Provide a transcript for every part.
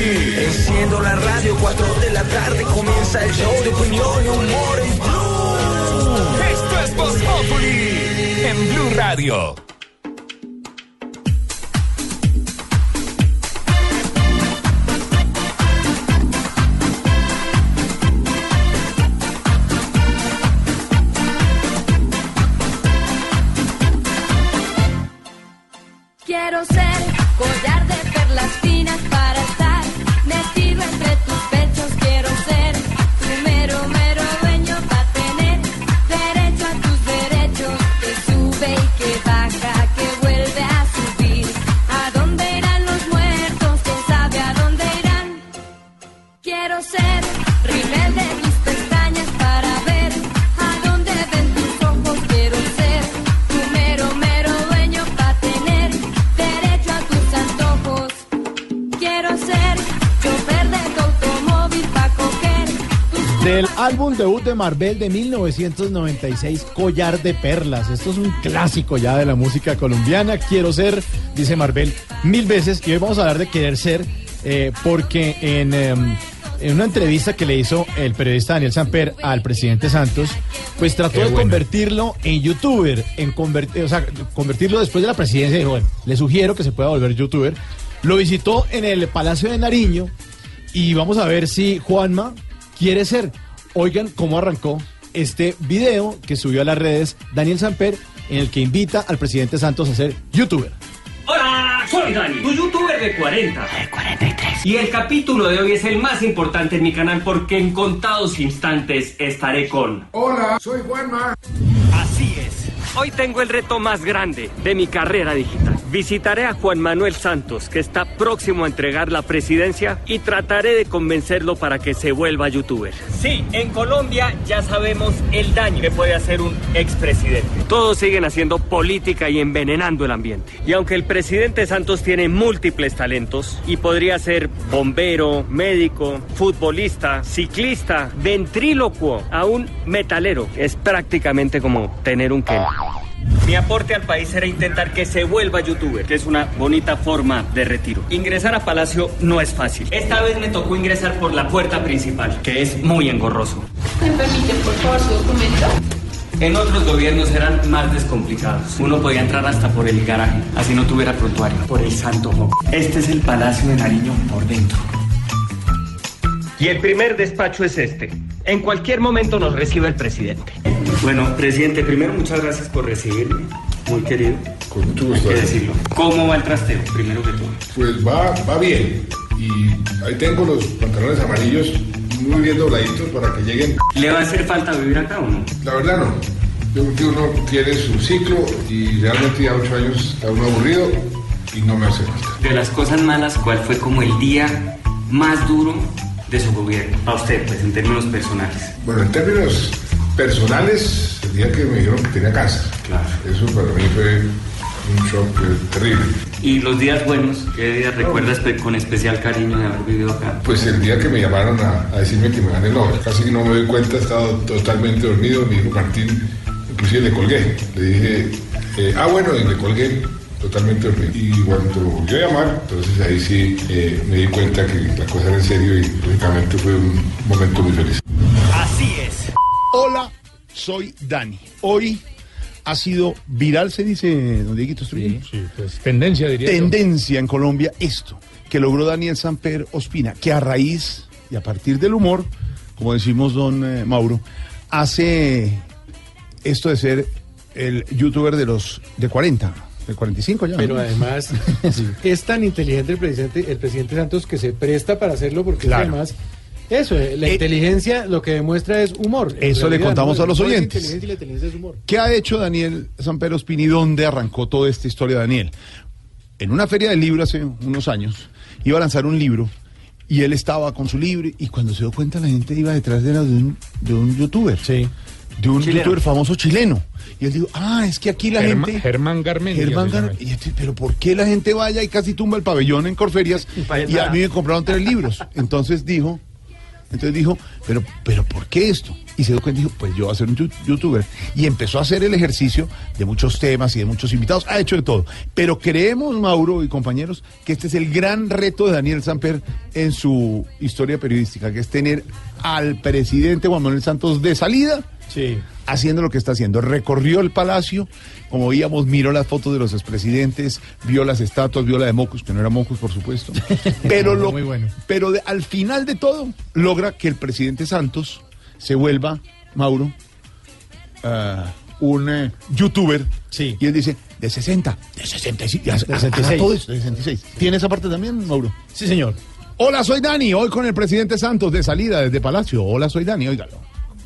Enciendo la radio, 4 de la tarde comienza el show de opinión y humor en Blue. Esto es Voz Populi en Blue Radio. Quiero ser collar de perlas Del álbum debut de Marvel de 1996, Collar de Perlas. Esto es un clásico ya de la música colombiana. Quiero ser, dice Marvel, mil veces. Y hoy vamos a hablar de querer ser, eh, porque en, em, en una entrevista que le hizo el periodista Daniel Samper al presidente Santos, pues trató de convertirlo en youtuber, en convertir, o sea, convertirlo después de la presidencia. Dijo, bueno, le sugiero que se pueda volver youtuber. Lo visitó en el Palacio de Nariño y vamos a ver si Juanma quiere ser. Oigan cómo arrancó este video que subió a las redes Daniel Samper en el que invita al presidente Santos a ser youtuber. Hola, soy Dani, tu youtuber de 40. De 43. Y el capítulo de hoy es el más importante en mi canal porque en contados instantes estaré con... Hola, soy Juanma. Así es. Hoy tengo el reto más grande de mi carrera digital. Visitaré a Juan Manuel Santos, que está próximo a entregar la presidencia, y trataré de convencerlo para que se vuelva youtuber. Sí, en Colombia ya sabemos el daño que puede hacer un expresidente. Todos siguen haciendo política y envenenando el ambiente. Y aunque el presidente Santos tiene múltiples talentos y podría ser bombero, médico, futbolista, ciclista, ventrílocuo, aún metalero, es prácticamente como tener un Ken. Mi aporte al país era intentar que se vuelva youtuber, que es una bonita forma de retiro. Ingresar a Palacio no es fácil. Esta vez me tocó ingresar por la puerta principal, que es muy engorroso. ¿Me permiten, por favor, su documento? En otros gobiernos eran más descomplicados. Uno podía entrar hasta por el garaje, así no tuviera prontuario. Por el Santo. Este es el Palacio de Nariño por dentro. Y el primer despacho es este. En cualquier momento nos recibe el presidente. Bueno, presidente, primero muchas gracias por recibirme. Muy querido. Con mucho Hay gusto. que decirlo. ¿Cómo va el trasteo? Primero que todo. Pues va, va bien. Y ahí tengo los pantalones amarillos muy bien dobladitos para que lleguen. ¿Le va a hacer falta vivir acá o no? La verdad no. Yo creo que uno tiene su ciclo y realmente ya ocho años está uno aburrido y no me hace falta. De las cosas malas, ¿cuál fue como el día más duro de su gobierno? A usted, pues, en términos personales. Bueno, en términos personales, el día que me dijeron que tenía cáncer. Claro. Eso para mí fue un shock terrible. ¿Y los días buenos? ¿Qué días recuerdas pe- con especial cariño de haber vivido acá? Pues el día que me llamaron a, a decirme que me gané el Nobel, casi que no me doy cuenta, estaba totalmente dormido, me dijo Martín, inclusive le colgué. Le dije, eh, ah bueno, y le colgué totalmente dormido. Y cuando volvió a llamar, entonces ahí sí eh, me di cuenta que la cosa era en serio y lógicamente fue un momento muy feliz. Así es. Hola, soy Dani. Hoy ha sido viral, se dice, don Dieguito Estrujillo? Sí, pues tendencia diría yo. tendencia en Colombia esto que logró Daniel Samper Ospina, que a raíz y a partir del humor, como decimos don eh, Mauro, hace esto de ser el youtuber de los de 40, de 45 ya. Pero ¿no? además es tan inteligente el presidente, el presidente Santos que se presta para hacerlo porque Claro. además Eso, eh, la Eh, inteligencia lo que demuestra es humor. Eso le contamos ¿no? a los El oyentes. inteligencia y la inteligencia es humor. ¿Qué ha hecho Daniel Sanpero Spini? ¿Dónde arrancó toda esta historia de Daniel? En una feria del libro hace unos años, iba a lanzar un libro y él estaba con su libro y cuando se dio cuenta la gente iba detrás de, la- de, un, de un youtuber. Sí. De un Chileno. youtuber famoso chileno. Y él dijo, ah, es que aquí la gente... Germán Garmendia Germán Gar- y este, pero ¿por qué la gente vaya y casi tumba el pabellón en Corferias? Y a mí me compraron tres libros. Entonces dijo, entonces dijo, pero, pero ¿por qué esto? Y se dio cuenta y dijo, pues yo voy a ser un youtuber. Y empezó a hacer el ejercicio de muchos temas y de muchos invitados. Ha hecho de todo. Pero creemos, Mauro y compañeros, que este es el gran reto de Daniel Samper en su historia periodística, que es tener al presidente Juan Manuel Santos de salida Sí. haciendo lo que está haciendo. Recorrió el palacio, como veíamos, miró las fotos de los expresidentes, vio las estatuas, vio la de Mocus, que no era Mocus, por supuesto. Pero, lo, Muy bueno. pero de- al final de todo, logra que el presidente Santos se vuelva, Mauro, ah, un eh, youtuber. Sí. Y él dice, de 60, de 65, ya, De 66. todo eso, de 66. ¿Tiene esa parte también, Mauro? Sí, señor. Hola, soy Dani, hoy con el presidente Santos de salida desde Palacio. Hola, soy Dani, óigalo.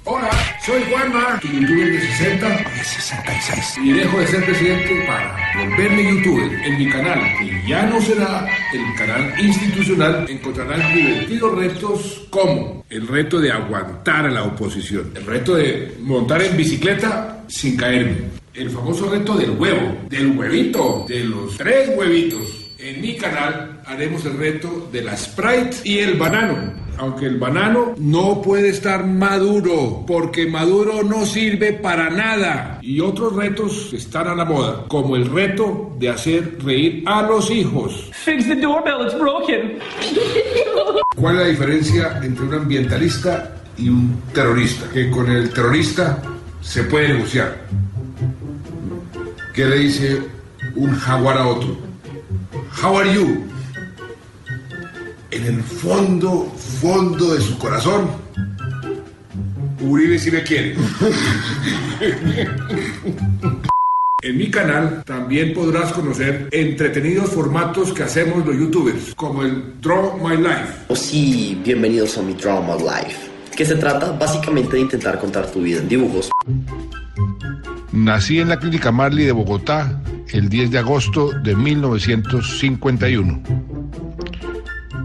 Hola, soy Juanma, tu youtuber de 60 de 66. Y dejo de ser presidente para volverme youtuber. En mi canal, que ya no será el canal institucional, encontrarán divertidos retos como el reto de aguantar a la oposición, el reto de montar en bicicleta sin caerme, el famoso reto del huevo, del huevito, de los tres huevitos. En mi canal haremos el reto de la Sprite y el banano. Aunque el banano no puede estar maduro, porque maduro no sirve para nada. Y otros retos están a la moda, como el reto de hacer reír a los hijos. Fix the doorbell, it's broken. ¿Cuál es la diferencia entre un ambientalista y un terrorista? Que con el terrorista se puede negociar. ¿Qué le dice un jaguar a otro? How are you? En el fondo, fondo de su corazón, Uribe sí me quiere. En mi canal también podrás conocer entretenidos formatos que hacemos los youtubers, como el Draw My Life. Oh, sí, bienvenidos a mi Drama Life, que se trata básicamente de intentar contar tu vida en dibujos. Nací en la Clínica Marley de Bogotá el 10 de agosto de 1951.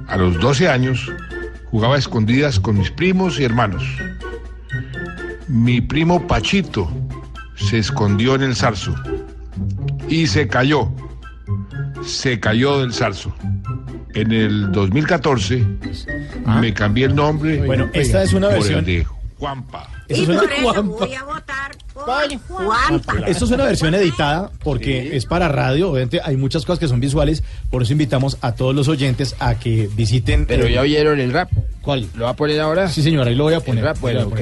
A los 12 años jugaba a escondidas con mis primos y hermanos. Mi primo Pachito se escondió en el zarzo y se cayó. Se cayó del zarzo. En el 2014 me cambié el nombre Bueno, esta es una por versión. el de Juanpa. Es una, Esto es una versión editada porque es para radio. Obviamente hay muchas cosas que son visuales. Por eso invitamos a todos los oyentes a que visiten. Pero ya oyeron el rap. ¿Cuál? ¿Lo va a poner ahora? Sí, señor, ahí lo voy a poner. rap, bueno, ok.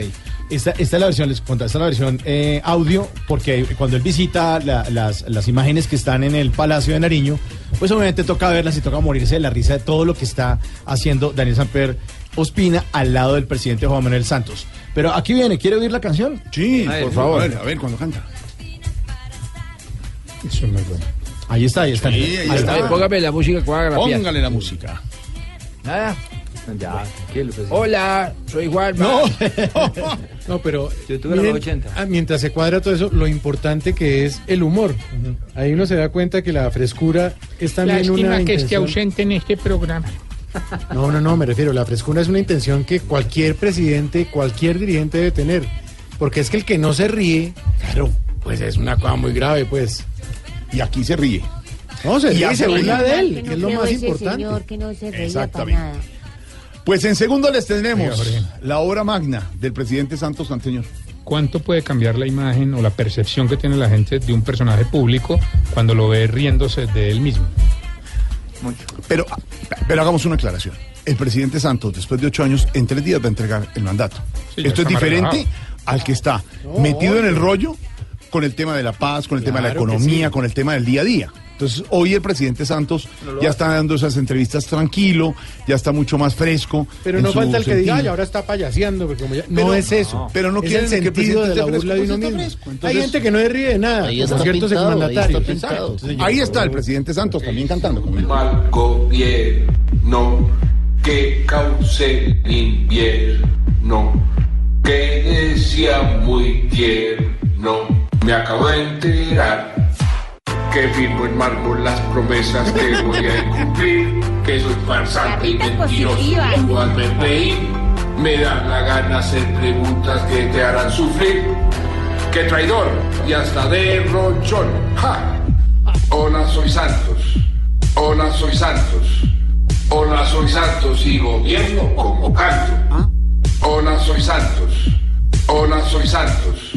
Esta, esta es la versión, les cuento, esta es la versión eh, audio, porque cuando él visita la- las, las imágenes que están en el Palacio de Nariño, pues obviamente toca verlas y toca morirse de la risa de todo lo que está haciendo Daniel Samper Ospina al lado del presidente Juan Manuel Santos. Pero aquí viene, ¿quiere oír la canción? Sí, A ver, por favor. a ver, a ver, cuando canta. Eso es muy bueno. Ahí está, ahí está. A ver, póngame la música que. Póngale la música. Nada. Ya. Pues. Hola, soy Juan. No, No, pero Yo tuve los miren, 80. ah, mientras se cuadra todo eso, lo importante que es el humor. Ahí uno se da cuenta que la frescura es también una intención. ausente en este programa. No, no, no, me refiero, la frescura es una intención que cualquier presidente, cualquier dirigente debe tener. Porque es que el que no se ríe, claro, pues es una cosa muy grave, pues. y aquí se ríe. No, se Y ríe se burla de él, que es lo más importante. Señor que no se reía Exactamente. para nada. Pues en segundo les Jorge. la obra magna del presidente Santos Santeñor. ¿Cuánto puede cambiar la imagen o la percepción que tiene la gente de un personaje público cuando lo ve riéndose de él mismo? Pero, pero hagamos una aclaración. El presidente Santos, después de ocho años, en tres días va a entregar el mandato. Sí, Esto es diferente al que está metido en el rollo con el tema de la paz, con el tema de la economía, sí. con el tema del día a día. Entonces, hoy el presidente Santos ya está dando esas entrevistas tranquilo, ya está mucho más fresco. Pero no falta el que diga, ay, ahora está payaseando, porque como ya- Pero- no es eso. pero no es quieren el que el sentido presidente de la burla de uno mismo. Hay gente que no se ríe de nada, Ahí está ciertos pintado, ahí exmandatarios. está pintado. Entonces, Ahí está el presidente Santos también cantando. Mal gobierno que cauce el invierno, que decía muy tierno. Me acabo de enterar que firmo en mármol las promesas que voy a incumplir, que soy farsante y mentiroso, igual me reír. Me da la gana hacer preguntas que te harán sufrir. ¡Qué traidor! Y hasta derrochón. ¡Ja! Hola, soy Santos. Hola, soy Santos. Hola, soy Santos y gobierno como canto. Hola, soy Santos. Hola, soy Santos.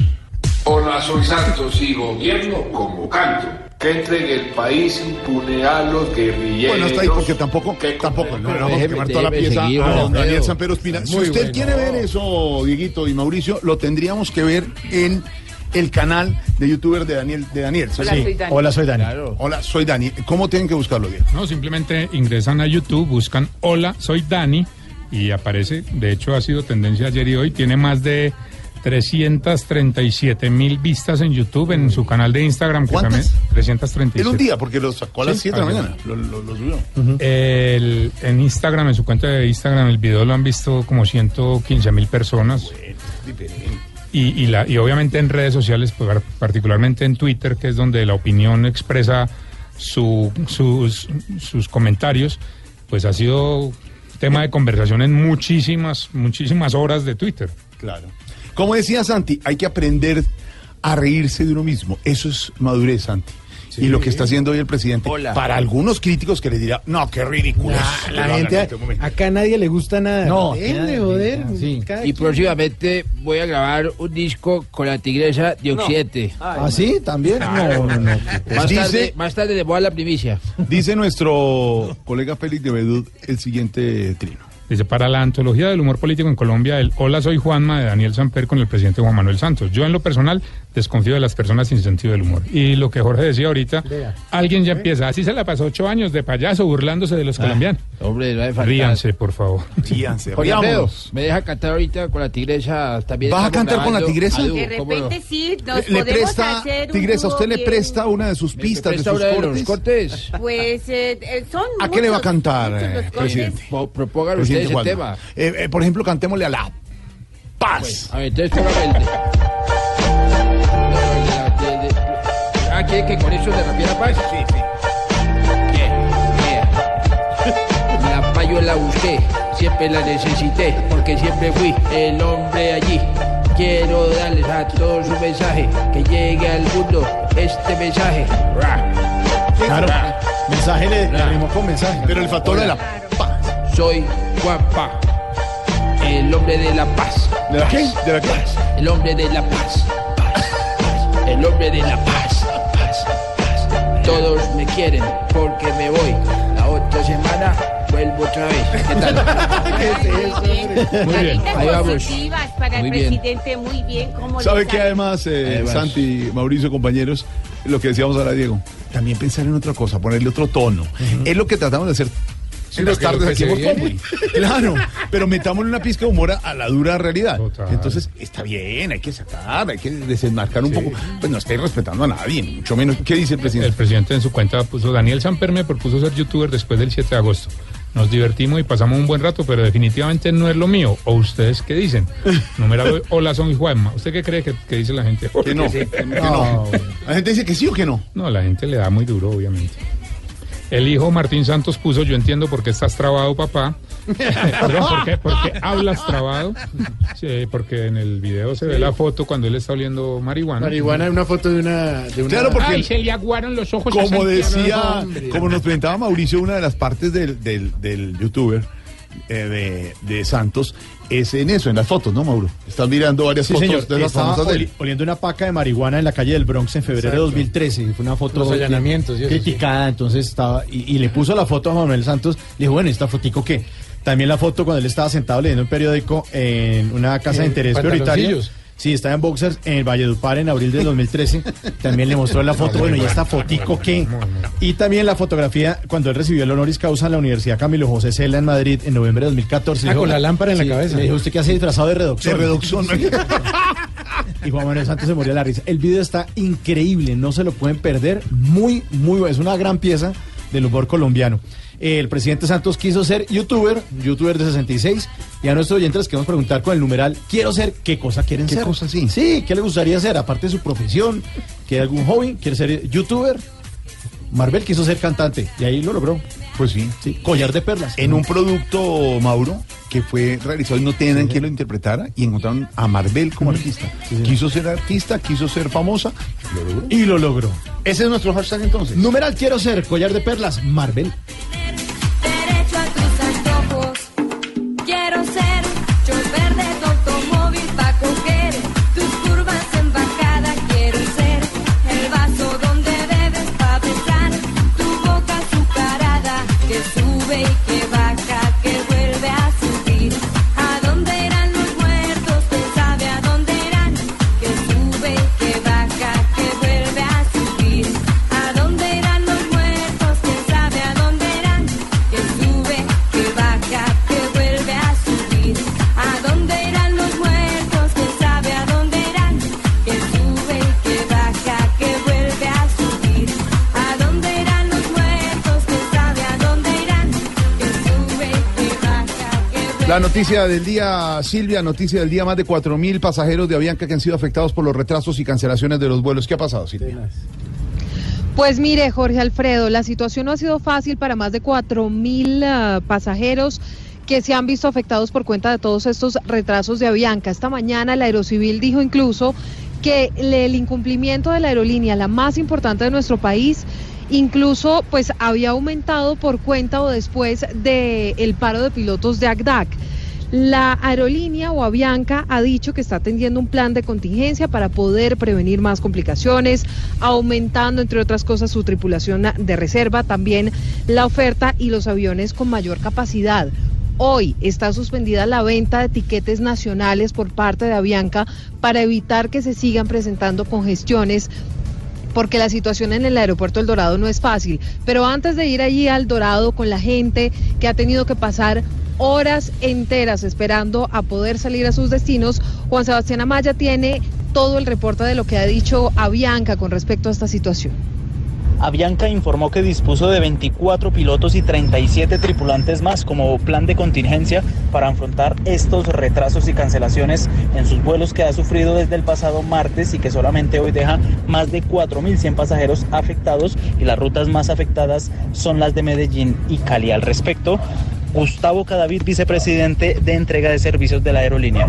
Hola, soy Santos y gobierno como canto. Que entregue el país impune a los guerrilleros. Bueno, hasta ahí porque tampoco, tampoco, no, vamos a quemar toda la pieza seguir, a don Alfredo. Daniel Sanpero Espina. Si usted bueno. quiere ver eso, Dieguito y Mauricio, lo tendríamos que ver en el canal de youtuber de Daniel. De Daniel Hola, Sí. soy Dani. Hola, soy Dani. Hola, soy Dani. ¿Cómo tienen que buscarlo, Diego? No, simplemente ingresan a YouTube, buscan Hola, soy Dani y aparece, de hecho ha sido tendencia ayer y hoy, tiene más de 337 mil vistas en YouTube en su canal de Instagram. Que ¿Cuántas? también, 337. En un día, porque lo sacó a las Sí, 7 de la mañana. Lo, lo- lo subió. El- en Instagram, en su cuenta de Instagram, el video lo han visto como 115 mil personas. Y, y, la, y obviamente en redes sociales, pues, par- particularmente en Twitter, que es donde la opinión expresa su- sus, sus comentarios, pues ha sido tema de conversación en muchísimas, muchísimas horas de Twitter. Claro. Como decía Santi, hay que aprender a reírse de uno mismo. Eso es madurez, Santi. Y lo que está haciendo hoy el presidente, para algunos críticos que le dirá, no, qué ridículo. es". La gente, este acá a nadie le gusta nada. No. Joder. Y quien. próximamente voy a grabar un disco con la tigresa de No. Occidente. ¿Ah, sí? ¿También? No, no, no. Más, Dice- tarde, más tarde le voy a dar la primicia. Dice nuestro colega Félix de Bedud el siguiente trino. Dice, para la antología del humor político en Colombia, el Hola soy Juanma de Daniel Samper con el presidente Juan Manuel Santos. Yo en lo personal desconfío de las personas sin sentido del humor. Y lo que Jorge decía ahorita, alguien ya empieza, así se la pasó ocho años de payaso burlándose de los colombianos. Hombre, no hay. Ríanse, por favor. Ríanse, Jorge Alfredo, me deja cantar ahorita con la tigresa. También ¿Vas a cantar con la tigresa? De repente sí, nos Le podemos presta, hacer un Tigresa, ¿usted le bien. presta una de sus ¿Me pistas, de sus una de los cortes? cortes? Pues eh, eh, son ¿A qué le va a cantar, eh, presidente? Propongan ustedes el tema. Eh, eh, por ejemplo, cantémosle a la paz. A ver, entonces Ah, ¿quiere que con eso le rapiera paz? Sí, sí. La paz yo la busqué, siempre la necesité, porque siempre fui el hombre allí. Quiero darles a todos un mensaje, que llegue al mundo este mensaje. Ra. Claro. Mensaje le, le rimó con mensaje. Pero el factor de la paz. Soy Juanpa, el hombre de la paz. ¿De la qué? ¿De la qué? El hombre de la paz. Paz, paz. El hombre de la paz. Paz, paz. Todos me quieren porque me voy. La otra semana vuelvo otra vez. ¿Qué tal? Muy bien. Ahí vamos. para Muy el bien. presidente, muy bien. ¿cómo ¿Sabe sale? además, eh, Además. Santi, Mauricio, compañeros? Lo que decíamos ahora, Diego. También pensar en otra cosa, ponerle otro tono. Es lo que tratamos de hacer porque lo tardes aquí. Populi. Claro, pero metámosle una pizca de humor a, a la dura realidad. Total. Entonces, está bien, hay que sacar, hay que desenmarcar un poco. Pues no estáis respetando a nadie, ni mucho menos. ¿Qué dice el El presidente? presidente en su cuenta puso, Daniel Samper me propuso ser youtuber después del 7 de agosto. Nos divertimos y pasamos un buen rato, pero definitivamente no es lo mío. ¿O ustedes qué dicen? Numeral Hola, son Juanma. ¿Usted qué cree que, que dice la gente? Que no, que no. La gente dice que sí o que no. No, la gente le da muy duro, obviamente. El hijo Martín Santos puso, yo entiendo por qué estás trabado, papá. Perdón, ¿por qué, por qué hablas trabado? Sí, porque en el video se ve la foto cuando él está oliendo marihuana. Marihuana, una foto de una. De una Claro, porque- Ay, se le aguaron los ojos. Como decía, como nos presentaba Mauricio, una de las partes del, del, del youtuber eh, de, de Santos es en eso, en las fotos, ¿no, Mauro? Están mirando varias Sí, fotos señor. de las famosas de oli- él. oliendo una paca de marihuana en la calle del Bronx en febrero de Exacto. 2013. y Fue una foto Los que- allanamientos y eso, criticada. Entonces estaba. Y, y le puso la foto a Manuel Santos. Le dijo, bueno, ¿esta fotico qué? También la foto cuando él estaba sentado leyendo un periódico en una casa de interés prioritario. Sí, estaba en boxers en el Valledupar en abril del 2013. También le mostró la foto. Bueno, ¿y esta fotico qué? Y también la fotografía cuando él recibió el honoris causa en la Universidad Camilo José Cela en Madrid en noviembre de 2014. Ah, Dijo- con la lámpara en la cabeza. Le dijo, ¿usted qué hace disfrazado de redoxón? De reducción. Y Juan Manuel Santos se murió de la risa. El video está increíble, no se lo pueden perder. Muy, muy bueno. Es una gran pieza del humor colombiano. El presidente Santos quiso ser youtuber, youtuber de 66, y a nuestros oyentes les queremos preguntar con el numeral, quiero ser, ¿qué cosa quieren ¿Qué ser? cosa sí? Sí, ¿qué le gustaría hacer? Aparte de su profesión, ¿quiere algún hobby? ¿Quiere ser youtuber? Marvel quiso ser cantante, y ahí lo logró. Pues sí. Sí, collar de perlas. En un producto, Mauro, que fue realizado y no tenían quien lo interpretara, y encontraron a Marvel como artista. Quiso ser artista, quiso ser famosa, lo logró. Y lo logró. Ese es nuestro hashtag entonces. Numeral quiero ser, collar de perlas, Marvel. La noticia del día, Silvia, noticia del día, más de 4.000 pasajeros de Avianca que han sido afectados por los retrasos y cancelaciones de los vuelos. ¿Qué ha pasado, Silvia? Pues mire, Jorge Alfredo, la situación no ha sido fácil para más de 4 mil ah, pasajeros que se han visto afectados por cuenta de todos estos retrasos de Avianca. Esta mañana el Aerocivil dijo incluso que el incumplimiento de la aerolínea, la más importante de nuestro país, incluso pues había aumentado por cuenta o después del paro de pilotos de ACDAC. La aerolínea o Avianca ha dicho que está atendiendo un plan de contingencia para poder prevenir más complicaciones, aumentando, entre otras cosas, su tripulación de reserva, también la oferta y los aviones con mayor capacidad. Hoy está suspendida la venta de tiquetes nacionales por parte de Avianca para evitar que se sigan presentando congestiones porque la situación en el aeropuerto El Dorado no es fácil. Pero antes de ir allí al Dorado con la gente que ha tenido que pasar horas enteras esperando a poder salir a sus destinos, Juan Sebastián Amaya tiene todo el reporte de lo que ha dicho Avianca con respecto a esta situación. Avianca informó que dispuso de 24 pilotos y 37 tripulantes más como plan de contingencia para afrontar estos retrasos y cancelaciones en sus vuelos que ha sufrido desde el pasado martes y que solamente hoy deja más de 4.100 pasajeros afectados y las rutas más afectadas son las de Medellín y Cali. Al respecto, Gustavo Cadavid, vicepresidente de entrega de servicios de la aerolínea.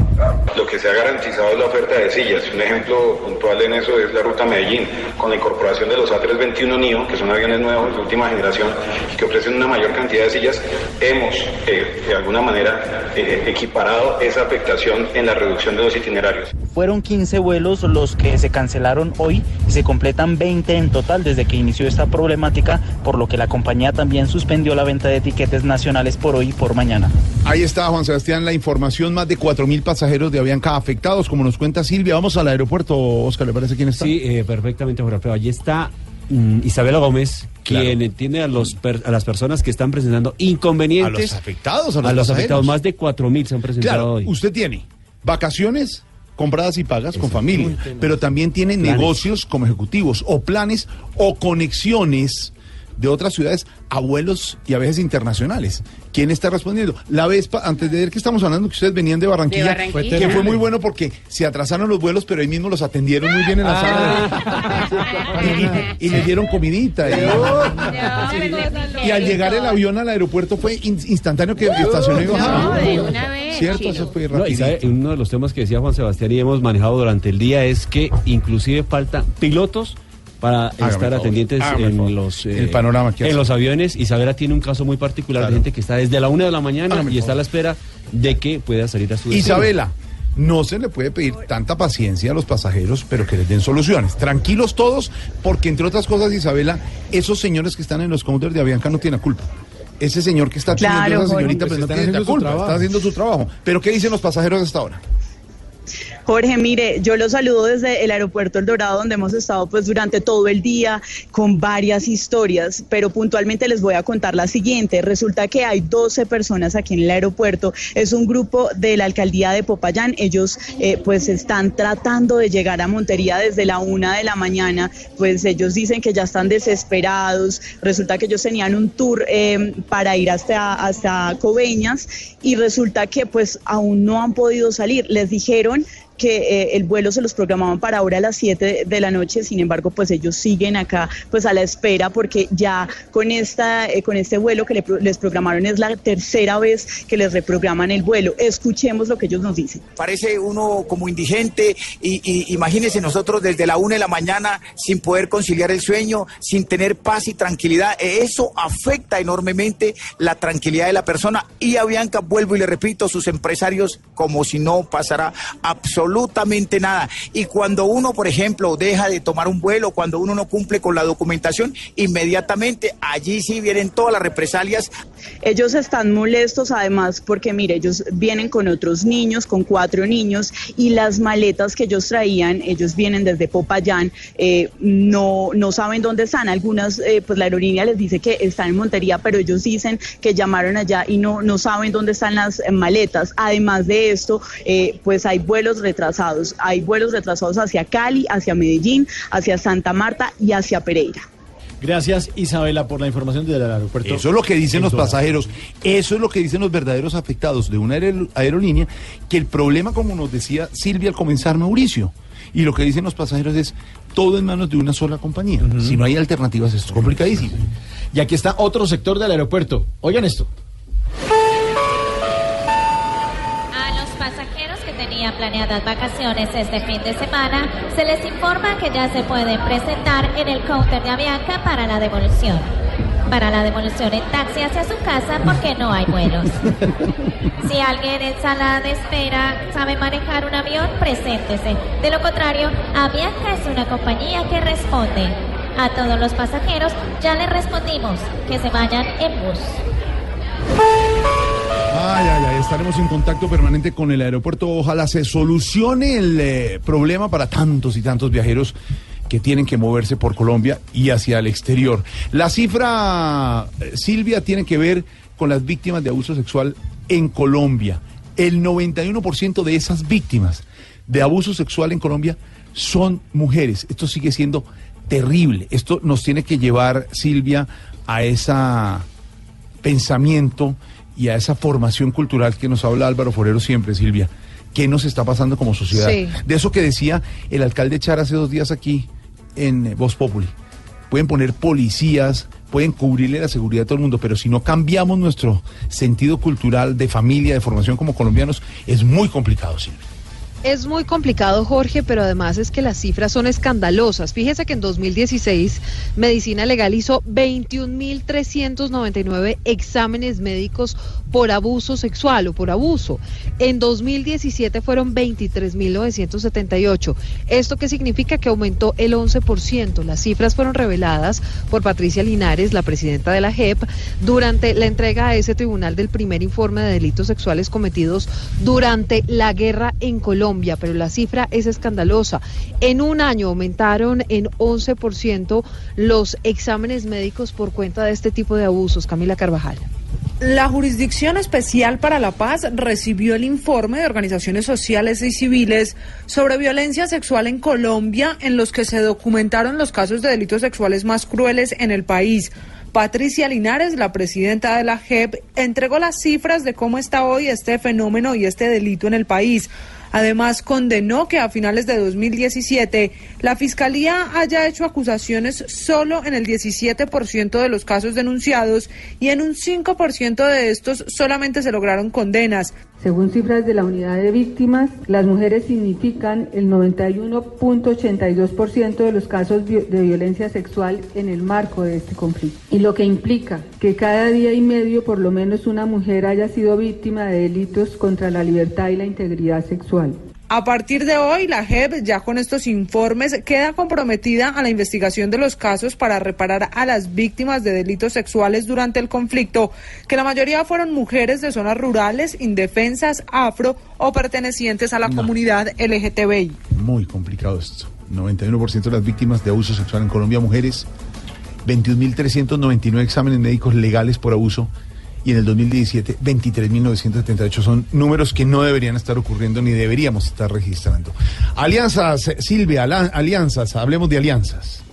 Lo que se ha garantizado es la oferta de sillas. Un ejemplo puntual en eso es la ruta Medellín, con la incorporación de los A321 NIO, que son aviones nuevos de última generación, que ofrecen una mayor cantidad de sillas. Hemos, eh, de alguna manera, eh, equiparado esa afectación en la reducción de los itinerarios. Fueron 15 vuelos los que se cancelaron hoy y se completan 20 en total desde que inició esta problemática, por lo que la compañía también suspendió la venta de tiquetes nacionales por hoy y por mañana. Ahí está, Juan Sebastián, la información. Más de 4.000 pasajeros de Avianca afectados, como nos cuenta Silvia. Vamos al aeropuerto, Oscar, ¿le parece quién está? Sí, eh, perfectamente, Jorge Alfredo. Allí está mm, Isabela Gómez, Claro. quien entiende a, los per- a las personas que están presentando inconvenientes. A los afectados, a los los pasajeros. afectados. Más de 4.000 se han presentado Claro, hoy. usted tiene vacaciones compradas y pagas con familia, pero también tiene Planes. negocios como ejecutivos o planes o conexiones de otras ciudades a vuelos y a veces internacionales. ¿Quién está respondiendo? La Vespa, antes de ver que estamos hablando que ustedes venían de Barranquilla, De Barranquilla. que fue muy bueno porque se atrasaron los vuelos, pero ahí mismo los atendieron muy bien en la Ah. sala. Y, y les dieron comidita. Y, y al llegar el avión al aeropuerto fue in- instantáneo que estacionó y bajaba. No, de una vez, Cierto, eso fue No, y sabe, uno de los temas que decía Juan Sebastián y hemos manejado durante el día es que inclusive faltan pilotos para estar atendientes en los eh, El panorama que en los aviones. Isabela tiene un caso muy particular de gente que está desde la una de la mañana Hágame y está a la espera de que pueda salir a su destino. Isabela, no se le puede pedir tanta paciencia a los pasajeros, pero que les den soluciones. Tranquilos todos, porque entre otras cosas, Isabela, esos señores que están en los counters de Avianca no tienen la culpa. Ese señor que está atendiendo Claro, a esa señorita, Jorge. pues no tiene la culpa, trabajo. está haciendo su trabajo. Pero ¿qué dicen los pasajeros hasta ahora? Jorge, mire, yo lo saludo desde el aeropuerto El Dorado, donde hemos estado pues durante todo el día con varias historias, pero puntualmente les voy a contar la siguiente. Resulta que hay 12 personas aquí en el aeropuerto. Es un grupo de la alcaldía de Popayán. Ellos eh, pues están tratando de llegar a Montería desde la una de la mañana. Pues ellos dicen que ya están desesperados. Resulta que ellos tenían un tour eh, para ir hasta, hasta Coveñas y resulta que pues aún no han podido salir. Les dijeron que eh, el vuelo se los programaban para ahora a las 7 de la noche, sin embargo, pues ellos siguen acá pues a la espera porque ya con esta eh, con este vuelo que le les programaron es la tercera vez que les reprograman el vuelo. Escuchemos lo que ellos nos dicen. Parece uno como indigente y, imagínense nosotros desde la una de la mañana sin poder conciliar el sueño, sin tener paz y tranquilidad. Eh, Eso afecta enormemente la tranquilidad de la persona y a Bianca, vuelvo y le repito, sus empresarios como si no pasara absolutamente nada. Y cuando uno, por ejemplo, deja de tomar un vuelo, cuando uno no cumple con la documentación, inmediatamente allí sí vienen todas las represalias. Ellos están molestos además porque, mire, ellos vienen con otros niños, con cuatro niños, y las maletas que ellos traían, ellos vienen desde Popayán, eh, no, no saben dónde están. Algunas, eh, pues la aerolínea les dice que están en Montería, pero ellos dicen que llamaron allá y no, no saben dónde están las maletas. Además de esto, eh, pues hay vuelos retrasados. Hay vuelos retrasados hacia Cali, hacia Medellín, hacia Santa Marta y hacia Pereira. Gracias, Isabela, por la información desde el aeropuerto. Eso es lo que dicen los pasajeros, eso es lo que dicen los verdaderos afectados de una aer- aerolínea, que el problema, como nos decía Silvia al comenzar, Mauricio, y lo que dicen los pasajeros es todo en manos de una sola compañía. Si no hay alternativas, esto es complicadísimo. Y aquí está otro sector del aeropuerto. Oigan esto. Planeadas vacaciones este fin de semana, se les informa que ya se pueden presentar en el counter de Avianca para la devolución. Para la devolución en taxi hacia su casa porque no hay vuelos. Si alguien en sala de espera sabe manejar un avión, preséntese. De lo contrario, Avianca es una compañía que responde. A todos los pasajeros ya les respondimos que se vayan en bus. Ay, ay, ay, estaremos en contacto permanente con el aeropuerto. Ojalá se solucione el eh, problema para tantos y tantos viajeros que tienen que moverse por Colombia y hacia el exterior. La cifra, eh, Silvia, tiene que ver con las víctimas de abuso sexual en Colombia. El 91% de esas víctimas de abuso sexual en Colombia son mujeres. Esto sigue siendo terrible. Esto nos tiene que llevar, Silvia, a ese pensamiento y a esa formación cultural que nos habla Álvaro Forero siempre, Silvia. ¿Qué nos está pasando como sociedad? Sí. De eso que decía el alcalde Char hace dos días aquí en Voz Populi. Pueden poner policías, pueden cubrirle la seguridad a todo el mundo, pero si no cambiamos nuestro sentido cultural de familia, de formación como colombianos, es muy complicado, Silvia. Es muy complicado, Jorge, pero además es que las cifras son escandalosas. Fíjese que en 2016 Medicina Legal hizo 21.399 exámenes médicos por abuso sexual o por abuso. En 2017 fueron 23.978. ¿Esto qué significa? Que aumentó el 11%. Las cifras fueron reveladas por Patricia Linares, la presidenta de la JEP, durante la entrega a ese tribunal del primer informe de delitos sexuales cometidos durante la guerra en Colombia, pero la cifra es escandalosa. En un año aumentaron en 11% los exámenes médicos por cuenta de este tipo de abusos. Camila Carvajal. La Jurisdicción Especial para la Paz recibió el informe de organizaciones sociales y civiles sobre violencia sexual en Colombia, en los que se documentaron los casos de delitos sexuales más crueles en el país. Patricia Linares, la presidenta de la JEP, entregó las cifras de cómo está hoy este fenómeno y este delito en el país. Además, condenó que a finales de 2017 la Fiscalía haya hecho acusaciones solo en el 17% de los casos denunciados y en un 5% de estos solamente se lograron condenas. Según cifras de la unidad de víctimas, las mujeres significan el 91.82% de los casos de violencia sexual en el marco de este conflicto. Y lo que implica que cada día y medio por lo menos una mujer haya sido víctima de delitos contra la libertad y la integridad sexual. A partir de hoy, la JEP, ya con estos informes, queda comprometida a la investigación de los casos para reparar a las víctimas de delitos sexuales durante el conflicto, que la mayoría fueron mujeres de zonas rurales, indefensas, afro o pertenecientes a la comunidad LGTBI. Muy complicado esto. 91% de las víctimas de abuso sexual en Colombia, mujeres. 21.399 exámenes médicos legales por abuso. Y en el 2017, 23.978 son números que no deberían estar ocurriendo ni deberíamos estar registrando. Alianzas, Silvia, alianzas, hablemos de alianzas.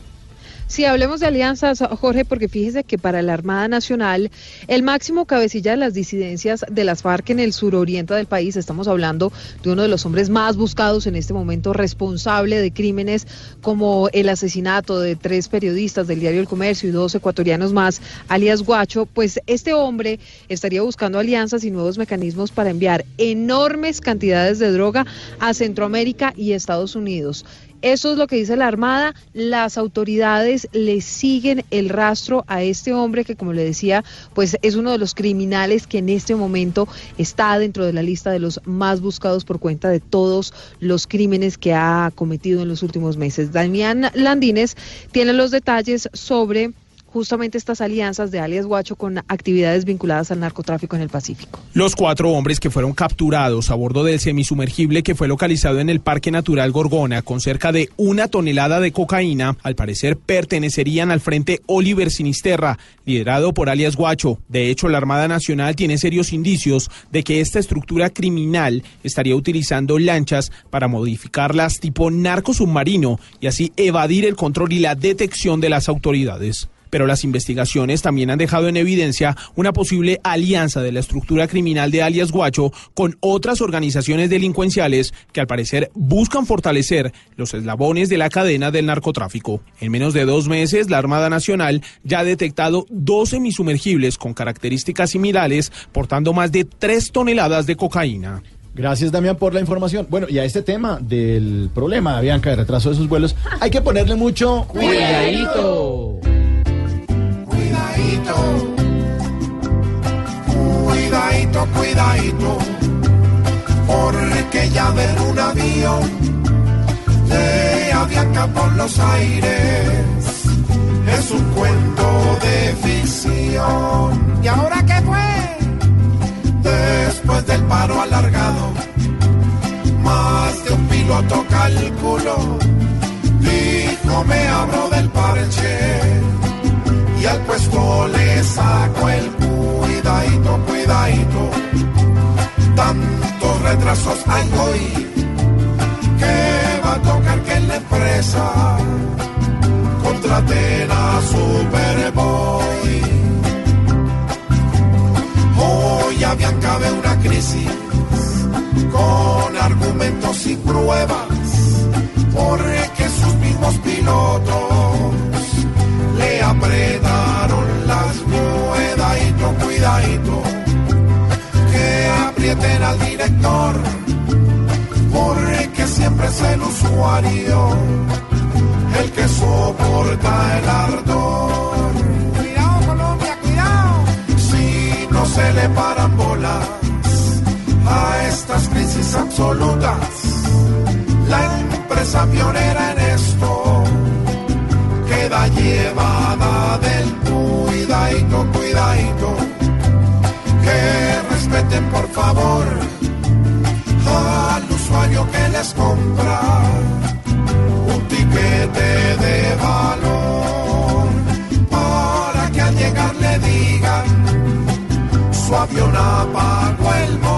Sí, hablemos de alianzas, Jorge, porque fíjese que para la Armada Nacional, el máximo cabecilla de las disidencias de las FARC en el suroriente del país, estamos hablando de uno de los hombres más buscados en este momento, responsable de crímenes como el asesinato de tres periodistas del diario El Comercio y dos ecuatorianos más, alias Guacho, pues este hombre estaría buscando alianzas y nuevos mecanismos para enviar enormes cantidades de droga a Centroamérica y Estados Unidos. Eso es lo que dice la Armada. Las autoridades le siguen el rastro a este hombre que, como le decía, pues es uno de los criminales que en este momento está dentro de la lista de los más buscados por cuenta de todos los crímenes que ha cometido en los últimos meses. Damián Landines tiene los detalles sobre justamente estas alianzas de alias Guacho con actividades vinculadas al narcotráfico en el Pacífico. Los cuatro hombres que fueron capturados a bordo del semisumergible que fue localizado en el Parque Natural Gorgona con cerca de una tonelada de cocaína, al parecer pertenecerían al Frente Oliver Sinisterra, liderado por alias Guacho. De hecho, la Armada Nacional tiene serios indicios de que esta estructura criminal estaría utilizando lanchas para modificarlas tipo narco submarino y así evadir el control y la detección de las autoridades pero las investigaciones también han dejado en evidencia una posible alianza de la estructura criminal de alias Guacho con otras organizaciones delincuenciales que al parecer buscan fortalecer los eslabones de la cadena del narcotráfico. En menos de dos meses, la Armada Nacional ya ha detectado dos semisumergibles con características similares portando más de tres toneladas de cocaína. Gracias, Damián, por la información. Bueno, y a este tema del problema, Bianca, de retraso de sus vuelos, hay que ponerle mucho Cuidadito. Cuidadito, cuidadito, cuidadito, porque ya ver un avión de Avianca por los aires. Es un cuento de ficción. ¿Y ahora qué fue? Después del paro alargado, más de un piloto calculó, dijo me abro del parche y al puesto le saco el cuidadito, cuidadito. Tantos retrasos hay hoy que va a tocar que la empresa contraten a Superboy. Hoy habían cabe una crisis con argumentos y pruebas porque sus mismos pilotos apretaron las cuidadito, cuidadito, que aprieten al director, porque siempre es el usuario el que soporta el ardor. Cuidado Colombia, cuidado. Si no se le paran bolas a estas crisis absolutas, la empresa pionera en esto queda llevada del cuidadito, cuidadito. Que respeten por favor al usuario que les compra un tiquete de valor para que al llegar le digan su avión apagó el motor.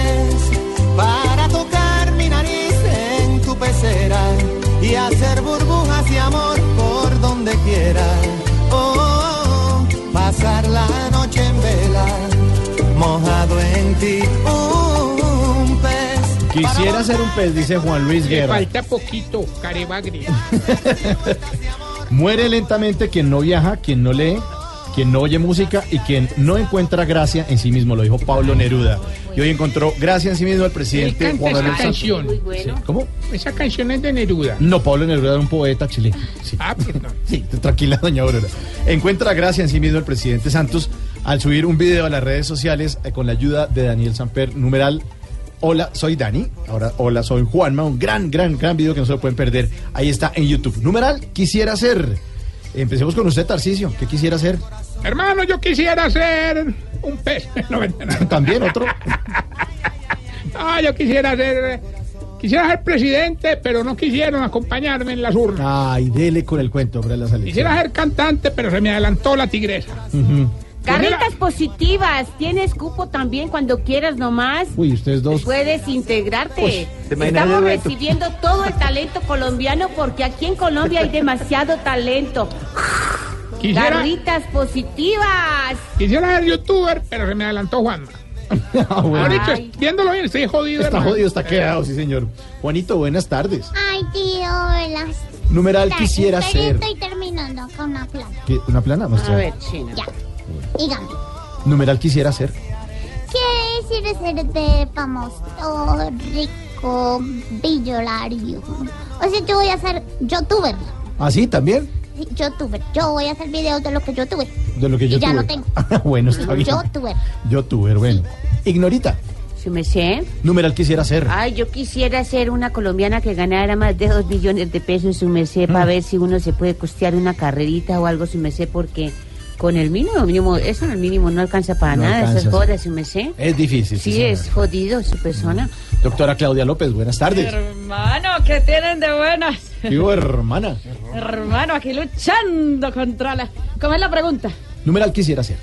y hacer burbujas de amor por donde quiera. Oh, oh, oh, pasar la noche en vela, mojado en ti. Un pez. Quisiera ser un pez, dice Juan Luis Le Guerra. falta poquito, carebagre. Muere lentamente quien no viaja, quien no lee, quien no oye música y quien no encuentra gracia en sí mismo, lo dijo Pablo Neruda. Y hoy encontró gracia en sí mismo el Él presidente canta Juan esa Manuel Santos. canción. Sí, ¿Cómo? Esa canción es de Neruda. No, Pablo Neruda era un poeta chileno. Sí. Ah, perdón. Sí, tranquila, doña Aurora. Encuentra gracia en sí mismo el presidente Santos al subir un video a las redes sociales eh, con la ayuda de Daniel Samper, numeral Hola, soy Dani. Ahora, hola, soy Juanma. Un gran, gran, gran video que no se lo pueden perder. Ahí está en YouTube. Numeral, quisiera ser. Empecemos con usted, Tarcisio. ¿Qué quisiera ser? Hermano, yo quisiera ser un pez. No. También otro. Ah, yo quisiera ser. Quisiera ser presidente, pero no quisieron acompañarme en las urnas. Ay, dele con el cuento, hombre, la selección. Quisiera ser cantante, pero se me adelantó la tigresa. Ujú. Carritas positivas, tienes cupo también cuando quieras nomás. Uy, ustedes dos. Puedes integrarte. Uy, Estamos recibiendo todo el talento colombiano porque aquí en Colombia hay demasiado talento. Quisiera- Carritas positivas. Quisiera ser youtuber, pero se me adelantó Juan. Ah, bueno. Ahorita, viéndolo bien, estoy jodido. Está hermano. jodido, está quedado, sí, señor. Juanito, buenas tardes. Ay, tío, las... Numeral quisiera pero ser. Estoy terminando acá una plana. ¿Qué? ¿Una plana? Muestra. China. Ya. Dígame. Numeral quisiera ser. ¿Qué quieres ser de famoso, rico, billonario? O sea, yo voy a ser youtuber. ¿Ah, sí? ¿También? Youtuber. Yo voy a hacer videos de lo que yo tuve. De lo que yo y ya tuve. no tengo. bueno, está bien. Youtuber. Youtuber, bueno. Ignorita. ¿Se me sé? Numeral quisiera ser. Ay, yo quisiera ser una colombiana que ganara más de dos millones de pesos su merced Mm. para ver si uno se puede costear una carrerita o algo su merced porque con el mínimo mínimo, eso en el mínimo no alcanza para No nada, eso alcanza, es joda su merced. Es difícil. Sí, señora. es jodido su persona. Doctora Claudia López, buenas tardes. Hermano, ¿qué tienen de buenas? Digo, hermana. Hermano, aquí luchando contra la... ¿Cómo es la pregunta? Numeral quisiera ser.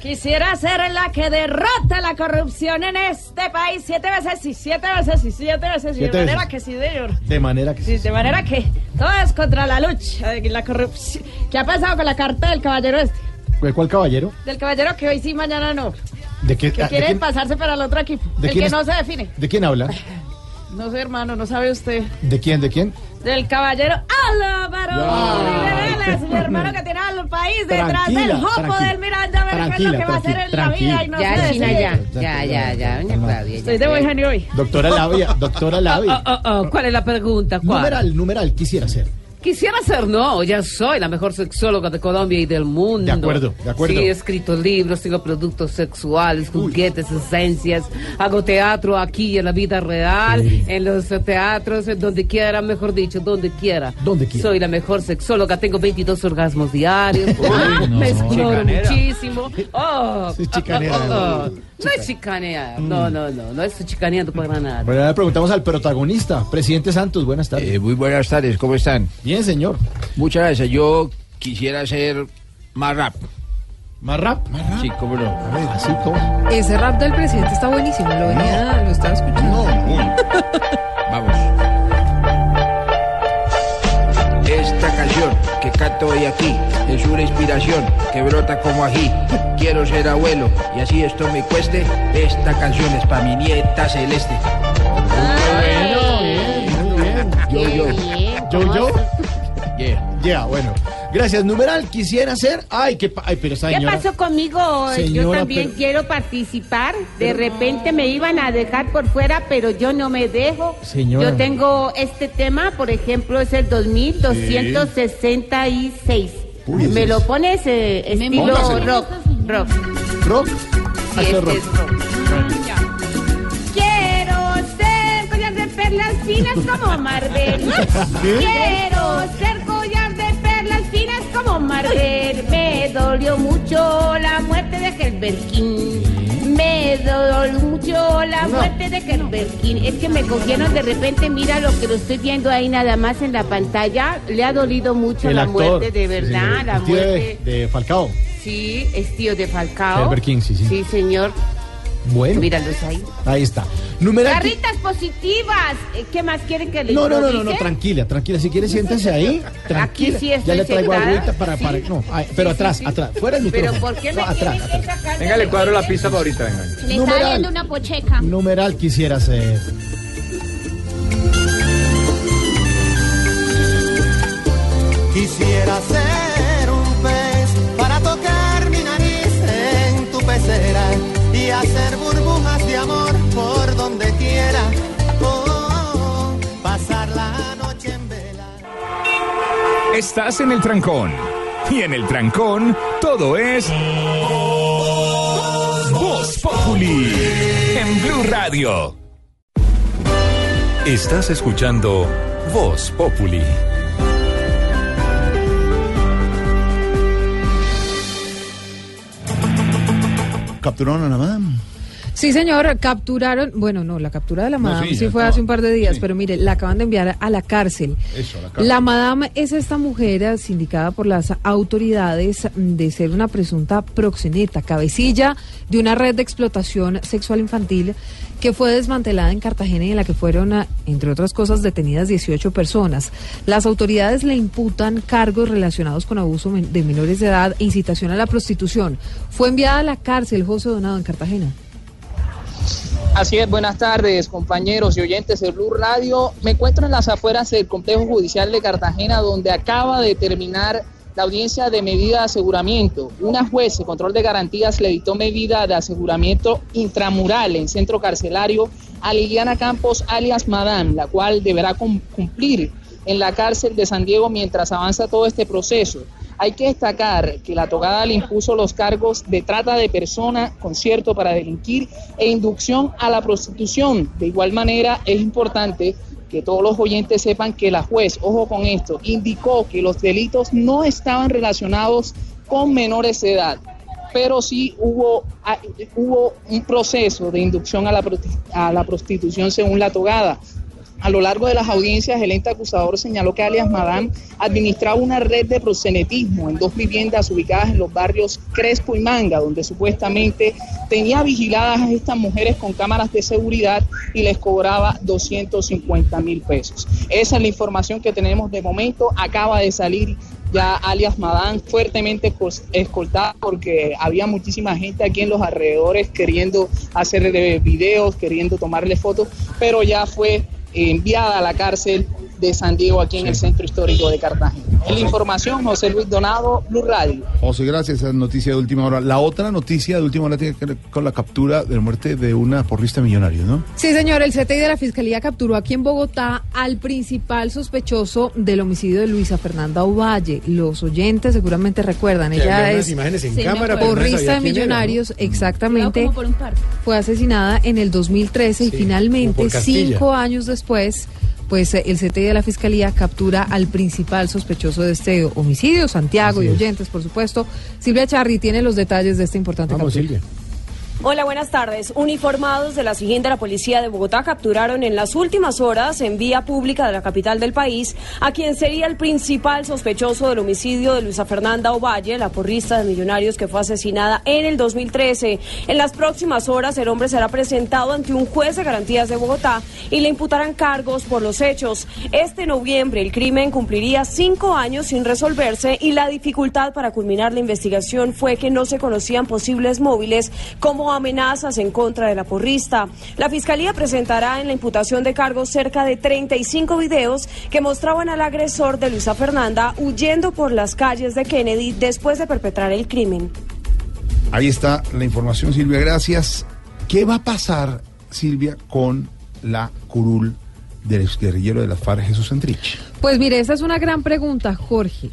Quisiera ser la que derrota la corrupción en este país siete veces y siete veces y siete veces y de manera veces. que sí, señor. De manera que Sí, de manera que todo es contra la lucha de la corrupción. ¿Qué ha pasado con la carta del caballero este? ¿Cuál- ¿Cuál caballero? Del caballero que hoy sí, mañana no. ¿De qué, Que ah, de quiere quién, pasarse para el otro equipo. ¿De El quién que es- no se define. ¿De quién habla? No sé, hermano, no sabe usted. ¿De quién? ¿De quién? Del caballero Álvaro. Vélez, mi hermano que tiene al país detrás del jopo del Miranda, a ver qué es lo que va a hacer en la vida y no Ya, se China, ya, ya, ya, ya, doña Claudia. Estoy de buen genio hoy. Doctora Labia, doctora. Oh, oh, oh, ¿Cuál es la pregunta? ¿Cuál? Numeral, numeral, quisiera ser. Quisiera ser, no, ya soy la mejor sexóloga de Colombia y del mundo. De acuerdo, de acuerdo. Sí, he escrito libros, tengo productos sexuales, juguetes, esencias. Hago teatro aquí en la vida real, en los teatros, en donde quiera, mejor dicho, donde quiera. Donde quiera. Soy la mejor sexóloga, tengo 22 orgasmos diarios. Uy, no. Me exploro Chicanera. muchísimo. Oh, Sí, chicanera. oh, oh, oh. No es chicanear, no, no, no, no es chicaneando para nada. Bueno, ahora le preguntamos al protagonista, presidente Santos, buenas tardes. Eh, muy buenas tardes, ¿cómo están? Bien, señor. Muchas gracias. Yo quisiera ser más rap. ¿Más rap? Sí, cómo no. A ver, así como. Ese rap del presidente está buenísimo, lo venía, lo estaba escuchando. Vamos. Esta canción que canto hoy aquí es una inspiración que brota como ají. Quiero ser abuelo y así esto me cueste. Esta canción es para mi nieta celeste. Bueno, bien, muy bien. Yo, yo. Yo, yo. Yeah. Ya, bueno. Gracias. Numeral, quisiera ser. Ay, qué. pa- Ay, pero esa ¿Qué señora. pasó conmigo? Yo Señora, también pero- quiero participar. De repente me iban a dejar por fuera, pero yo no me dejo. Señora. Yo tengo este tema, por ejemplo, es el 2266. Uy, me lo es- pones eh, estilo Póngaselo. rock, rock. Ah, es este rock. es rock. Quiero ser collar de perlas finas como Marvel. ¿Qué? Quiero ser collar de perlas finas como Marvel. Me dolió mucho la muerte de Helberkin. Me dolió mucho la muerte de Kerberkin. Es que me cogieron de repente, mira lo que lo estoy viendo ahí nada más en la pantalla. Le ha dolido mucho El la actor, muerte, de verdad, sí, la de- muerte. de Falcao. Sí, es tío de Falcao. Herbert King, sí, sí. Sí, señor. Bueno. Míralos ahí. Ahí está. Numeral. Carritas positivas. Eh, ¿Qué más quieren que les No, no, no, no, no, tranquila, tranquila. Si quiere, siéntese ahí. Tranquila. sí estoy ya le traigo agüita para, para. No, ay, pero Sí, atrás, sí, atrás. Fuera el Pero micrófono. ¿por qué No, atrás, atrás. Venga, le cuadro la pista? favorita, venga. Le está Numeral. dando una pocheca. Numeral quisiera ser. Quisiera ser y hacer burbujas de amor por donde quiera. Oh, pasar la noche en vela. Estás en el trancón. Y en el trancón, todo es. Voz Populi. En Blue Radio. Estás escuchando Voz Populi. ¿Capturaron a la madame? Sí, señor, capturaron, bueno, no, la captura de la No, madame sí, fue hace un par de días, pero mire, la acaban de enviar a la cárcel. Eso, a la La cárcel. madame es esta mujer eh, sindicada por las autoridades mm, de ser una presunta proxeneta, cabecilla de una red de explotación sexual infantil que fue desmantelada en Cartagena y en la que fueron, ah, entre otras cosas, detenidas 18 personas. Las autoridades le imputan cargos relacionados con abuso de menores de edad e incitación a la prostitución. Fue enviada a la cárcel José Donado en Cartagena. Así es, buenas tardes, compañeros y oyentes de Blue Radio. Me encuentro en las afueras del complejo judicial de Cartagena, donde acaba de terminar la audiencia de medida de aseguramiento. Una juez de control de garantías le dictó medida de aseguramiento intramural en centro carcelario a Liliana Campos, alias Madame, la cual deberá cum- cumplir en la cárcel de San Diego mientras avanza todo este proceso. Hay que destacar que la togada le impuso los cargos de trata de persona, concierto para delinquir e inducción a la prostitución. De igual manera, es importante que todos los oyentes sepan que la juez, ojo con esto, indicó que los delitos no estaban relacionados con menores de edad, pero sí hubo, ah, hubo un proceso de inducción a la, a la prostitución según la togada. A lo largo de las audiencias, el ente acusador señaló que alias Madame administraba una red de proxenetismo en dos viviendas ubicadas en los barrios Crespo y Manga, donde supuestamente tenía vigiladas a estas mujeres con cámaras de seguridad y les cobraba 250 mil pesos. Esa es la información que tenemos de momento. Acaba de salir ya alias Madame fuertemente escol- escoltada porque había muchísima gente aquí en los alrededores queriendo hacerle videos, queriendo tomarle fotos, pero ya fue enviada a la cárcel de San Diego aquí en el centro histórico de Cartagena. Es la información, José Luis Donado, Blue Radio. José, gracias. Esa es noticia de última hora. La otra noticia de última hora tiene que ver con la captura de la muerte de una porrista millonaria, ¿no? Sí, señor, el CTI de la Fiscalía capturó aquí en Bogotá al principal sospechoso del homicidio de Luisa Fernanda Ovalle. Los oyentes seguramente recuerdan, Que ella es imágenes en Sí, me cámara, pero no porrista de era, millonarios, ¿no? exactamente. Como por un parque. Fue asesinada en el 2013 y finalmente, cinco años después, pues eh, el CTI de la Fiscalía captura al principal sospechoso de este homicidio, Santiago Así y es. oyentes, por supuesto. Silvia Charri tiene los detalles de esta importante Vamos, captura. Silvia. Hola, buenas tardes. Uniformados de la siguiente, la policía de Bogotá capturaron en las últimas horas en vía pública de la capital del país a quien sería el principal sospechoso del homicidio de Luisa Fernanda Ovalle, la porrista de Millonarios que fue asesinada en el 2013. En las próximas horas el hombre será presentado ante un juez de garantías de Bogotá y le imputarán cargos por los hechos. Este noviembre el crimen cumpliría cinco años sin resolverse y la dificultad para culminar la investigación fue que no se conocían posibles móviles como amenazas en contra de la porrista. La Fiscalía presentará en la imputación de cargos cerca de 35 videos que mostraban al agresor de Luisa Fernanda huyendo por las calles de Kennedy después de perpetrar el crimen. Ahí está la información, Silvia. Gracias. ¿Qué va a pasar, Silvia, con la curul del guerrillero de la FARC, Jesús Santrich? Pues mire, esa es una gran pregunta, Jorge.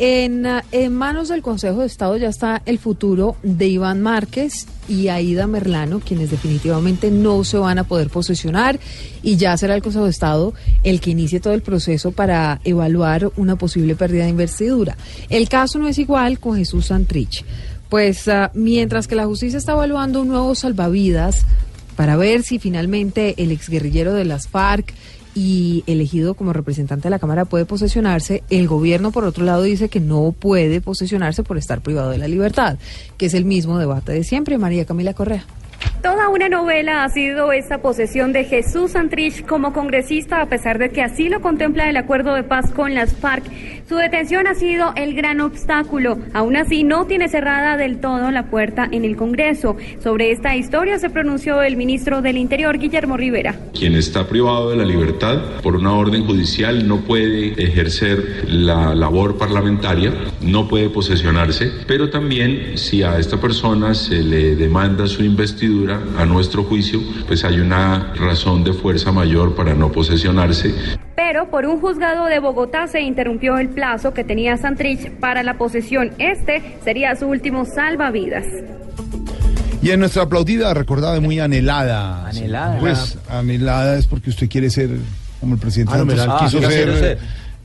En, ah, en manos del Consejo de Estado ya está el futuro de Iván Márquez y Aida Merlano, quienes definitivamente no se van a poder posesionar y ya será el Consejo de Estado el que inicie todo el proceso para evaluar una posible pérdida de investidura. El caso no es igual con Jesús Santrich Pues ah, mientras que la justicia está evaluando un nuevo salvavidas para ver si finalmente el exguerrillero de las FARC y elegido como representante de la Cámara puede posesionarse, el gobierno por otro lado dice que no puede posesionarse por estar privado de la libertad, que es el mismo debate de siempre. María Camila Correa. Toda una novela ha sido esta posesión de Jesús Santrich como congresista, a pesar de que así lo contempla el acuerdo de paz con las FARC. Su detención ha sido el gran obstáculo. Aún así, no tiene cerrada del todo la puerta en el Congreso. Sobre esta historia se pronunció el ministro del Interior, Guillermo Rivera. Quien está privado de la libertad por una orden judicial no puede ejercer la labor parlamentaria, no puede posesionarse, pero también si a esta persona se le demanda su investidura, a nuestro juicio, pues hay una razón de fuerza mayor para no posesionarse. Pero por un juzgado de Bogotá se interrumpió el plazo que tenía Santrich para la posesión. Este sería su último salvavidas. Y en nuestra aplaudida, recordada y muy anhelada. Anhelada. Pues anhelada es porque usted quiere ser como el presidente Ah, no, Santos quiso quiero ser, ser.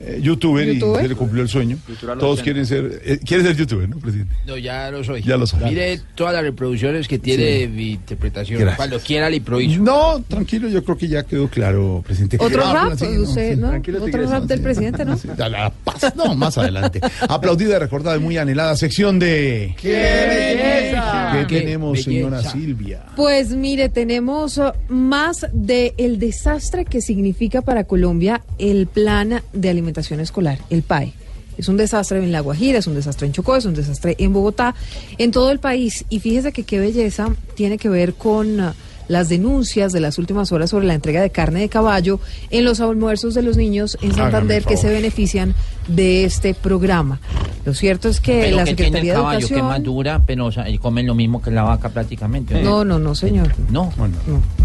Eh, youtuber, ¿Youtuber? y se le cumplió el sueño. Todos quieren ser, eh, quiere ser youtuber, ¿no, presidente? No, ya lo soy. Ya lo soy. Mire todas las reproducciones que tiene Sí. mi interpretación. Gracias. Cuando quiera le improviso. No, tranquilo, yo creo que ya quedó claro, presidente. Otro Ah, rap, sí, usted, sí, ¿no? tranquilo, Otro tigres, rap no, del sí. presidente, ¿no? La paz, no, más adelante. Aplaudida, recordada y muy anhelada sección de... ¡Qué belleza! ¿Qué ¡Qué tenemos, señora belleza! Silvia? Pues mire, tenemos más de el desastre que significa para Colombia el plan de alimentación escolar, el PAE. Es un desastre en La Guajira, es un desastre en Chocó, es un desastre en Bogotá, en todo el país. Y fíjese que qué belleza tiene que ver con uh, las denuncias de las últimas horas sobre la entrega de carne de caballo en los almuerzos de los niños en Santander que se benefician de este programa. Lo cierto es que Pero la que tiene el Secretaría de caballo, que es Educación... más dura, y comen lo mismo que la vaca prácticamente. No, no, no, señor. No.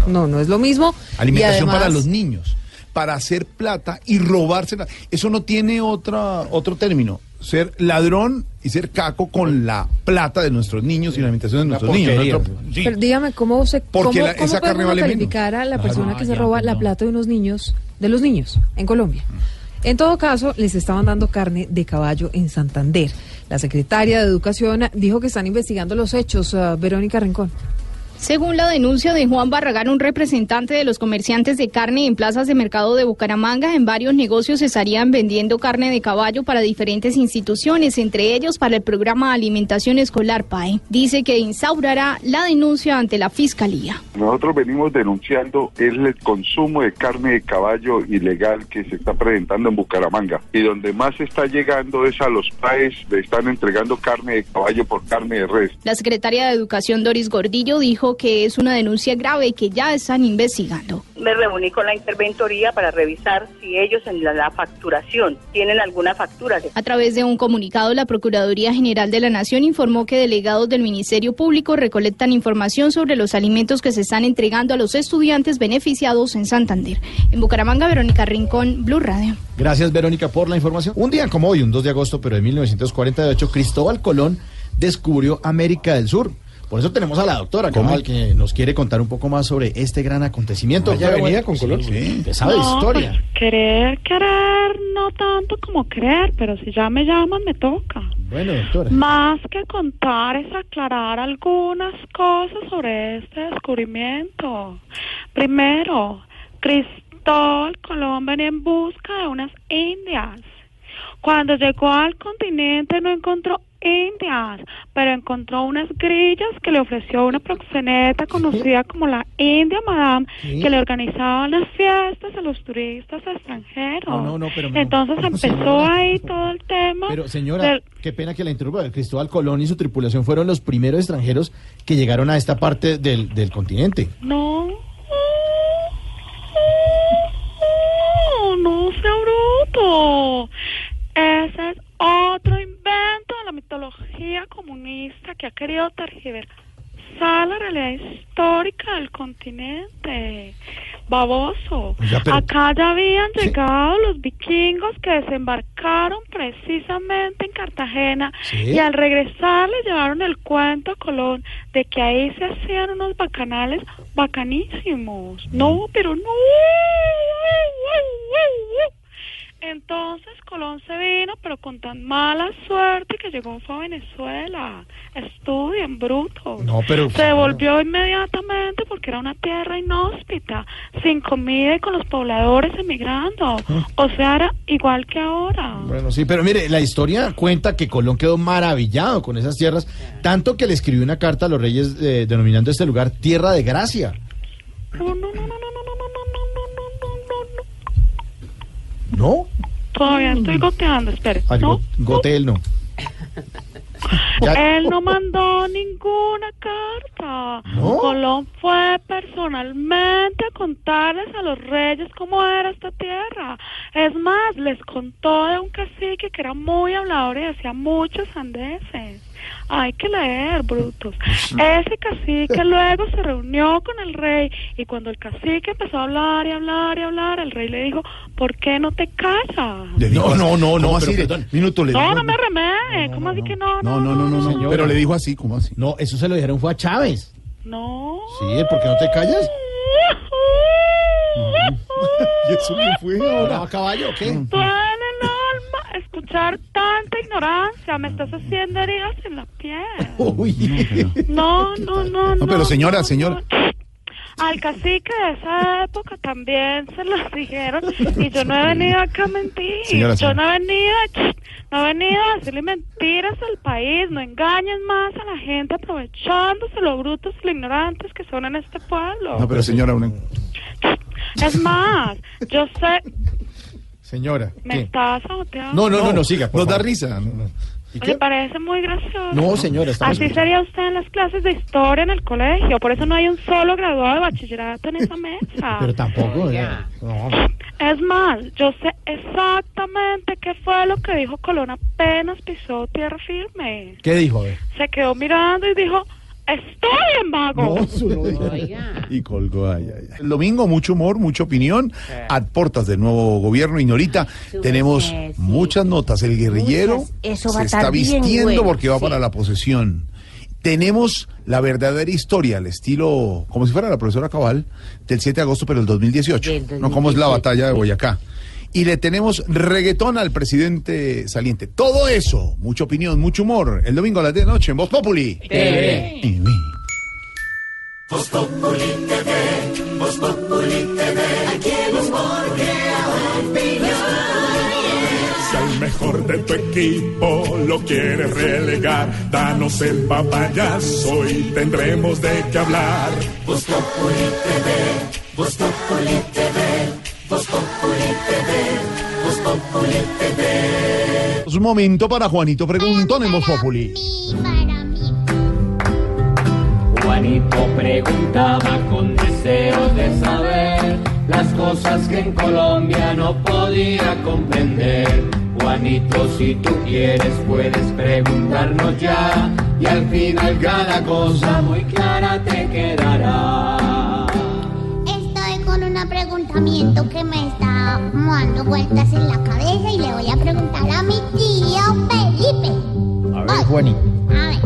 No, no es lo mismo. Alimentación Y además- para los niños, para hacer plata y robársela. Eso no tiene otra, otro término. Ser ladrón y ser caco con la plata de nuestros niños y la alimentación de nuestros niños. sí. Pero dígame, ¿cómo se Porque cómo, la- cómo esa puede carne uno vale menos. calificar a la Claro. persona Ah, que se ya, roba la plata de unos niños, de los niños, en Colombia? En todo caso, les estaban dando carne de caballo en Santander. La secretaria de Educación dijo que están investigando los hechos. ah, Verónica Rincón. Según la denuncia de Juan Barragán, un representante de los comerciantes de carne en plazas de mercado de Bucaramanga, en varios negocios estarían vendiendo carne de caballo para diferentes instituciones, entre ellos para el programa de alimentación escolar PAE. Dice que instaurará la denuncia ante la fiscalía. Nosotros venimos denunciando el consumo de carne de caballo ilegal que se está presentando en Bucaramanga y donde más está llegando es a los paes, le están entregando carne de caballo por carne de res. La secretaria de Educación, Doris Gordillo, dijo que es una denuncia grave y que ya están investigando. Me reuní con la interventoría para revisar si ellos en la, la facturación tienen alguna factura. A través de un comunicado, la Procuraduría General de la Nación informó que delegados del Ministerio Público recolectan información sobre los alimentos que se están entregando a los estudiantes beneficiados en Santander. En Bucaramanga, Verónica Rincón, Blue Radio. Gracias, Verónica, por la información. Un día como hoy, un 2 de agosto, pero de 1948, Cristóbal Colón descubrió América del Sur. Por eso tenemos a la doctora Cabal, que nos quiere contar un poco más sobre este gran acontecimiento. Doctora, venida bueno, con Colón. Sí, sabe No, historia. pues, querer, querer, no tanto como creer, pero si ya me llaman me toca. Bueno, doctora. Más que contar es aclarar algunas cosas sobre este descubrimiento. Primero, Cristóbal Colón venía en busca de unas indias. Cuando llegó al continente no encontró indias, pero encontró unas grillas que le ofreció una proxeneta conocida como la India Madame, que le organizaba las fiestas a los turistas extranjeros. No, no, no, pero. Entonces empezó señora. ahí todo el tema. Pero señora, del- qué pena que la interrumpa. Cristóbal Colón y su tripulación fueron los primeros extranjeros que llegaron a esta parte del, del continente. No. No, no sea bruto. Ese es otro invento de la mitología comunista que ha querido tergiversar la realidad histórica del continente. Baboso. Pero- Acá ya habían llegado los vikingos que desembarcaron precisamente en Cartagena Sí. y al regresar le llevaron el cuento a Colón de que ahí se hacían unos bacanales bacanísimos. No, pero no. Entonces Colón se vino, pero con tan mala suerte que llegó fue a Venezuela. Estudien, brutos. No, pero- Se devolvió inmediatamente porque era una tierra inhóspita, sin comida y con los pobladores emigrando. O sea, era igual que ahora. Bueno, sí, pero mire, la historia cuenta que Colón quedó maravillado con esas tierras, tanto que le escribió una carta a los reyes eh, denominando este lugar Tierra de Gracia. ¿No? Todavía estoy goteando, espere. Ay, ¿No? go- Gotel no. Ya- Él no mandó ninguna carta. ¿No? Colón fue personalmente a contarles a los reyes cómo era esta tierra. Es más, les contó de un cacique que era muy hablador y decía muchos sandeces. Hay que leer, brutos. Ese cacique luego se reunió con el rey y cuando el cacique empezó a hablar y hablar y hablar, el rey le dijo, ¿por qué no te callas? No, no, no, no, ¿Cómo así, minuto le No, dijo- no me remede. ¿Cómo así que no? No, no, no, no, no. Pero le dijo así, ¿cómo así? No, eso se lo dijeron fue a Chávez. No. Sí, ¿por qué no te callas? ¿Y eso qué fue ahora? ¿A caballo o qué? Duele el alma escuchar tanta ignorancia. Me estás haciendo heridas en la piel. Uy. No, no, no, no. Pero señora, señora. Al cacique de esa época también se los dijeron y yo no he venido acá a mentir. Señora, yo no he venido, no he venido a decirle mentiras al país. No engañen más a la gente aprovechándose lo brutos y lo ignorantes que son en este pueblo. No, pero señora, una... Es más, yo sé, Señora. me ¿qué? está saboteando. No, no, no, no, siga. por Nos da risa. no, no. Me parece muy gracioso. No, señora, estamos Así sería usted en las clases de historia en el colegio. Por eso no hay un solo graduado de bachillerato en esa mesa. Pero tampoco. eh, no. Es más, yo sé exactamente qué fue lo que dijo Colón apenas pisó tierra firme. ¿Qué dijo? Se quedó mirando y dijo, estoy en vago. No, eso no dijo. Y colgó, ay, ay, ay. El domingo, mucho humor, mucha opinión. A puertas del nuevo gobierno. Y ahorita tenemos sí. muchas notas. El guerrillero Muchas. Eso va se está vistiendo bueno, porque va sí. para la posesión. Tenemos la verdadera historia, al estilo, como si fuera la profesora Cabal, del 7 de agosto, pero del 2018. Del No como es la 2018. batalla de Boyacá. Y le tenemos reggaetón al presidente saliente. Todo eso, mucha opinión, mucho humor. El domingo a las 10 de la noche en Voz Populi. TV. Voz Populi TV, Voz Populi TV, aquí el humor crea opinión. Si al mejor de tu equipo lo quieres relegar, danos el papayazo y tendremos de qué hablar. Voz Populi TV, Voz Populi TV, Voz Populi TV, Voz Populi TV. Es un momento para Juanito Preguntón en Voz Populi. Juanito preguntaba con deseos de saber las cosas que en Colombia no podía comprender. Juanito, si tú quieres puedes preguntarnos ya y al final cada cosa muy clara te quedará. Un preguntamiento que me está dando vueltas en la cabeza y le voy a preguntar a mi tío Felipe. A ver, Juanito. A ver,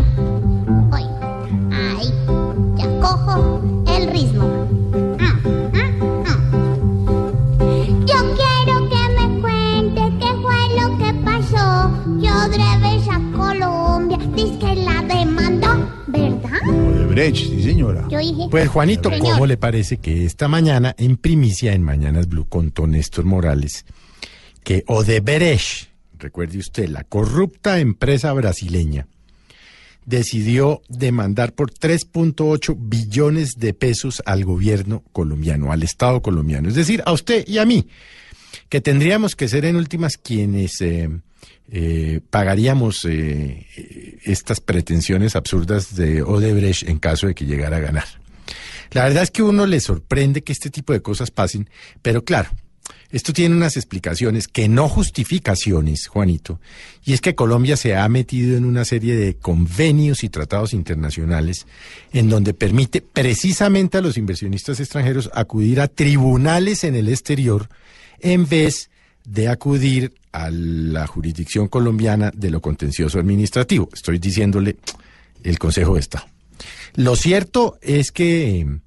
Odebrecht, sí señora. Yo dije, Pues Juanito, Señor. ¿cómo le parece que esta mañana, en primicia en Mañanas Blue, contó Néstor Morales que Odebrecht, recuerde usted, la corrupta empresa brasileña, decidió demandar por 3.8 billones de pesos al gobierno colombiano, al Estado colombiano, es decir, a usted y a mí, que tendríamos que ser en últimas quienes eh, eh, pagaríamos eh, estas pretensiones absurdas de Odebrecht en caso de que llegara a ganar. La verdad es que uno le sorprende que este tipo de cosas pasen, pero claro, esto tiene unas explicaciones que no justificaciones, Juanito, y es que Colombia se ha metido en una serie de convenios y tratados internacionales en donde permite precisamente a los inversionistas extranjeros acudir a tribunales en el exterior en vez de acudir a la jurisdicción colombiana de lo contencioso administrativo. Estoy diciéndole el Consejo de Estado. Lo cierto es que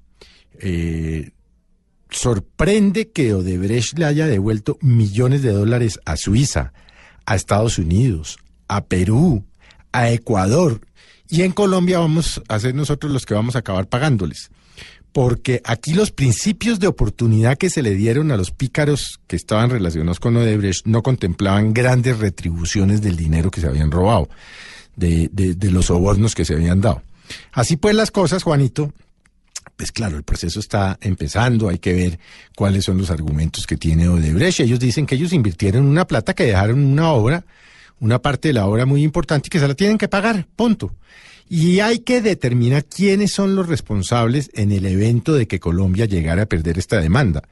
eh, sorprende que Odebrecht le haya devuelto millones de dólares a Suiza, a Estados Unidos, a Perú, a Ecuador. Y en Colombia vamos a ser nosotros los que vamos a acabar pagándoles. Porque aquí los principios de oportunidad que se le dieron a los pícaros que estaban relacionados con Odebrecht no contemplaban grandes retribuciones del dinero que se habían robado, de, de- de los sobornos que se habían dado. Así pues las cosas, Juanito, pues claro, el proceso está empezando, hay que ver cuáles son los argumentos que tiene Odebrecht. Ellos dicen que ellos invirtieron una plata que dejaron una obra, una parte de la obra muy importante y que se la tienen que pagar, punto. Y hay que determinar quiénes son los responsables en el evento de que Colombia llegara a perder esta demanda.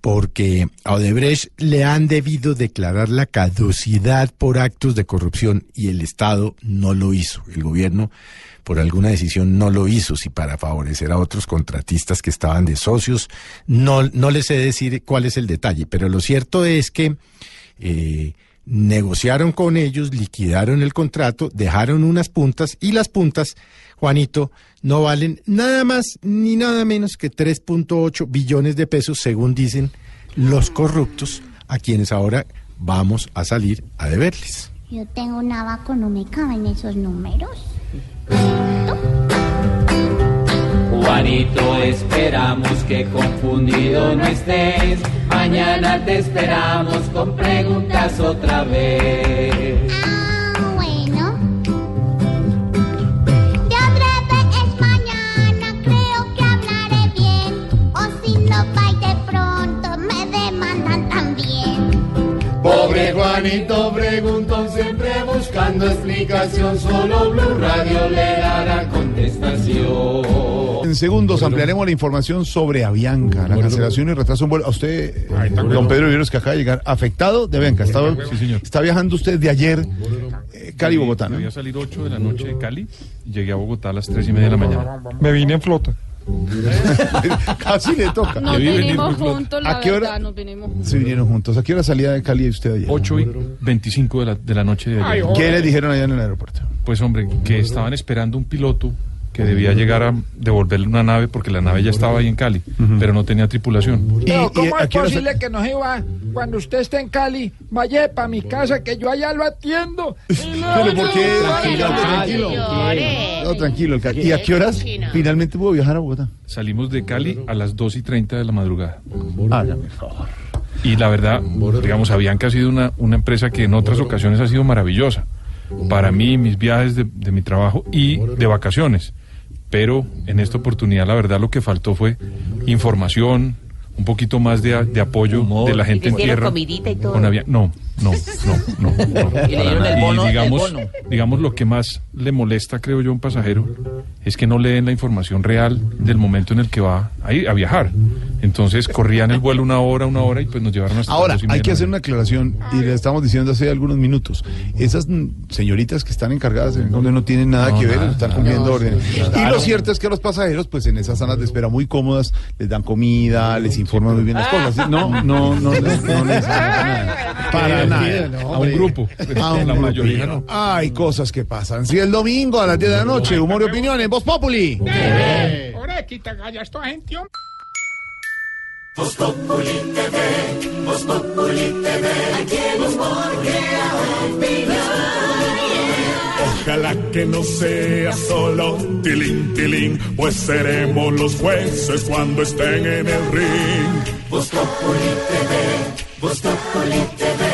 Porque a Odebrecht le han debido declarar la caducidad por actos de corrupción y el Estado no lo hizo. El gobierno por alguna decisión no lo hizo, si para favorecer a otros contratistas que estaban de socios. No, no les sé decir cuál es el detalle, pero lo cierto es que eh, negociaron con ellos, liquidaron el contrato, dejaron unas puntas y las puntas, Juanito, no valen nada más ni nada menos que 3.8 billones de pesos, según dicen los corruptos, a quienes ahora vamos a salir a deberles. Yo tengo un abaco, no me caben esos números. Juanito, esperamos que confundido no estés. Mañana te esperamos con preguntas otra vez. Pobre Juanito preguntó siempre buscando explicación. Solo Blue Radio le dará contestación. En segundos ampliaremos la información sobre Avianca, la cancelación y retraso en vuelo. A usted, eh, don Pedro Viveros, que acaba de llegar afectado de Avianca. Está, está viajando usted de ayer, eh, Cali, Bogotá, ¿no? Voy a salir 8 de la noche de Cali y llegué a Bogotá a las 3 y media de la mañana. Me vine en flota. Casi le toca. Nos vinimos juntos, la ¿A qué hora verdad, nos vinimos se vinieron juntos? ¿A qué hora salía de Cali usted ayer? 8 y 25 de la, de la noche de ayer. ¿Qué le dijeron allá en el aeropuerto? Pues hombre, que estaban esperando un piloto que debía llegar a devolverle una nave porque la nave ya estaba ahí en Cali, pero no tenía tripulación. Pero ¿cómo a es posible que no se va cuando usted esté en Cali? Vaya para mi casa que yo allá lo atiendo. Y ¿Pero por qué? Tranquilo, tranquilo. No, tranquilo. ¿Y a qué horas finalmente pudo viajar a Bogotá? Salimos de Cali a las 2 y 30 de la madrugada. Y la verdad, digamos, Avianca ha sido una, una empresa que en otras ocasiones ha sido maravillosa. Para mí, mis viajes de, de mi trabajo y de vacaciones. Pero en esta oportunidad, la verdad, lo que faltó fue información, un poquito más de, de apoyo de la gente en tierra. comidita y todo. con No, no, no, no. no, Y el bono- Y el digamos, bono. digamos, lo que más le molesta, creo yo, a un pasajero es que no le den la información real del momento en el que va a ir a viajar. Entonces corrían el vuelo una hora, una hora y pues nos llevaron hasta Ahora, hay que hacer una aclaración y le estamos diciendo hace algunos minutos. Esas mm, señoritas que están encargadas en donde no tienen nada No, que ver, nada, están cumpliendo No, órdenes. sí, Y claro. lo cierto es que a los pasajeros, pues en esas salas de espera muy cómodas, les dan comida, les informan muy bien las cosas. ¿sí? No, no, no, les- no les nada. Para nada. A un grupo. A un La mayoría no. Hay cosas que pasan. Si el domingo a las 10 de la noche, humor y opinión en Voz Populi. Ahora quita gallas toda gente. Voz Populi TV, Voz Populi TV, aquí opinión. Ojalá que no sea solo tilín, tilín, pues seremos los jueces cuando estén en el ring. Voz Populi TV, Voz Populi TV,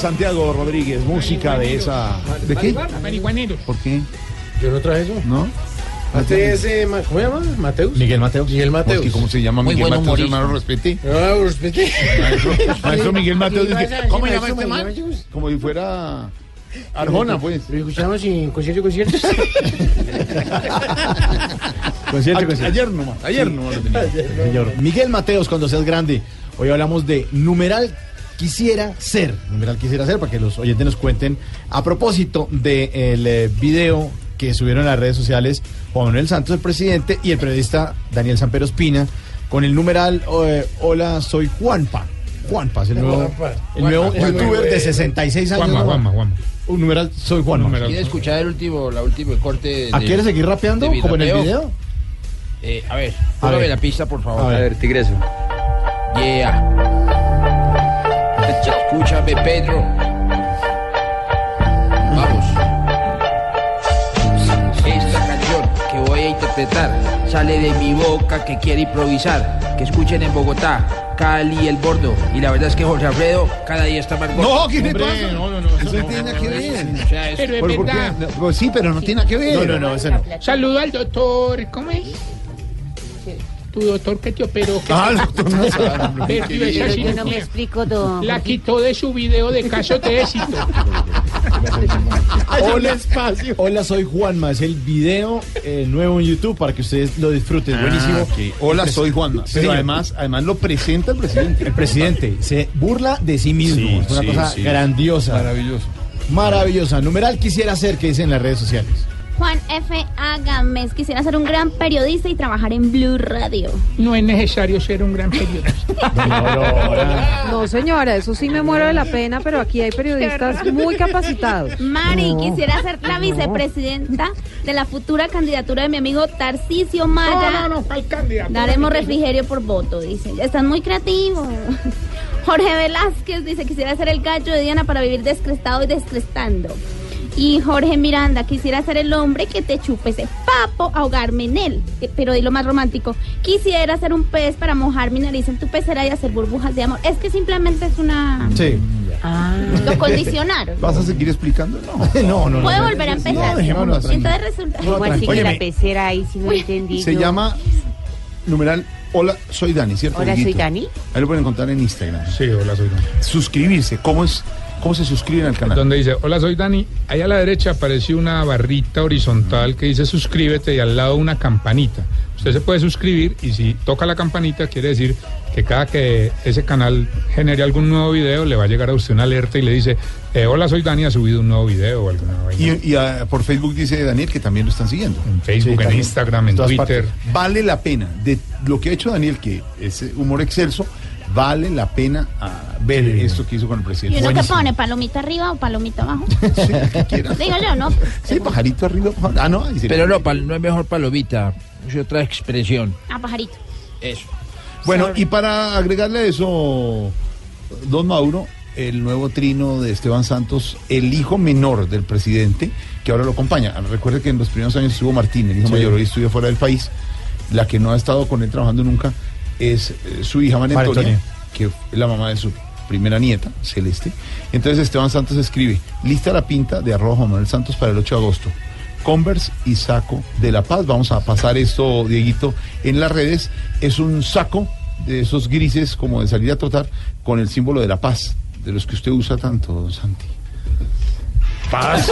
Santiago Rodríguez, música de esa... ¿De qué? Marihuaneros. ¿Por qué? Yo no traje eso. ¿No? Este es, eh, ma- ¿cómo se llama? Mateus. Miguel Mateos. Miguel Mateus. ¿Cómo se llama Muy Miguel buen Mateos, humorista. hermano? Respete. No, respete. Maestro, maestro Miguel Mateos ¿Qué dice, ¿cómo decir, llama este maestro man? Como si fuera Arjona, pues. Lo escuchamos en concierto, concierto. Concierto, A- concierto. Ayer nomás, ayer Sí. nomás lo tenía. Señor Miguel Mateos, cuando seas grande. Hoy hablamos de numeral quisiera ser. Numeral quisiera ser, para que los oyentes nos cuenten. A propósito del eh, video que subieron a las redes sociales Juan Manuel Santos, el presidente, y el periodista Daniel Sampero Espina, con el numeral eh, Hola, soy Juanpa. Juanpa, es el nuevo, Juanpa. el nuevo Juanpa. youtuber de 66 años. Juanma. Juanma, Juanma. Un numeral soy Juanma. ¿Quiere escuchar el último, la última corte? de- ¿Ah, ¿Quieres seguir rapeando de como en el video? Eh, a ver, A póngame ver. la pista, por favor. A ver. A ver, Tigreso. Yeah. Escúchame, Pedro. Vamos. Esta canción que voy a interpretar sale de mi boca que quiere improvisar. Que escuchen en Bogotá, Cali, El Bordo. Y la verdad es que Jorge Alfredo cada día está más gordo. No, ¿qué Hombre, pasa? No, no, no. Eso no tiene nada que ver. O sea, es- Pero es ¿Por- por qué? verdad. No, pues sí, pero no tiene nada que ver. No, no, no, ese no. Saludo al doctor, ¿cómo es? Tu doctor que te operó. que Ah, te- el doctor Nazareno. Perdió esa Pero yo no me explico, don. La quitó de su video de casos de éxito. Hola, Hola, soy Juanma. Es el video eh, nuevo en YouTube para que ustedes lo disfruten. Ah, Buenísimo. Hola, soy Juanma. Pero además, además lo presenta el presidente. El presidente se burla de sí mismo. Sí, es una sí, cosa sí. grandiosa. Maravilloso. Maravillosa. Numeral quisiera ser que dicen en las redes sociales. Juan F. Agames, quisiera ser un gran periodista y trabajar en Blue Radio. No es necesario ser un gran periodista. No, señora, eso sí me muero de la pena, pero aquí hay periodistas muy capacitados. Mari, No. quisiera ser la No. vicepresidenta de la futura candidatura de mi amigo Tarcisio Maya. No, no, no, ¿cuál candidato? Daremos refrigerio por voto, dice. Están muy creativos. Jorge Velázquez dice, quisiera ser el gallo de Diana para vivir descrestado y descrestando. Y Jorge Miranda, quisiera ser el hombre que te chupe ese papo, ahogarme en él. Eh, Pero di lo más romántico. Quisiera ser un pez para mojar mi nariz en tu pecera y hacer burbujas de amor. Es que simplemente es una... Sí. Lo condicionaron. ¿Vas a seguir explicando? No. no, no. Puede no. volver a empezar. No, dejémoslo así. Entonces resulta... ¿Cómo así que la pecera ahí si no he entendido? Se llama numeral Hola, soy Dani, ¿cierto? Hola, soy? Dani. Ahí lo pueden encontrar en Instagram. Sí, hola, soy Dani. Suscribirse. ¿Cómo es? ¿Cómo se suscriben al canal? Donde dice, hola, soy Dani. Ahí a la derecha aparece una barrita horizontal que dice suscríbete y al lado una campanita. Usted se puede suscribir y si toca la campanita quiere decir que cada que ese canal genere algún nuevo video le va a llegar a usted una alerta y le dice, eh, hola, soy Dani, ha subido un nuevo video o alguna vaina. Y, y, ah, por Facebook dice Daniel que también lo están siguiendo. En Facebook, en también. Instagram, en Twitter. partes. Vale la pena. De lo que ha hecho Daniel, que es eh, humor excelso, vale la pena ah, ver esto que hizo con el ¿Y presidente. uno que Buenísimo. pone? ¿Palomita arriba o palomita abajo? Sí, lo que quieras. Digo yo, ¿no? Sí, pajarito arriba. Ah, no. ahí. Pero no, pal- no es mejor palomita. Es otra expresión. Ah, pajarito. Eso. Bueno, y para agregarle a eso, don Mauro, el nuevo trino de Esteban Santos, el hijo menor del presidente, que ahora lo acompaña. Recuerde que en los primeros años estuvo Martín, el hijo Sí. mayor, hoy estudia fuera del país. La que no ha estado con él trabajando nunca es eh, su hija María Antonia, Antonia. que es la mamá de su primera nieta, Celeste. Entonces Esteban Santos escribe, lista la pinta de Juan Manuel Santos para el 8 de agosto. Converse y saco de la paz. Vamos a pasar esto, Dieguito, en las redes. Es un saco de esos grises como de salir a trotar con el símbolo de la paz, de los que usted usa tanto, don Santi. Paz.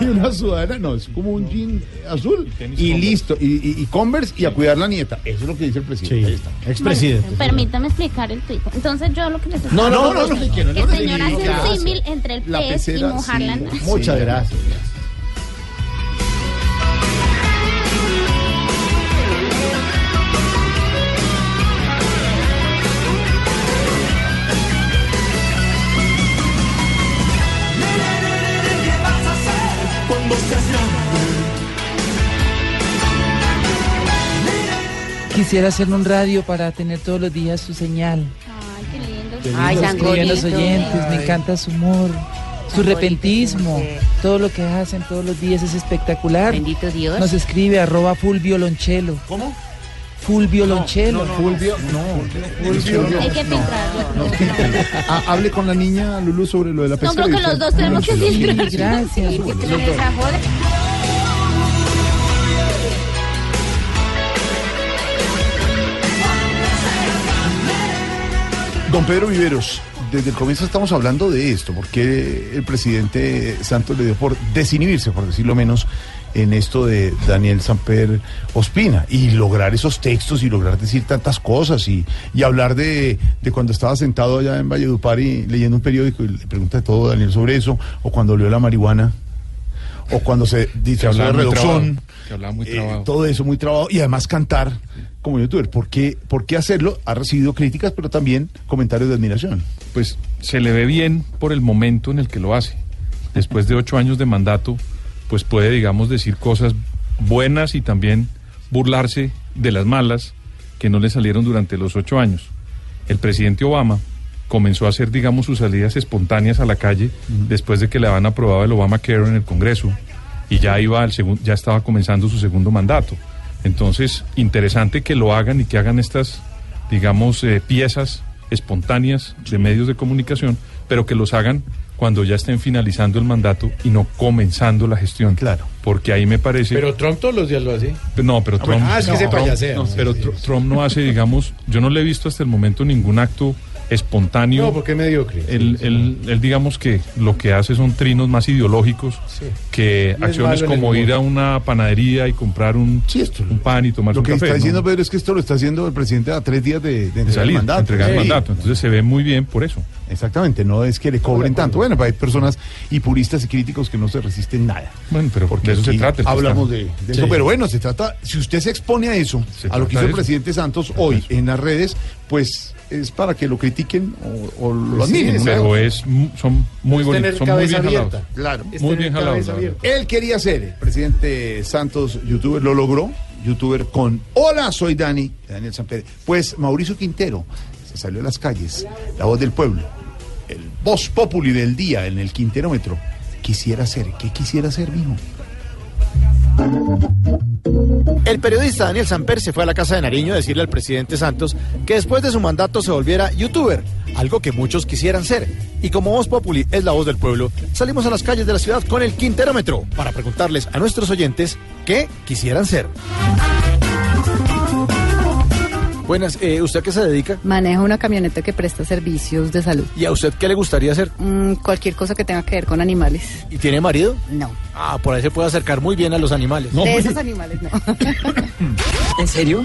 y una sudadera, no, es como un jean azul. Y listo. Y, y- y Converse y a cuidar la nieta. Eso es lo que dice el presidente. Ahí está. Expresidente. Permítame explicar el tuit. Entonces yo lo que necesito... No, no, no, no, no, El no, no, señor no, hace no, un no, símil entre el pez y pecera, mojar la sí. nariz. Muchas gracias. Quisiera hacer un radio para tener todos los días su señal. Ay, qué lindo. Ay, tan los oyentes, me encanta su humor, su repentismo, todo lo que hacen todos los días es espectacular. Bendito Dios. Nos escribe arroba full violonchelo. ¿Cómo? Full violonchelo. Fulvio, no. Fulvio, Hay que no. filtrarlo. Ah, hable con la niña Lulu sobre lo de la No, pesca. creo que los dos tenemos que filtrar. gracias. Sí, Don Pedro Viveros, desde el comienzo estamos hablando de esto, porque el presidente Santos le dio por desinhibirse, por decirlo menos, en esto de Daniel Samper Ospina y lograr esos textos y lograr decir tantas cosas y, y hablar de, de cuando estaba sentado allá en Valledupar y leyendo un periódico y le pregunta de todo a Daniel sobre eso, o cuando olió la marihuana, o cuando se dice de muy redoxón, trabado, que hablaba muy eh, todo eso muy trabado y además cantar como youtuber. ¿Por qué, ¿Por qué hacerlo? Ha recibido críticas, pero también comentarios de admiración. Pues se le ve bien por el momento en el que lo hace. Después de ocho años de mandato, pues puede, digamos, decir cosas buenas y también burlarse de las malas que no le salieron durante los ocho años. El presidente Obama comenzó a hacer, digamos, sus salidas espontáneas a la calle después de que le habían aprobado el Obamacare en el Congreso y ya iba al segundo, ya estaba comenzando su segundo mandato. Entonces, interesante que lo hagan y que hagan estas, digamos, eh, piezas espontáneas de medios de comunicación, pero que los hagan cuando ya estén finalizando el mandato y no comenzando la gestión. Claro. Porque ahí me parece. Pero Trump todos los días lo hace. No, pero Ah, Trump. bueno. Ah, es que no, se payasea. no, Sí, pero Trump no hace, digamos, yo no le he visto hasta el momento ningún acto espontáneo. No, porque es mediocre. Él, él- él, digamos que lo que hace son trinos más ideológicos que es acciones como ir a una panadería y comprar un, un pan y tomar Lo un que café. está ¿no? diciendo Pedro es que esto lo está haciendo el presidente a tres días de, de entregar salir, el mandato. entregar el mandato. Entonces se ve muy bien por eso. Exactamente, no es que le cobren tanto. Bueno, hay personas y puristas y críticos que no se resisten nada. Bueno, pero Porque de eso se trata. que Hablamos está- de, eso, pero bueno, se trata, si usted se expone a eso, a lo que hizo el presidente Santos hoy en las redes, pues es para que lo critiquen o, o lo admiren. ¿no? pero es, son muy bonitos, tener son muy cabeza bien jalados. abierta. Claro. Es Muy tener bien jalados. Él quería ser el presidente Santos, youtuber, lo logró, youtuber con Hola, soy Dani, Daniel Sanpedro. Pues Mauricio Quintero se salió a las calles, la voz del pueblo, el voz populi del día en el Quinterómetro. Quisiera ser, ¿qué quisiera ser, mijo? El periodista Daniel Samper se fue a la casa de Nariño a decirle al presidente Santos que después de su mandato se volviera youtuber, algo que muchos quisieran ser. Y como Voz Populi es la voz del pueblo, salimos a las calles de la ciudad con el Quinterómetro para preguntarles a nuestros oyentes qué quisieran ser. Buenas, eh, ¿usted a qué se dedica? Maneja una camioneta que presta servicios de salud. ¿Y a usted qué le gustaría hacer? Mm, cualquier cosa que tenga que ver con animales. ¿Y tiene marido? No. Ah, por ahí se puede acercar muy bien a los animales. de esos animales no. ¿En serio?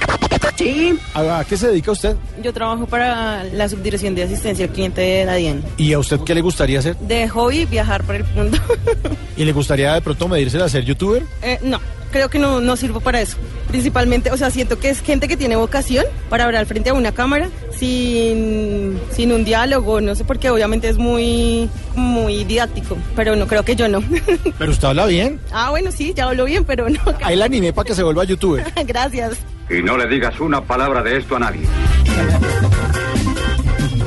Sí, ¿A, a qué se dedica usted? yo trabajo para la subdirección de asistencia al cliente de la DIAN. ¿Y a usted qué le gustaría hacer? De hobby, viajar por el mundo. ¿Y le gustaría de pronto medirse a ser youtuber? Eh, no, creo que no, no sirvo para eso. Principalmente, o sea, siento que es gente que tiene vocación para hablar frente a una cámara sin, sin un diálogo, no sé por qué, obviamente es muy, muy didáctico, pero no creo que yo no. Pero usted habla bien. ah, bueno, sí, ya hablo bien, pero no. Ahí la animé para que se vuelva youtuber. Gracias. Y no le digas una palabra de esto a nadie.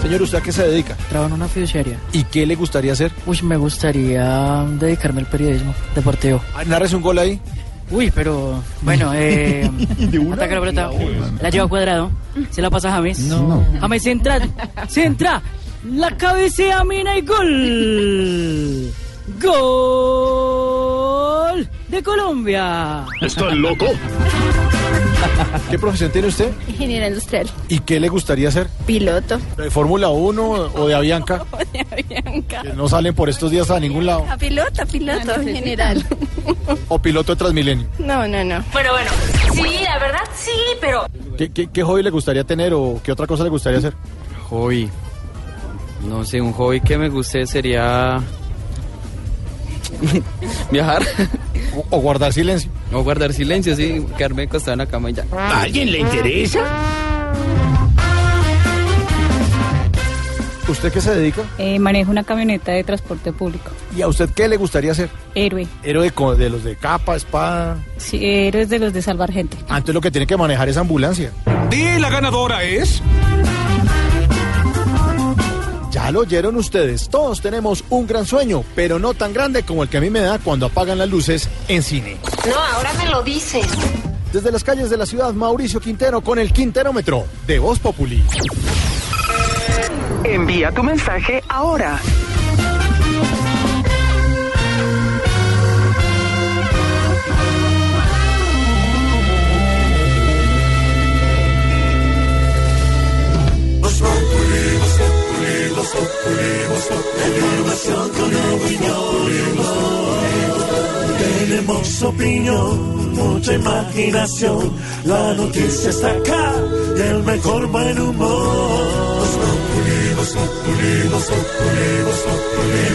Señor, ¿usted a qué se dedica? Trabajo en una fiduciaria. ¿Y qué le gustaría hacer? Uy, me gustaría dedicarme al periodismo deportivo. Ah, Nárrese un gol ahí. Uy, pero bueno, eh, ataca la pelota, la lleva cuadrado, se la pasa a James. No. James entra, se entra, la cabecea, mina y gol. Gol de Colombia. ¿Está loco? ¿Qué profesión tiene usted? Ingeniera industrial. ¿Y qué le gustaría hacer? Piloto. ¿De Fórmula 1 o de Avianca? Bianca. Que no salen por estos días a ningún lado. A piloto, a piloto en general. ¿O piloto de Transmilenio? No, no, no. Pero bueno, sí, la verdad sí, pero ¿Qué, qué, qué hobby le gustaría tener o qué otra cosa le gustaría hacer? Hobby. No sé, un hobby que me guste sería viajar. O, guardar silencio. O guardar silencio, sí, quedarme acostado en la cama y ya. ¿A alguien le interesa? ¿Usted qué se dedica? Eh, manejo una camioneta de transporte público. ¿Y a usted qué le gustaría hacer? Héroe. Héroe de los de capa, espada. Sí, héroes de los de salvar gente. Antes lo que tiene que manejar es ambulancia. Y la ganadora es. Ya lo oyeron ustedes, todos tenemos un gran sueño, pero no tan grande como el que a mí me da cuando apagan las luces en cine. no, ahora me lo dices. Desde las calles de la ciudad, Mauricio Quintero con el Quinterómetro de Voz Populi. Envía tu mensaje ahora. Tenemos opinión, mucha imaginación. La noticia está acá y el mejor buen humor.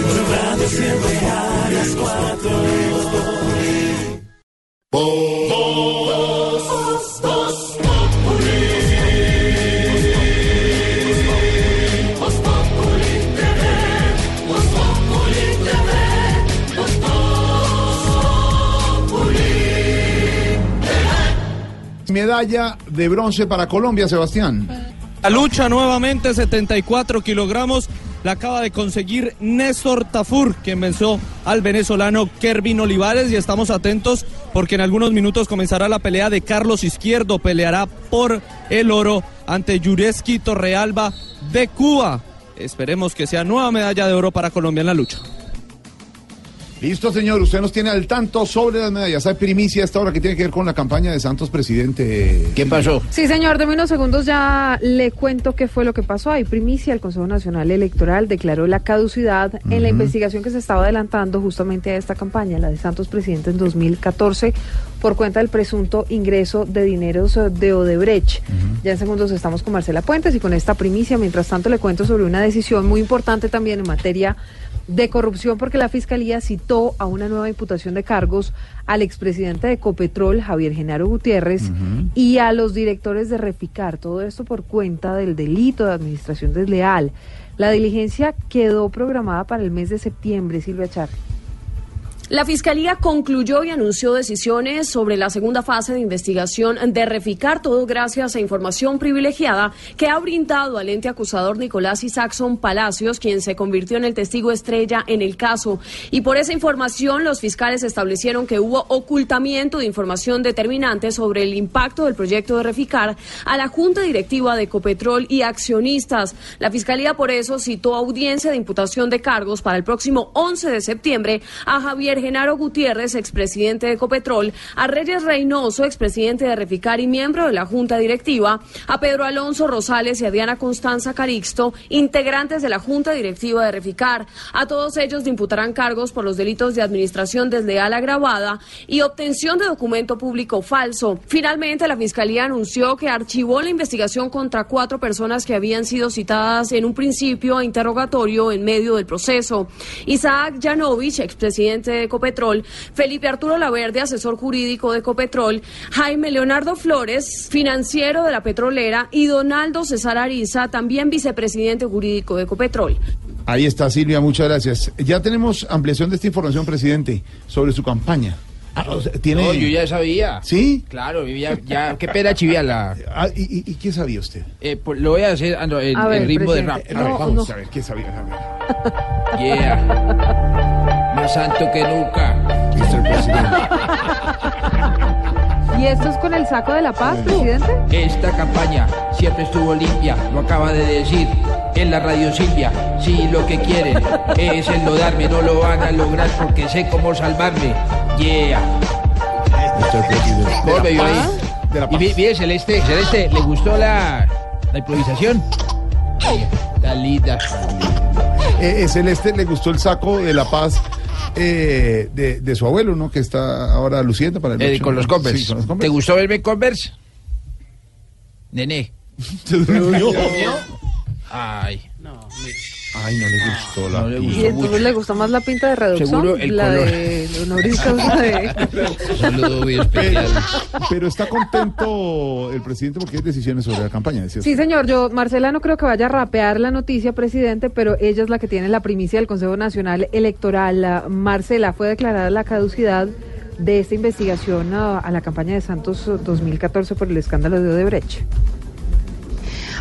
Tu radio siempre a las cuatro. Medalla de bronce para Colombia, Sebastián. La lucha nuevamente, 74 kilogramos, la acaba de conseguir Néstor Tafur, quien venció al venezolano Kervin Olivares y estamos atentos porque en algunos minutos comenzará la pelea de Carlos Izquierdo, peleará por el oro ante Yureski Torrealba de Cuba. Esperemos que sea nueva medalla de oro para Colombia en la lucha. Listo, señor. Usted nos tiene al tanto sobre las medallas. Hay primicia a esta hora que tiene que ver con la campaña de Santos Presidente. ¿Qué pasó? Sí, señor, de unos segundos ya le cuento qué fue lo que pasó. Hay primicia, el Consejo Nacional Electoral declaró la caducidad en la investigación que se estaba adelantando justamente a esta campaña, la de Santos Presidente en 2014, por cuenta del presunto ingreso de dineros eh, de Odebrecht. Ya en segundos estamos con Marcela Puentes y con esta primicia. Mientras tanto, le cuento sobre una decisión muy importante también en materia de corrupción porque la Fiscalía citó a una nueva imputación de cargos al expresidente de Copetrol, Javier Genaro Gutiérrez, y a los directores de Reficar. Todo esto por cuenta del delito de administración desleal. La diligencia quedó programada para el mes de septiembre, Silvia Char. La Fiscalía concluyó y anunció decisiones sobre la segunda fase de investigación de Reficar, todo gracias a información privilegiada que ha brindado al ente acusador Nicolás Isaacson Palacios, quien se convirtió en el testigo estrella en el caso. Y por esa información, los fiscales establecieron que hubo ocultamiento de información determinante sobre el impacto del proyecto de Reficar a la Junta Directiva de Copetrol y accionistas. La Fiscalía por eso citó audiencia de imputación de cargos para el próximo 11 de septiembre a Javier Genaro Gutiérrez, expresidente de Copetrol, a Reyes Reynoso, expresidente de Reficar y miembro de la Junta Directiva, a Pedro Alonso Rosales y a Diana Constanza Carixto, integrantes de la Junta Directiva de Reficar. A todos ellos imputarán cargos por los delitos de administración desleal agravada y obtención de documento público falso. Finalmente, la Fiscalía anunció que archivó la investigación contra cuatro personas que habían sido citadas en un principio a interrogatorio en medio del proceso. Isaac Yanovich, expresidente de Ecopetrol, Felipe Arturo Laverde, asesor jurídico de Ecopetrol, Jaime Leonardo Flores, financiero de la petrolera, y Donaldo César Ariza, también vicepresidente jurídico de Ecopetrol. Ahí está, Silvia, muchas gracias. Ya tenemos ampliación de esta información, presidente, sobre su campaña. Ah, o sea, tiene... No, yo ya sabía. ¿Sí? Claro, ya, ya qué pena chiviarla. Ah, ¿y, y, y qué sabía usted? Eh, pues, lo voy a hacer ah, no, en, en ritmo de rap. A ver, vamos no. a ver. ¿Qué sabía? A ver. Yeah. Más santo que nunca. Mr. Presidente. ¿Y esto es con el saco de la paz, presidente? Esta campaña siempre estuvo limpia, lo acaba de decir en la radio Silvia. Si lo que quieren es enlodarme, no lo van a lograr porque sé cómo salvarme. Yeah. ¿Cómo me ahí? Y vi- mire, Celeste, Celeste, ¿le gustó la, la improvisación? Está linda. Eh, eh, Celeste le gustó el saco de la paz eh, de, de su abuelo, ¿no? Que está ahora luciendo para el Eh, con ¿no? los Converse. Sí, con los ¿Te gustó verme en Converse? Nene. Se durmió. Ay. Ay, no le gustó la No le pinta. Y entonces le gusta más la pinta de reducción, Seguro el la color. de Honoris Causa de... Saludo muy especial. Pero está contento el presidente porque hay decisiones sobre la campaña, Sí, señor, yo, Marcela, no creo que vaya a rapear la noticia, presidente, pero ella es la que tiene la primicia del Consejo Nacional Electoral. La- Marcela, fue declarada la caducidad de esta investigación a, a la campaña de Santos 2014 por el escándalo de Odebrecht.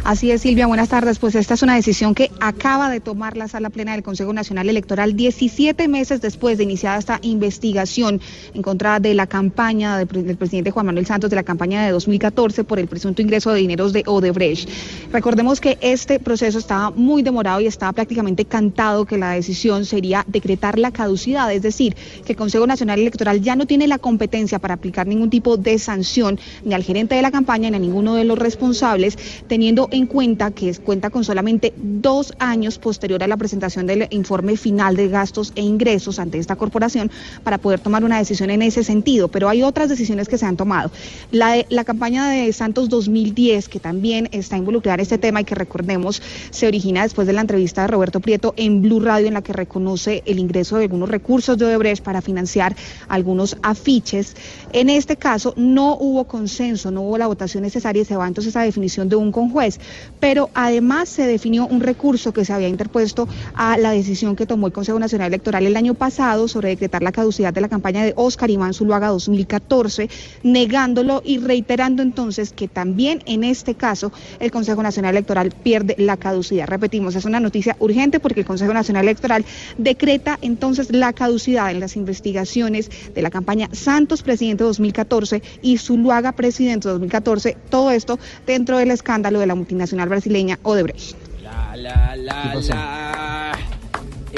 Así es, Silvia, buenas tardes. Pues esta es una decisión que acaba de tomar la Sala Plena del Consejo Nacional Electoral 17 meses después de iniciada esta investigación en contra de la campaña de- del presidente Juan Manuel Santos de la campaña de 2014 por el presunto ingreso de dineros de Odebrecht. Recordemos que este proceso estaba muy demorado y estaba prácticamente cantado que la decisión sería decretar la caducidad, es decir, que el Consejo Nacional Electoral ya no tiene la competencia para aplicar ningún tipo de sanción ni al gerente de la campaña ni a ninguno de los responsables, teniendo en cuenta que cuenta con solamente dos años posterior a la presentación del informe final de gastos e ingresos ante esta corporación para poder tomar una decisión en ese sentido. Pero hay otras decisiones que se han tomado. La, de- la campaña de Santos 2010, que también está involucrada en este tema y que recordemos se origina después de la entrevista de Roberto Prieto en Blue Radio en la que reconoce el ingreso de algunos recursos de Odebrecht para financiar algunos afiches. En este caso no hubo consenso, no hubo la votación necesaria y se va entonces a definición de un conjuez. Pero además se definió un recurso que se había interpuesto a la decisión que tomó el Consejo Nacional Electoral el año pasado sobre decretar la caducidad de la campaña de Oscar Iván Zuluaga 2014, negándolo y reiterando entonces que también en este caso el Consejo Nacional Electoral pierde la caducidad. Repetimos, es una noticia urgente porque el Consejo Nacional Electoral decreta entonces la caducidad en las investigaciones de la campaña Santos Presidente 2014 y Zuluaga Presidente 2014, todo esto dentro del escándalo de la multinacional brasileña Odebrecht. La, la, la, la.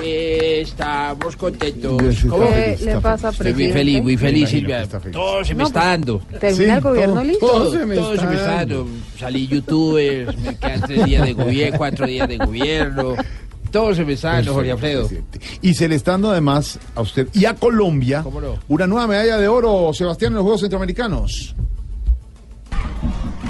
Estamos contentos. ¿Qué ¿Cómo? le Está pasa, Estoy muy presidente? feliz, muy feliz, Silvia. Todo se me No, está dando. ¿termina el gobierno listo? Todo, Todo se me todo está se me está dando. Salí youtuber, me quedan tres días de gobierno, cuatro días de gobierno. Todo se me está dando, Jorge Alfredo. Y se le está dando además a usted y a Colombia ¿Cómo no? una nueva medalla de oro, Sebastián, en los Juegos Centroamericanos.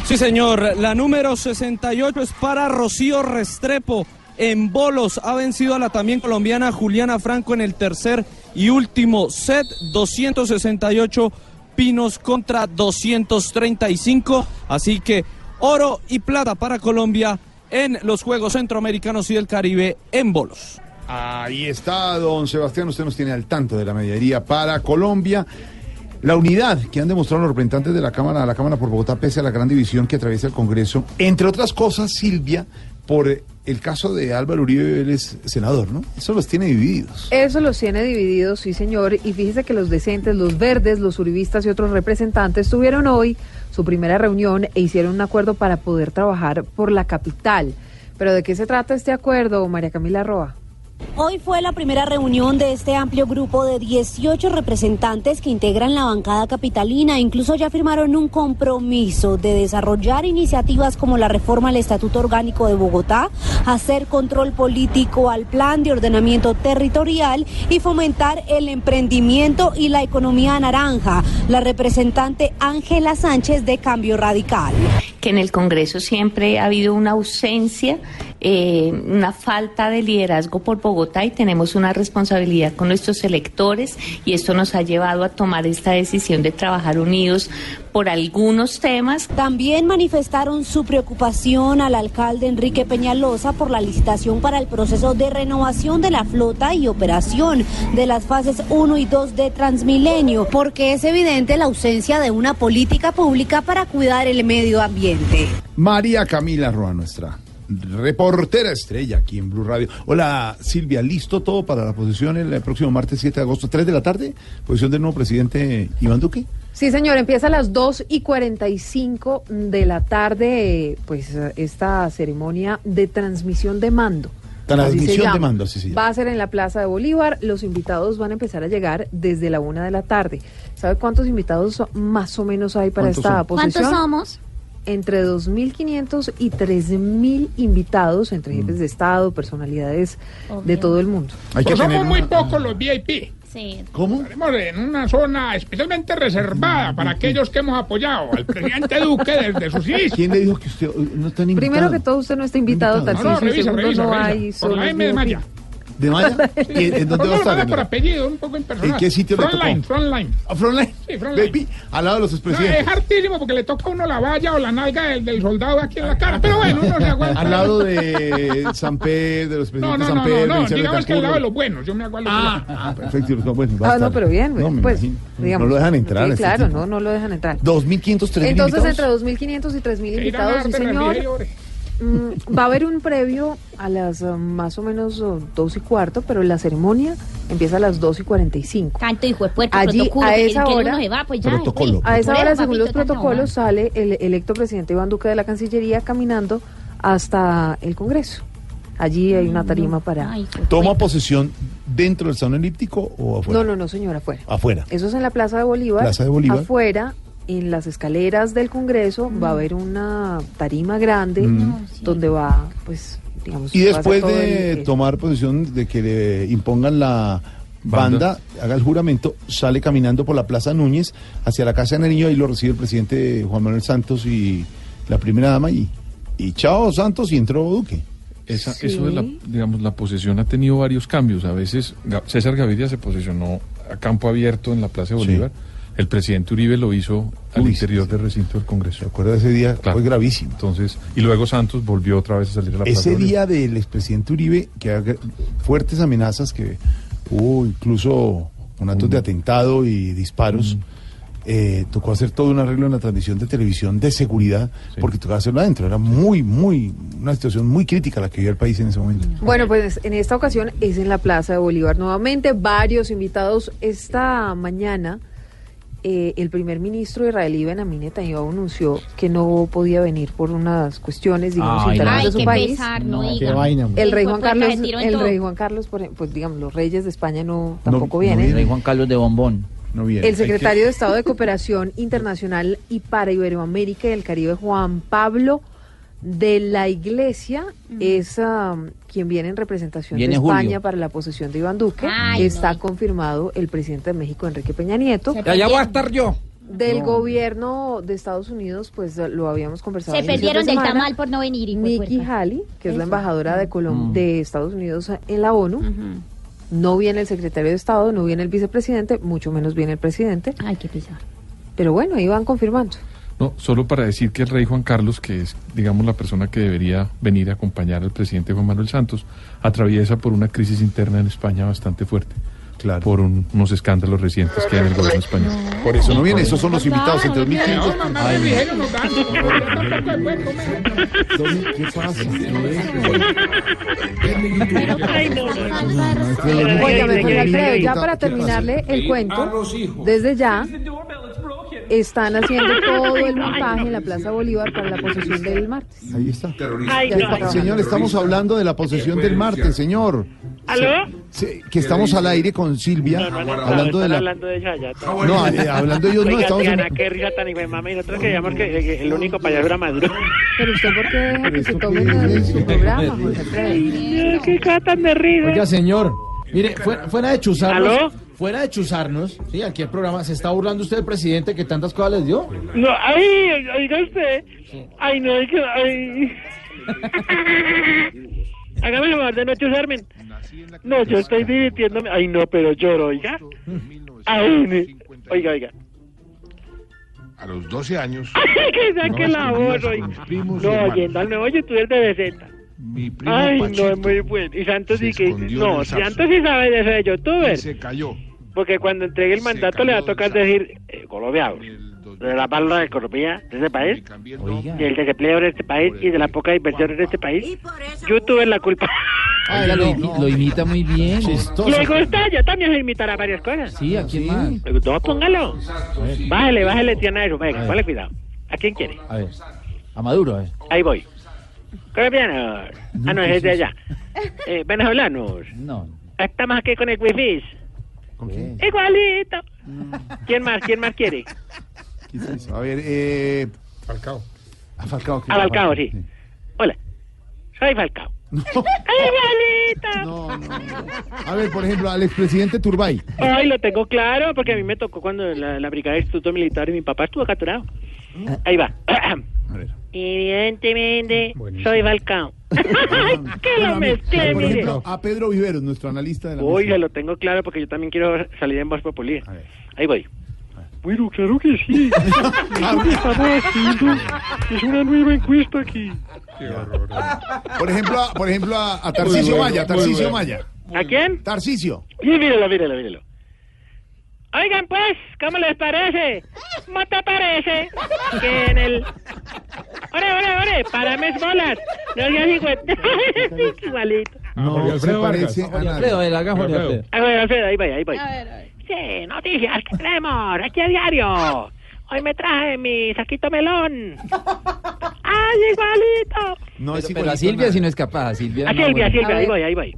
Sí, señor. La número 68 es para Rocío Restrepo. En bolos ha vencido a la también colombiana Juliana Franco en el tercer y último set. 268 pinos contra 235. Así que oro y plata para Colombia en los Juegos Centroamericanos y del Caribe en bolos. Ahí está, don Sebastián, usted nos tiene al tanto de la medalla para Colombia. La unidad que han demostrado los representantes de la Cámara, la Cámara por Bogotá, pese a la gran división que atraviesa el Congreso, entre otras cosas, Silvia, por el caso de Álvaro Uribe, él es senador, ¿no? Eso los tiene divididos. Eso los tiene divididos, sí señor, y fíjese que los decentes, los verdes, los uribistas y otros representantes tuvieron hoy su primera reunión e hicieron un acuerdo para poder trabajar por la capital. Pero ¿de qué se trata este acuerdo, María Camila Roa? Hoy fue la primera reunión de este amplio grupo de 18 representantes que integran la bancada capitalina. Incluso ya firmaron un compromiso de desarrollar iniciativas como la reforma al Estatuto Orgánico de Bogotá, hacer control político al plan de ordenamiento territorial y fomentar el emprendimiento y la economía naranja. La representante Ángela Sánchez de Cambio Radical. que en el Congreso siempre ha habido una ausencia, eh, una falta de liderazgo por Bogotá y tenemos una responsabilidad con nuestros electores y esto nos ha llevado a tomar esta decisión de trabajar unidos por algunos temas. También manifestaron su preocupación al alcalde Enrique Peñalosa por la licitación para el proceso de renovación de la flota y operación de las fases 1 y 2 de Transmilenio, porque es evidente la ausencia de una política pública para cuidar el medio ambiente. María Camila Roa, nuestra reportera estrella aquí en Blue Radio. Hola Silvia, ¿listo todo para la posición el próximo martes 7 de agosto, 3 de la tarde? Posición del nuevo presidente Iván Duque. Sí, señor, empieza a las 2 y 45 de la tarde, eh, pues eh, esta ceremonia de transmisión de mando. Transmisión de mando, se llama. Va a ser en la Plaza de Bolívar. Los invitados van a empezar a llegar desde la una de la tarde. ¿Sabe cuántos invitados más o menos hay para ¿Cuántos esta son? posición? ¿Cuántos somos? Entre 2.500 y 3.000 invitados, entre jefes de Estado, personalidades de todo el mundo. Hay que Pues tener somos muy una- pocos los VIP. Sí. ¿Cómo? Estaremos en una zona especialmente reservada para aquellos que hemos apoyado al presidente Duque desde sus inicios. ¿Quién le dijo que usted eh, no está invitado? Primero que todo, usted no está invitado, Invitado. Tarcisio, No, no, revisa, segundo, revisa, no revisa. hay Por la M de VIP. Maya. ¿De Maya? ¿Y en dónde va a estar? Por apellido, un poco impersonal. ¿En qué sitio le Frontline, tocó? Frontline. ¿A Frontline? Sí, Frontline. Baby, al lado de los No, es expresidentes. hartísimo porque le toca a uno la valla o la nalga del, del soldado aquí en la cara. Pero bueno, uno se aguanta. Al lado de San Pedro, de los No, presidentes no, de San no, Pedro. no, no, de digamos que al lado de los buenos, yo me hago a los Ah, buenos. ah, perfecto. no, bueno, va a Ah, no, pero bien, No, me pues, digamos. No lo dejan entrar. Sí, claro, no, no lo dejan entrar. 2.500, 3.000 Entonces, invitados. entre 2.500 y 3.000Que irán a invitados, sí, señor. Mm, va a haber un previo a las eh, más o menos oh, dos y cuarto, pero la ceremonia empieza a las dos y cuarenta y cinco. Canto hijo de puerto, Allí, protocolo, a que- esa hora, pues a esa hora, según los protocolos, sale el electo presidente Iván Duque de la Cancillería caminando hasta el Congreso. Allí hay una tarima para... ¿Toma posesión dentro del salón elíptico o afuera? No, no, no, señora, afuera. Afuera. Eso es en la Plaza de Bolívar. Plaza de Bolívar. Afuera, en las escaleras del Congreso, va a haber una tarima grande Mm. donde va, pues, digamos... Y después de el- tomar posesión de que le impongan la banda, haga el juramento, sale caminando por la Plaza Núñez hacia la Casa de Nariño y lo recibe el presidente Juan Manuel Santos y la primera dama y, y chao Santos y entró Duque. Esa, Eso de la, digamos, la posesión ha tenido varios cambios. A veces César Gaviria se posesionó a campo abierto en la Plaza de Sí. El presidente Uribe lo hizo al Uy, interior del recinto del Congreso. ¿Se acuerda ese día? Fue gravísimo. Entonces, y luego Santos volvió otra vez a salir a la Plaza Ese de día del expresidente Uribe, que haga fuertes amenazas, que hubo incluso un actos de atentado y disparos, eh, tocó hacer todo un arreglo en la transmisión de televisión de seguridad, porque tocaba hacerlo adentro. Era muy, muy, una situación muy crítica la que vivía el país en ese momento. Bueno, pues en esta ocasión es en la Plaza de Bolívar nuevamente. Varios invitados esta mañana. Eh, el primer ministro israelí Benjamin Netanyahu anunció que no podía venir por unas cuestiones, digamos, internas de su país. pesar, no No, diga. qué vaina, El rey Juan Carlos, el rey Juan Carlos, por, pues digamos, los reyes de España no tampoco vienen. El rey Juan Carlos de Bombón. No viene. El secretario de Estado de Cooperación Internacional y para Iberoamérica y el Caribe, Juan Pablo de la Iglesia, es um, quien viene en representación Viene de Julio. España para la posesión de Iván Duque. Ay, Está confirmado el presidente de México, Enrique Peña Nieto. Y allá voy a estar yo. Del No. gobierno de Estados Unidos, pues lo habíamos conversado. Se de perdieron del tamal por no venir. de Nikki. Haley, que es la embajadora de, Colom- Mm. de Estados Unidos en la ONU. No viene el secretario de Estado, no viene el vicepresidente, mucho menos viene el presidente. Ay, qué pesar. Pero bueno, ahí van confirmando. No, solo para decir que el rey Juan Carlos, que es, digamos, la persona que debería venir a acompañar al presidente Juan Manuel Santos, atraviesa por una crisis interna en España bastante fuerte. Claro. Por un- unos escándalos recientes que hay en el gobierno español. Por eso no viene, esos son los invitados entre 2500. No, mamá, el Miguel nos da. Tampoco se puede comer. ¿Qué pasa? Alfredo, ya para terminarle el cuento, desde ya están haciendo todo el montaje en la Plaza Bolívar para la posesión del martes. Ahí está. Ay, no. Señor, estamos hablando de la posesión del martes, señor. ¿Aló? Sí, que estamos al aire con Silvia, No, no, no, hablando de la... hablando de ella ya. No, eh, hablando de ellos, no, estamos en- Diana, qué risa tan de mami. Y nosotros creíamos que que el único payaso era Maduro. Pero usted, ¿por qué deja que se tomen en su programa, Alfredo? Qué cara tan de risa. Oiga, señor, mire, fuera, fuera de chuzarnos, ¿Aló? Fuera de chuzarnos, sí, aquí el programa, ¿se está burlando usted del presidente que tantas cosas les dio? No, ay, oiga usted. Ay, no, es que, ay. Hágame el favor de no chuzarme. No, yo estoy divirtiéndome. Ay, no, pero lloro, oiga. Ay, oiga, oiga. A los 12 años, Ay, que saque No, la voz, oiga. No, oyendo al nuevo youtuber de BZ. Mi primo Ay, Pachito no, es muy bueno. Y Santos sí que... No. Santos sí sabe de eso de youtuber. y se cayó. Porque cuando entregue el mandato le va a tocar decir, eh, colombianos, de la mala de economía de este país, del desempleo de este país y de la poca inversión en este país, yo tuve la culpa. Oiga, lo, imi- lo imita muy bien. ¿Le gusta? Yo también sé imitar a varias cosas. Sí, ¿a quién más? No, póngalo. Bájale, bájale, tiana eso, venga, ver. ponle cuidado. ¿A quién quiere? A ver, a Maduro, a ver. Ahí voy. Colombianos. Ah, no, es de allá. Eh, venezolanos. No. Estamos aquí con el wifi. Igualito. ¿Quién más? ¿Quién más quiere? A ver, eh... Falcao. A Falcao. A Falcao, sí. Hola. Soy Falcao. ¡Igualito! No, no, A ver, por ejemplo, al expresidente Turbay. Ay, lo tengo claro, porque a mí me tocó cuando la, la brigada de instituto militar y mi papá estuvo capturado. Ahí va. Evidentemente, soy Falcao. Ay, que lo a mezclé, por mire. ejemplo, a Pedro Viveros, nuestro analista de la Oiga, lo tengo claro porque yo también quiero salir en Voz Populi. Ahí voy. Bueno, claro que sí. Lo que estamos haciendo es una nueva encuesta aquí. Por ejemplo, a- por ejemplo a, a Tarcisio bueno, Maya, muy Tarcisio bueno. Maya. ¿A quién? Tarcisio. Sí, míralo, míralo, míralo. Oigan, pues, ¿cómo les parece? ¿Cómo te parece que en el... Ore, ore, ore, para dame bolas. No seas igual- igualito. No, Alfredo parece a nada. Alfredo, el haga Jorge Alfredo. Alfredo. A ver, Alfredo, ahí voy, ahí voy. Sí, noticias que tenemos aquí a diario. Hoy me traje mi saquito melón. ¡Ay, igualito! No es Pero, pero a igualito Silvia nada. si no es capaz. A Silvia. A no, Silvia, bueno. Silvia, A ahí ver. voy, ahí voy.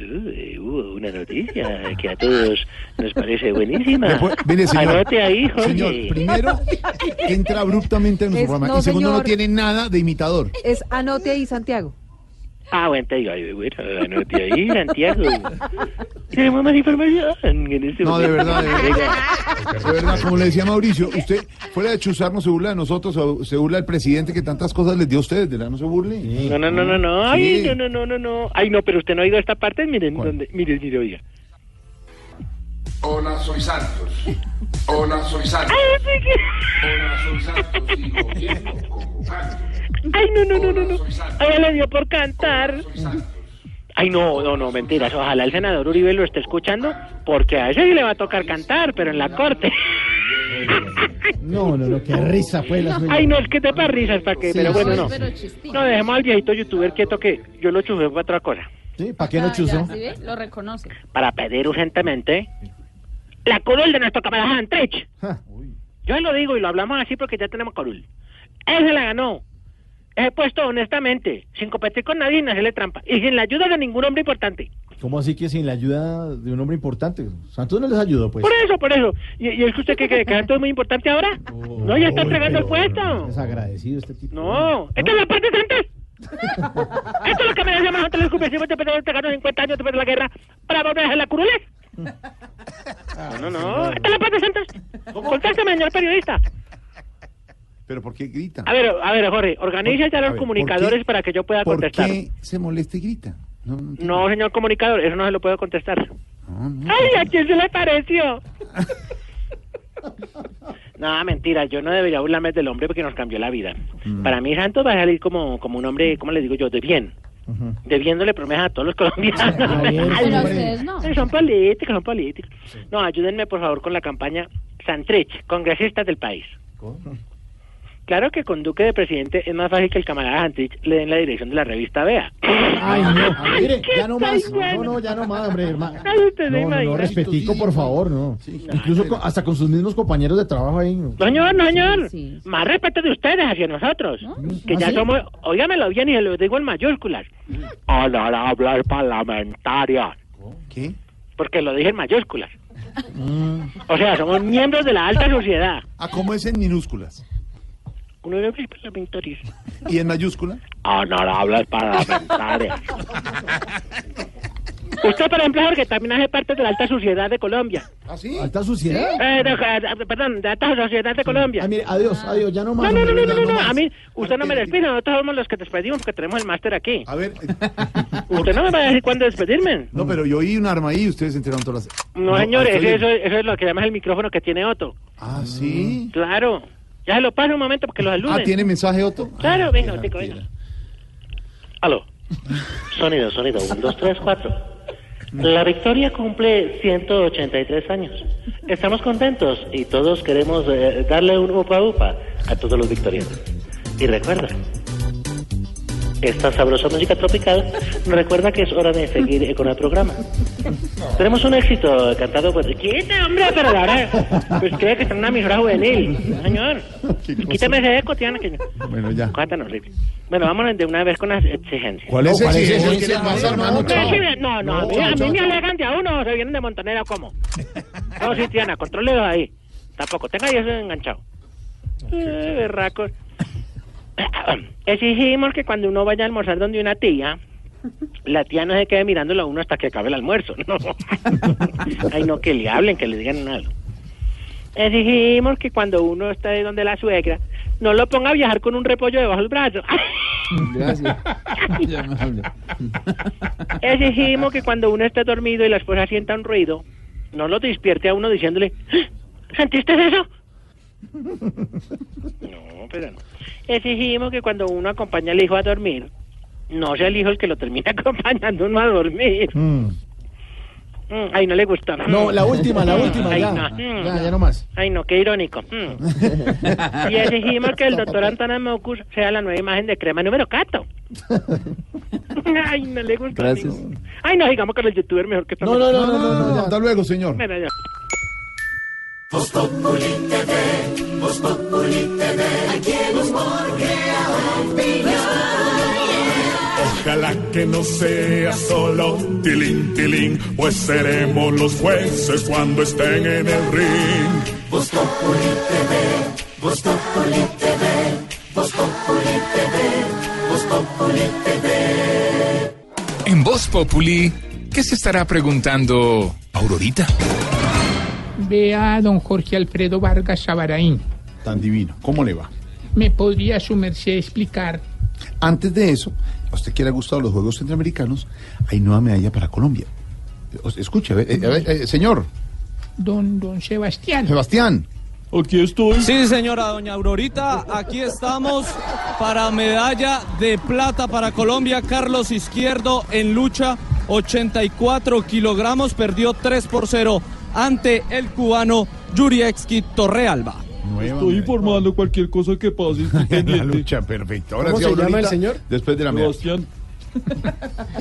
Uy, hubo una noticia que a todos nos parece buenísima. Después- mire, señor. Anote ahí, Jorge. Señor, primero entra abruptamente en nuestro Es- programa no, y segundo no tiene nada de imitador. Es anote ahí, Santiago. Ah, bueno, te digo, ay, bueno, anote ahí, Santiago. Tenemos más información en este No, de momento. verdad, de verdad. De verdad, como le decía Mauricio, usted fuera de chuzarnos se burla de nosotros, o se burla del presidente que tantas cosas les dio a ustedes, de verdad, no se burle. No, no, no, no, no. Ay, Sí. no, no, no, no, no. Ay, no, pero usted no ha oído esta parte. Miren, donde, miren, miren, oiga. Hola, soy Santos. Hola, soy Santos. Hola, soy Santos. Sigo viendo, convocando. Ay, no, no, no, no, no. A ella le dio por cantar. Ay, no, no, no, mentiras. Ojalá el senador Uribe lo esté escuchando, porque a ese sí le va a tocar cantar, pero en la corte. No, no, no, qué risa fue la. Ay, no, es que te para risas, ¿para qué? Sí, pero bueno, no. No, dejemos al viejito youtuber quieto que yo lo chufé para otra cosa. ¿Sí? ¿Para qué no chuzó? Lo reconoce. Para pedir urgentemente la curul de nuestro camarada Antrich. Yo lo digo y lo hablamos así porque ya tenemos curul. Él se la ganó. Ese puesto honestamente, sin competir con nadie ni hacerle trampa. Y sin la ayuda de ningún hombre importante. ¿Cómo así que sin la ayuda de un hombre importante? Santos no les ayudó, pues. Por eso, por eso. ¿Y, y es que usted cree que, que Santos es muy importante ahora? no, ya está entregando el puesto. Desagradecido este tipo. No, esta es la parte de antes. Esto es lo que me decía más antes los cumplimientos después de entregar 50 años después de la guerra para volver a hacer la curules. No, no, no. Esta es la parte de antes. Contáctame, señor periodista. ¿Pero por qué grita? A ver, a ver, Jorge, organice ya A los ver, comunicadores ¿por qué- para que yo pueda ¿Por contestar. qué se molesta y grita? No, no entiendo. No, señor comunicador, eso no se lo puedo contestar. No, no. ¡Ay, a quién se le pareció! No, mentira, yo no debería burlarme del hombre porque nos cambió la vida. Mm. Para mí Santos va a salir como, como un hombre, ¿cómo le digo yo? De bien. Debiéndole promesas a todos los colombianos. Pero no. ustedes no. Ay, Son políticos, son políticos. No, ayúdenme por favor con la campaña Santrich, congresistas del país. Claro que con Duque de presidente es más fácil que el camarada Santrich le den la dirección de la revista Vea. Ay, no. Mire, ¿Qué ya no más. No, no, ya no más, hombre, hermano. No, no, respetico, por favor, no. Incluso con- hasta con sus mismos compañeros de trabajo ahí. ¿no? No, señor, no, señor. Sí. Más respeto de ustedes hacia nosotros. Que ¿Ah, ya sí? somos, óigamelo bien y se lo digo en mayúsculas. Honorables parlamentarias. ¿Qué? Porque lo dije en mayúsculas. O sea, somos miembros de la alta sociedad. Ah, ¿cómo es en minúsculas? Parlamentarias. ¿Y en mayúscula? Honorables parlamentarias. Usted, por ejemplo, Jorge, también hace parte de la alta sociedad de Colombia. ¿Ah, sí? ¿Alta suciedad? Eh, eh, perdón, de la alta sociedad de Colombia. Ah, mire, adiós, adiós, ya no más. No, no, no, no, no, no, más. a mí, usted no me despide, nosotros somos los que despedimos porque tenemos el máster aquí. A ver, Usted no me va a decir cuándo despedirme. no, pero yo oí un arma ahí y ustedes se enteraron todas las... No, señores, estoy eso, eso, eso es lo que llama el micrófono que tiene Otto. Ah, ¿sí? Claro. Ya se lo paso un momento porque los saluden. Ah, ¿tiene mensaje, Otto? Claro, Ah, venga, mira. venga. Aló. Sonido, sonido. Un, dos, tres, cuatro. La victoria cumple 183 años. Estamos contentos y todos queremos eh, darle un upa upa a todos los victoriosos. Y recuerda, esta sabrosa música tropical nos recuerda que es hora de seguir con el programa. Tenemos un éxito cantado por... ¡Quita, hombre! Pero ahora, pues cree que está en una emisora juvenil. Señor, quítame ese eco, Tiana, que... Bueno, ya. Cosa tan horrible. Bueno, vámonos de una vez con las exigencias. ¿Cuál es ese? ¿Qué pasa, hermano? No, no, no, a mí, a mí me alegan de a uno, se vienen de montonera o cómo. No, sí, Tiana, controle ahí. Tampoco, tenga ahí eso enganchado. Eh, berracos. Exigimos que cuando uno vaya a almorzar donde una tía, la tía no se quede mirándolo a uno hasta que acabe el almuerzo. No. Ay, no, que le hablen, que le digan algo. Exigimos que cuando uno está de donde la suegra, no lo ponga a viajar con un repollo debajo del brazo. Gracias. Exigimos que cuando uno esté dormido y la esposa sienta un ruido, no lo despierte a uno diciéndole, "¿Ah? ¿sentiste eso? No, pero no. Exigimos que cuando uno acompaña al hijo a dormir, no sea el hijo el que lo termine acompañando uno a dormir. Mm. Mm, ay, no le gustó. No, la última, la última, Ay, ya. no. Mm. Ya, ya no más. Ay, no, qué irónico. Mm. Y exigimos que el doctor Antana Mocus sea la nueva imagen de crema número cato. Ay, no le gusta. Gracias. Ay, no, digamos que el youtuber mejor que No, no, no, no, no, no, Hasta luego, señor. Mira, ya. Populi TV, Populi TV, aquí el humor. Ojalá que no sea solo tilín, tilín, pues seremos los jueces cuando estén en el ring. Voz Populi TV, Voz Populi TV, Voz Populi TV, Voz Populi TV. En Voz Populi, ¿qué se estará preguntando Aurorita? Vea a don Jorge Alfredo Vargas Sabaraín. Tan divino. ¿Cómo le va? ¿Me podría su merced explicar? Antes de eso, a usted que le ha gustado los Juegos Centroamericanos, hay nueva medalla para Colombia. Escuche, a ver, eh, a ver, eh, señor, Don, don Sebastián. Sebastián. Aquí estoy. Sí, señora doña Aurorita, aquí estamos para medalla de plata para Colombia. Carlos Izquierdo en lucha, 84 kilogramos, perdió 3 por 0 ante el cubano Yurievski Torrealba. Estoy informando cualquier cosa que pase. la lucha, perfecto. Ahora ¿Cómo sí, se llama Aurorita, el señor? Después de la. Sebastián.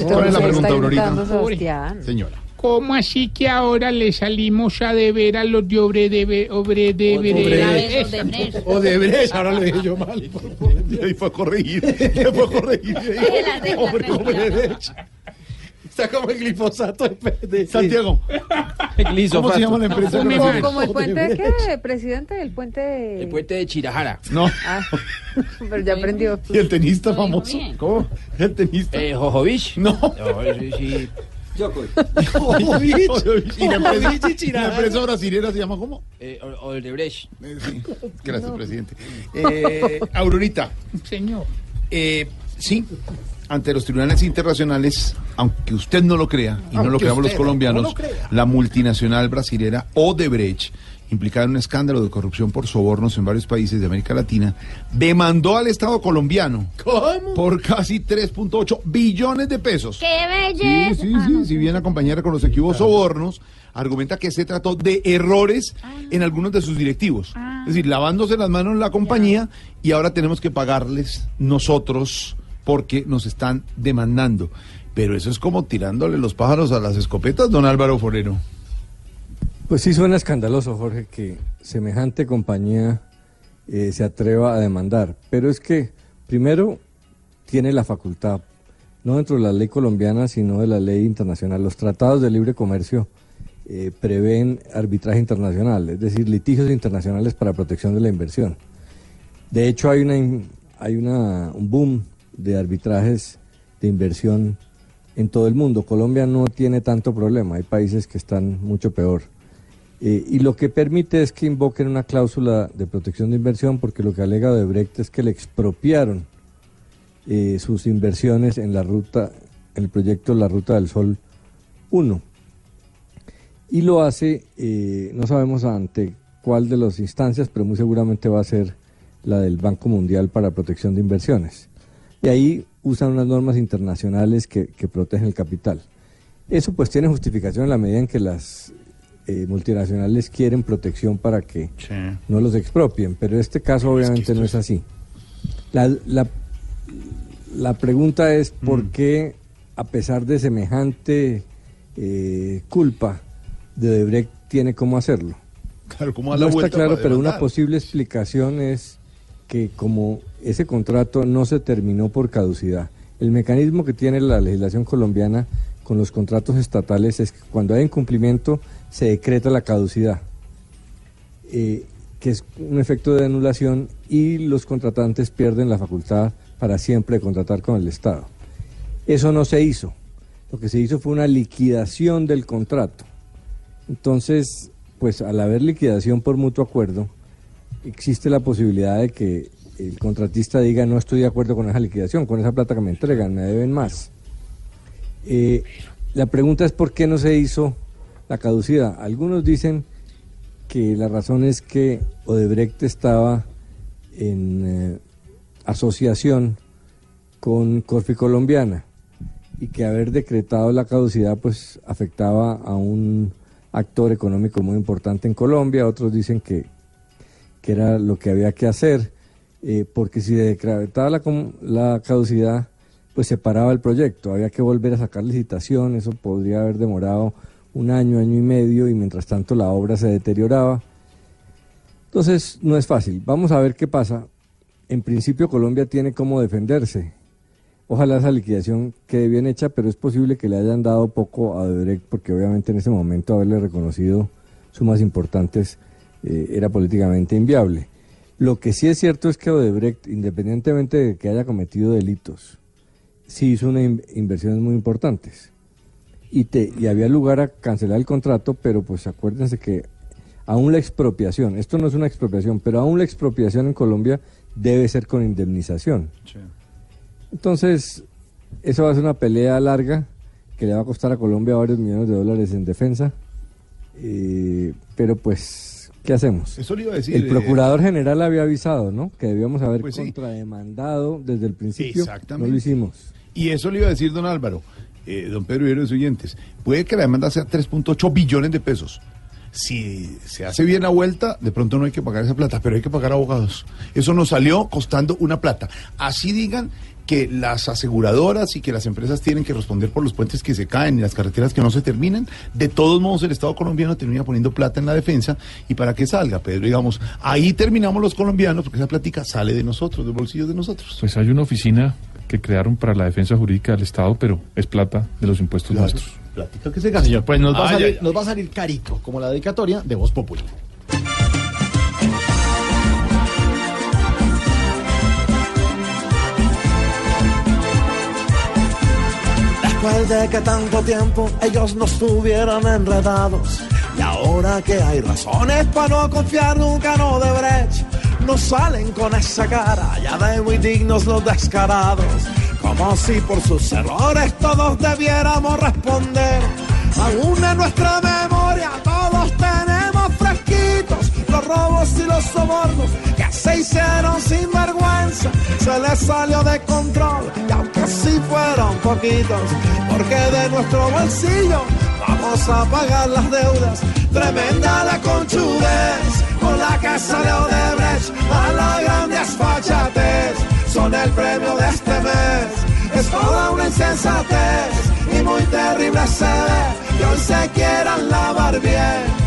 ¿Cuál es la pregunta, Aurorita? Señora. ¿Cómo así que ahora le salimos a deber a los de Obre de Obre de Odebrecht. Odebrecht, ahora lo dije yo mal. Y ahí fue a corregir. Le fue a corregir. Hombre, Odebrecht. Está como el glifosato de, de- Santiago. ¿Cómo se llama la empresa? Como, como el puente de qué, presidente del puente. El puente de Chirajara. No. Ah, pero ya aprendió. ¿Y el tenista famoso? ¿Cómo? ¿El tenista? Eh, Jojovich. No. No, sí. ¿Y la empresa, y la empresa brasilera se llama cómo? Eh, o- Odebrecht. Eh, sí. Gracias, presidente. Eh, Aurorita. Señor. Eh, sí, ante los tribunales internacionales, aunque usted no lo crea, y no lo creamos los colombianos, no lo crea. la multinacional brasilera Odebrecht, implicada en un escándalo de corrupción por sobornos en varios países de América Latina, demandó al Estado colombiano ¿Cómo? por casi 3.8 billones de pesos. ¡Qué Sí, belleza! sí, sí, si bien acompañada con los que hubo sobornos, argumenta que se trató de errores en algunos de sus directivos. Es decir, lavándose las manos la compañía y ahora tenemos que pagarles nosotros porque nos están demandando. Pero eso es como tirándole los pájaros a las escopetas, don Álvaro Forero. Pues sí suena escandaloso, Jorge, que semejante compañía eh, se atreva a demandar. Pero es que, primero, tiene la facultad, no dentro de la ley colombiana, sino de la ley internacional. Los tratados de libre comercio eh, prevén arbitraje internacional, es decir, litigios internacionales para protección de la inversión. De hecho, hay, una, hay una, un boom de arbitrajes de inversión en todo el mundo. Colombia no tiene tanto problema, hay países que están mucho peor. Eh, y lo que permite es que invoquen una cláusula de protección de inversión, porque lo que alega Odebrecht es que le expropiaron eh, sus inversiones en la ruta, el proyecto La Ruta del Sol 1. Y lo hace, eh, no sabemos ante cuál de las instancias, pero muy seguramente va a ser la del Banco Mundial para Protección de Inversiones. Y ahí usan unas normas internacionales que, que protegen el capital. Eso pues tiene justificación en la medida en que las eh, multinacionales quieren protección para que no los expropien, pero en este caso obviamente no es así. La, la, la pregunta es por qué, a pesar de semejante eh, culpa, de Odebrecht tiene cómo hacerlo. Claro, ¿cómo No está claro, pero una posible explicación es que como ese contrato no se terminó por caducidad, el mecanismo que tiene la legislación colombiana con los contratos estatales es que cuando hay incumplimiento se decreta la caducidad, eh, que es un efecto de anulación y los contratantes pierden la facultad para siempre de contratar con el Estado. Eso no se hizo. Lo que se hizo fue una liquidación del contrato. Entonces, pues al haber liquidación por mutuo acuerdo, existe la posibilidad de que el contratista diga no estoy de acuerdo con esa liquidación, con esa plata que me entregan, me deben más. Eh, la pregunta es por qué no se hizo la caducidad. Algunos dicen que la razón es que Odebrecht estaba en eh, asociación con Corfi Colombiana y que haber decretado la caducidad pues afectaba a un actor económico muy importante en Colombia, otros dicen que, que era lo que había que hacer, eh, porque si decretaba la, la caducidad, pues se paraba el proyecto, había que volver a sacar licitación, eso podría haber demorado un año, año y medio, y mientras tanto la obra se deterioraba. Entonces, no es fácil. Vamos a ver qué pasa. En principio, Colombia tiene cómo defenderse. Ojalá esa liquidación quede bien hecha, pero es posible que le hayan dado poco a Odebrecht, porque obviamente en ese momento haberle reconocido sumas importantes eh, era políticamente inviable. Lo que sí es cierto es que Odebrecht, independientemente de que haya cometido delitos, sí hizo unas in- inversiones muy importantes. Y, te, y había lugar a cancelar el contrato, pero pues acuérdense que aún la expropiación, esto no es una expropiación, pero aún la expropiación en Colombia debe ser con indemnización. Entonces, eso va a ser una pelea larga que le va a costar a Colombia varios millones de dólares en defensa. Eh, pero pues, ¿qué hacemos? Eso le iba a decir, El eh, procurador general había avisado, ¿no? Que debíamos haber Pues sí. contrademandado desde el principio. Exactamente. No lo hicimos. Y eso le iba a decir don Álvaro, eh, don Pedro y los oyentes. Puede que la demanda sea 3.8 billones de pesos. Si se hace bien la vuelta, de pronto no hay que pagar esa plata, pero hay que pagar abogados. Eso nos salió costando una plata. Así digan que las aseguradoras y que las empresas tienen que responder por los puentes que se caen y las carreteras que no se terminen. De todos modos, el Estado colombiano termina poniendo plata en la defensa y para que salga, Pedro, digamos, ahí terminamos los colombianos porque esa plática sale de nosotros, del bolsillo de nosotros. Pues hay una oficina que crearon para la defensa jurídica del Estado, pero es plata de los impuestos Claro. nuestros. Plática que se gasta. Señor, pues nos va, a Ay, salir, nos va a salir carito, como la dedicatoria de Voz Popular. Después de que tanto tiempo ellos nos tuvieran enredados. Y ahora que hay razones para no confiar nunca en Odebrecht nos salen con esa cara ya de muy dignos los descarados. Como si por sus errores todos debiéramos responder. Aún en nuestra memoria todos tenemos fresquitos los robos y los sobornos que se hicieron sin vergüenza se les salió de control y aunque sí fueron poquitos porque de nuestro bolsillo vamos a pagar las deudas. Tremenda la conchudez con la salió de Brecht a la grande desfachatez son el premio de este mes. Es toda una insensatez y muy terrible se ve que hoy se quieran lavar bien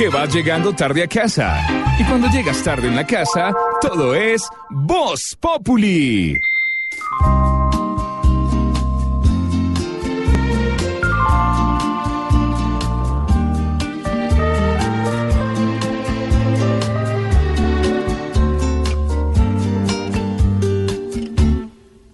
Que vas llegando tarde a casa. Y cuando llegas tarde en la casa, todo es Voz Populi.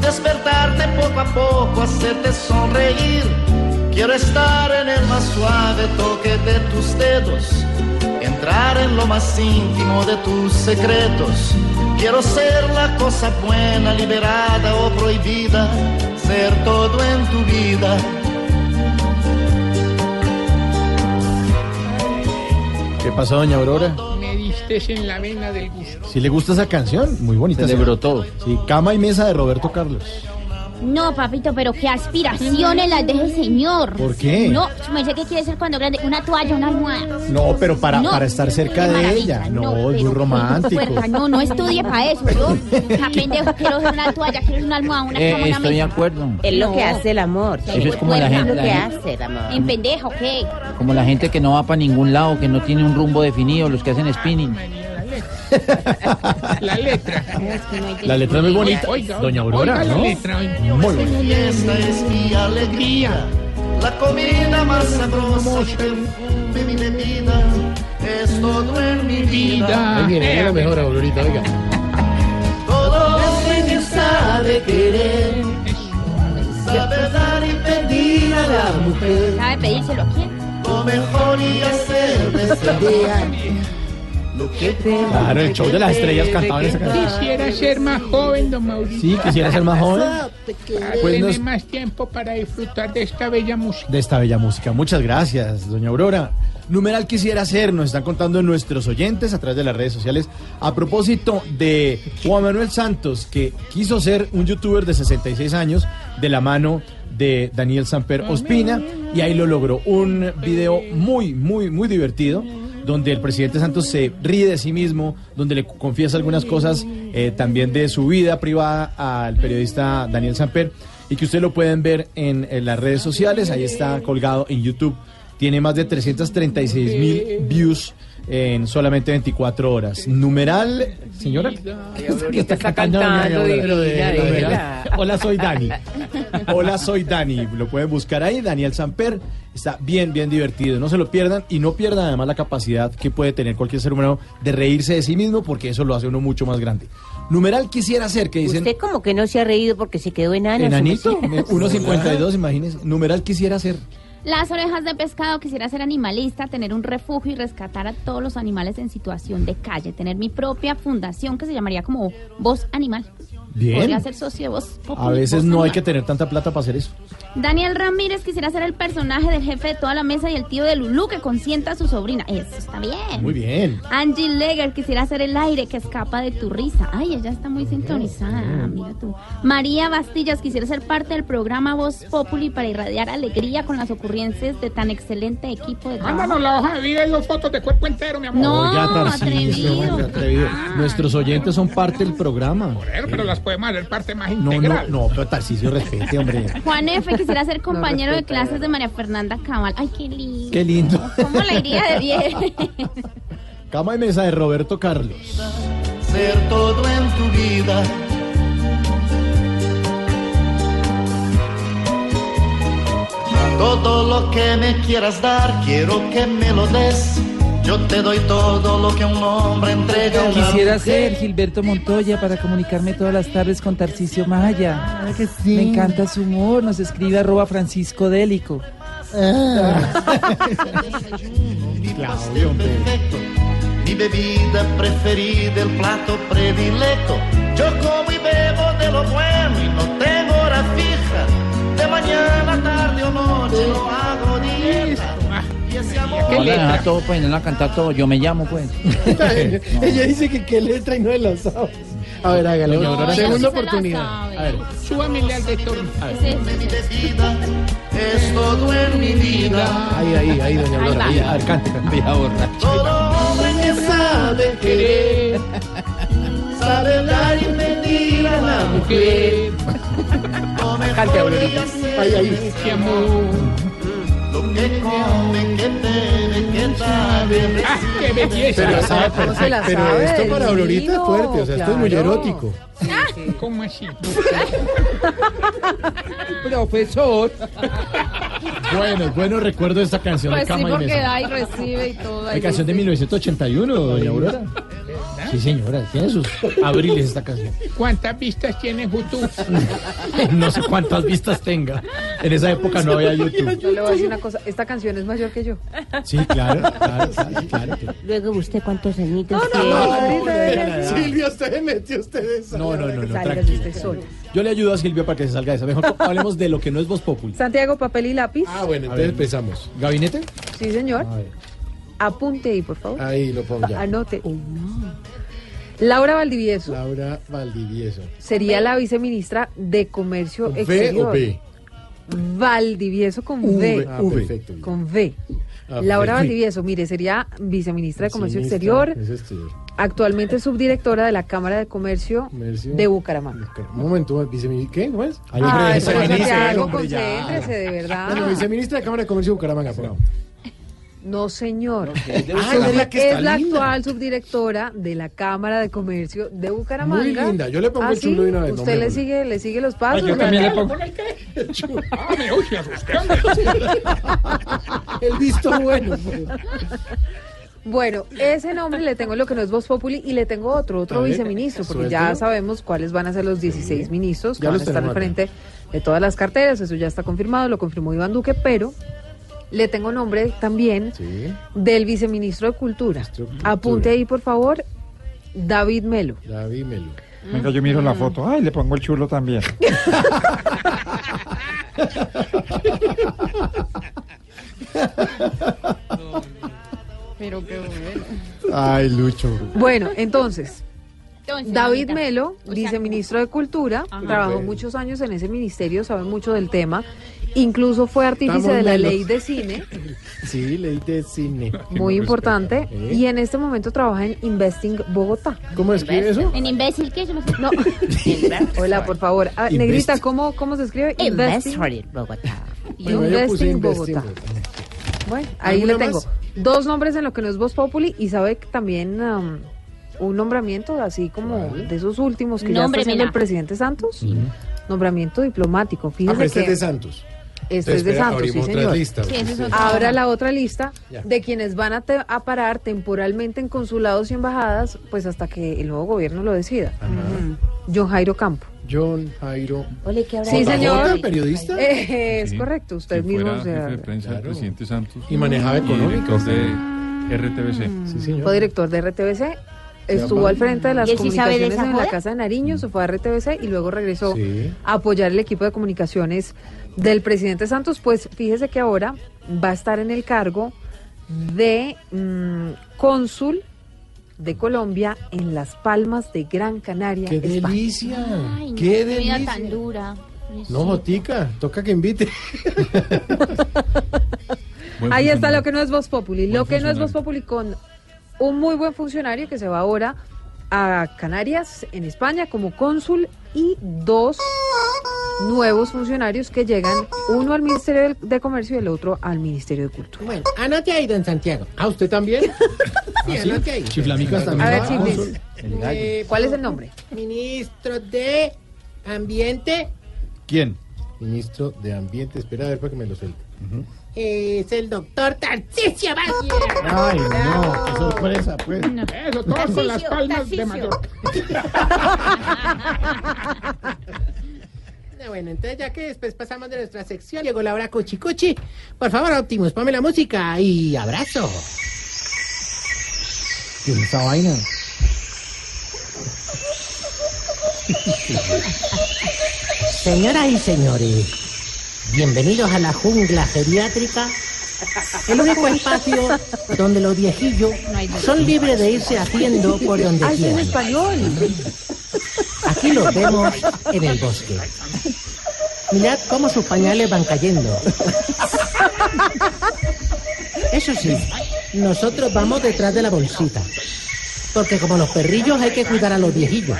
Despertarte poco a poco, hacerte sonreír. Quiero estar en el más suave toque de tus dedos. Entrar en lo más íntimo de tus secretos. Quiero ser la cosa buena, liberada o prohibida. Ser todo en tu vida. ¿Qué pasó, doña Aurora? En la vena del gusto. Si le gusta esa canción, muy bonita. Se le brotó. Sí, Cama y Mesa de Roberto Carlos. No, papito, pero qué aspiraciones las de ese señor. ¿Por qué? No, me sé que quiere ser cuando grande. Una toalla, una almohada. No, pero para, No, para estar cerca qué de maravilla, ella. No, es muy romántico. No, no estudie para eso. Yo, pendejo, quiero ser una toalla, quiero ser una almohada, una Eh, cama, una estoy de mesa. acuerdo. Es lo que hace el amor. Eso es como la gente, lo la que gente- hace el amor. En pendejo, ¿qué? como la gente que no va para ningún lado, que no tiene un rumbo definido, los que hacen spinning. La letra. La letra es muy bonita. Oiga, Doña Aurora, oiga la ¿no? letra, oiga. Muy bonita. Esta es mi alegría, la comida más sabrosa, mi perfume, mi bebida, es todo en mi vida. Ahí viene, viene la mejor, Aurorita, oiga. Todo el que sabe querer, sabe dar y pedir a la mujer. ¿Sabe pedírselo a quién? Lo mejor y hacer de Claro, el show de las estrellas cantaba en esa canción. Quisiera ser más joven, don Mauricio. Sí, quisiera ser más joven. Para Pues tener nos- más tiempo para disfrutar de esta bella música. de esta bella música. Muchas gracias, doña Aurora. Numeral quisiera ser, nos están contando nuestros oyentes a través de las redes sociales a propósito de Juan Manuel Santos, que quiso ser un youtuber de 66 años de la mano de Daniel Samper Ospina y ahí lo logró. Un video muy, muy, muy divertido donde el presidente Santos se ríe de sí mismo, donde le confiesa algunas cosas eh, también de su vida privada al periodista Daniel Samper y que ustedes lo pueden ver en, en las redes sociales, ahí está colgado en YouTube. Tiene más de 336 mil views en solamente 24 horas. Numeral, señora. ¿Qué está cantando. Hola, soy Dani. Hola, soy Dani. Lo pueden buscar ahí, Daniel Samper. Está bien, bien divertido. No se lo pierdan y no pierdan además la capacidad que puede tener cualquier ser humano de reírse de sí mismo porque eso lo hace uno mucho más grande. Numeral quisiera ser que dicen... Usted como que no se ha reído porque se quedó enano. Enanito, su merced. 1.52, imagínese. Numeral quisiera ser. Las orejas de pescado, quisiera ser animalista, tener un refugio y rescatar a todos los animales en situación de calle, tener mi propia fundación que se llamaría como Voz Animal. Bien. Podría ser socio de Voz Populi, A veces no hay que tener tanta plata para hacer eso. Daniel Ramírez quisiera ser el personaje del jefe de toda la mesa y el tío de Lulú que consienta a su sobrina. Eso está bien. Muy bien. Angie Leger quisiera ser el aire que escapa de tu risa. Ay, ella está muy sintonizada, mira tú. María Bastillas quisiera ser parte del programa Voz Populi para irradiar alegría con las ocurrencias de tan excelente equipo de trabajo. Mándanos la hoja de vida y dos fotos de cuerpo entero, mi amor. No, Oiga, atrevido. atrevido. Nuestros oyentes son parte del programa. Pero, pero las podemos hacer parte más No, no, integral. no, pero Tarcisio, respete, hombre. Juan F. quisiera ser compañero de clases de María Fernanda Cabal. Ay, qué lindo. Qué lindo. ¿Cómo le iría de bien? Cama y mesa de Roberto Carlos. ser todo en tu vida. Todo lo que me quieras dar, quiero que me lo des. Yo te doy todo lo que un hombre entrega a una Quisiera ser Gilberto Montoya para comunicarme todas las tardes con Tarcisio Maya. Me encanta su humor, nos escribe arroba Francisco Délico. Claudio, perfecto, mi bebida preferida, el plato predilecto. Yo como y bebo de lo bueno y no tengo hora fija. De mañana, tarde o noche lo hago dieta. Y ese amor Hola, a todo, pues, no la cantar todo. Yo me llamo, pues. Ella dice que qué letra y no la sabe. A ver, hágale. Doña Aurora, Segunda se oportunidad. A ver, Súbamele al de bebida es todo en mi vida. Ahí, ahí, ahí, doña Ahí Aurora. ahí, a ver, cante, cante. Vieja borracha. Todo hombre que sabe querer, sabe dar y pedir a la mujer. Y hacer Ahí, ahí. Qué amor. Lo que come, que bebe, que sabe. ¡Ah, qué belleza! Pero, sabe, ¿Cómo se la pero sabe esto del para Aurorita es fuerte, o sea, esto es muy Claro. erótico. ¿Cómo así? Profesor. Bueno, bueno recuerdo esta canción Pues de sí, Cama y porque Mesa. da y recibe y todo. La canción de sí. 1981, doña Aurora. Sí, señora, tiene sus abriles esta canción. ¿Cuántas vistas tiene YouTube? No sé cuántas vistas tenga. En esa época no había YouTube. Yo le voy a decir una cosa, esta canción es mayor que yo. Sí, claro, claro, claro. claro. Luego, ¿usted cuántos añitos No, tiene? Silvia, usted se metió usted esa. No, no, no, no, tranquilo. usted solo. Yo le ayudo a Silvia para que se salga de esa. Mejor hablemos de lo que no es Voz Populi. Santiago, papel y lápiz. Ah, bueno, entonces ver. empezamos. ¿Gabinete? Sí, señor. A ver. Apunte ahí, por favor. Ahí lo pongo ya. Anote. Uy, no. Laura Valdivieso Laura Valdivieso. sería la viceministra de Comercio ¿Con ¿V Exterior. o B? Valdivieso con V. V. Ah, perfecto. Con V. Ah, Laura. Valdivieso, mire, sería viceministra de Comercio Exterior, es exterior. actualmente subdirectora de la Cámara de Comercio, Comercio. de Bucaramanga. Un momento, viceministra. ¿Qué? ¿Cómo es? Ay, Ah, hombre, viceministra, concéntrese, de verdad. Bueno, viceministra de Cámara de Comercio de Bucaramanga. por favor. No, señor. es de Ah, Bucaramanga. es la, que está es la linda. actual subdirectora de la Cámara de Comercio de Bucaramanga. Muy linda. Yo le pongo ¿Ah, el chulo de una vez, ¿Usted le sigue, le sigue los pasos? yo también le pongo- Ah, me uy, me asusté, hombre. El visto bueno. Bueno, ese nombre le tengo lo que no es Voz Populi y le tengo otro, otro ver, viceministro, porque suéltelo. ya sabemos cuáles van a ser los 16 ministros que Ya van a estar al frente de todas las carteras, eso ya está confirmado, lo confirmó Iván Duque, pero le tengo nombre también del viceministro de Cultura. Apunte ahí, por favor, David Melo. David Melo. Venga, yo miro la foto. Ay, le pongo el chulo también. Pero qué bueno. Ay, Lucho. Bueno, entonces, Entonces, David Melo, viceministro de Cultura, Ajá. trabajó muchos años en ese ministerio, sabe mucho del tema, incluso fue artífice Estamos de la ley de cine, Sí, ley de cine. muy importante, ¿Eh? y en este momento trabaja en Investing Bogotá. ¿Cómo escribe eso? En imbécil, ¿qué? Yo no sé. No. Hola, por favor. Ah, Invest- Negrita, ¿cómo, ¿cómo se escribe? Investing Bogotá. Bueno, Investing Bogotá. Bueno, ahí le ¿Alguna tengo más? dos nombres en lo que no es Voz Populi y sabe que también um, un nombramiento así como de esos últimos que ya está haciendo el presidente Santos. Nombramiento diplomático. Ah, Fíjese pero este que es de Santos. Este es de Santos, sí, señor. listas. Sí, es. Ahora la otra lista Ya. de quienes van a, te- a parar temporalmente en consulados y embajadas, pues hasta que el nuevo gobierno lo decida. John Jairo Campo. John Jairo. Ole, ¿qué habrá Sí, señor. periodista. Eh, es Sí, correcto, usted mismo. fuera o sea, jefe de prensa del presidente Santos. Y manejaba económicas. director de RTBC. Sí, señor. fue director de RTBC, estuvo al frente de las ¿Y él sí sabe de comunicaciones en la? Casa de Nariño, se fue a RTBC y luego regresó Sí. a apoyar el equipo de comunicaciones del presidente Santos. Pues fíjese que ahora va a estar en el cargo de mm, cónsul de Colombia en Las Palmas de Gran Canaria. ¡Qué España. delicia! Ay, no, ¡Qué vida delicia! tan dura. No, Jotica, toca que invite. Ahí está lo que no es Voz Populi. Buen Lo que no es. Voz Populi con un muy buen funcionario que se va ahora a Canarias, en España, como cónsul y dos nuevos funcionarios que llegan, uno al Ministerio de Comercio y el otro al Ministerio de Cultura. Bueno, anote ahí, don Santiago. ¿A usted también? sí, anote ahí. Chiflamicas también. A ver, Chiflis. Eh, ¿cuál es el nombre? Ministro de Ambiente. ¿Quién? Ministro de Ambiente. Espera a ver para que me lo suelte. Es el doctor Tarcisio Valle. Ay, no, qué sorpresa, pues. Eso, todos con las palmas Tarcisio. de Mallorca. Ah, Bueno, entonces ya que después pasamos de nuestra sección, llegó la hora cuchi cuchi. Por favor, Optimus, ponme la música y abrazo. ¿Qué es esa vaina? Señoras y señores, bienvenidos a la jungla geriátrica, el único espacio donde los viejillos son libres de irse haciendo por donde ¡Ay, es en quieran. español! Aquí los vemos en el bosque. Mirad cómo sus pañales van cayendo. Eso sí, nosotros vamos detrás de la bolsita. Porque como los perrillos hay que cuidar a los viejillos.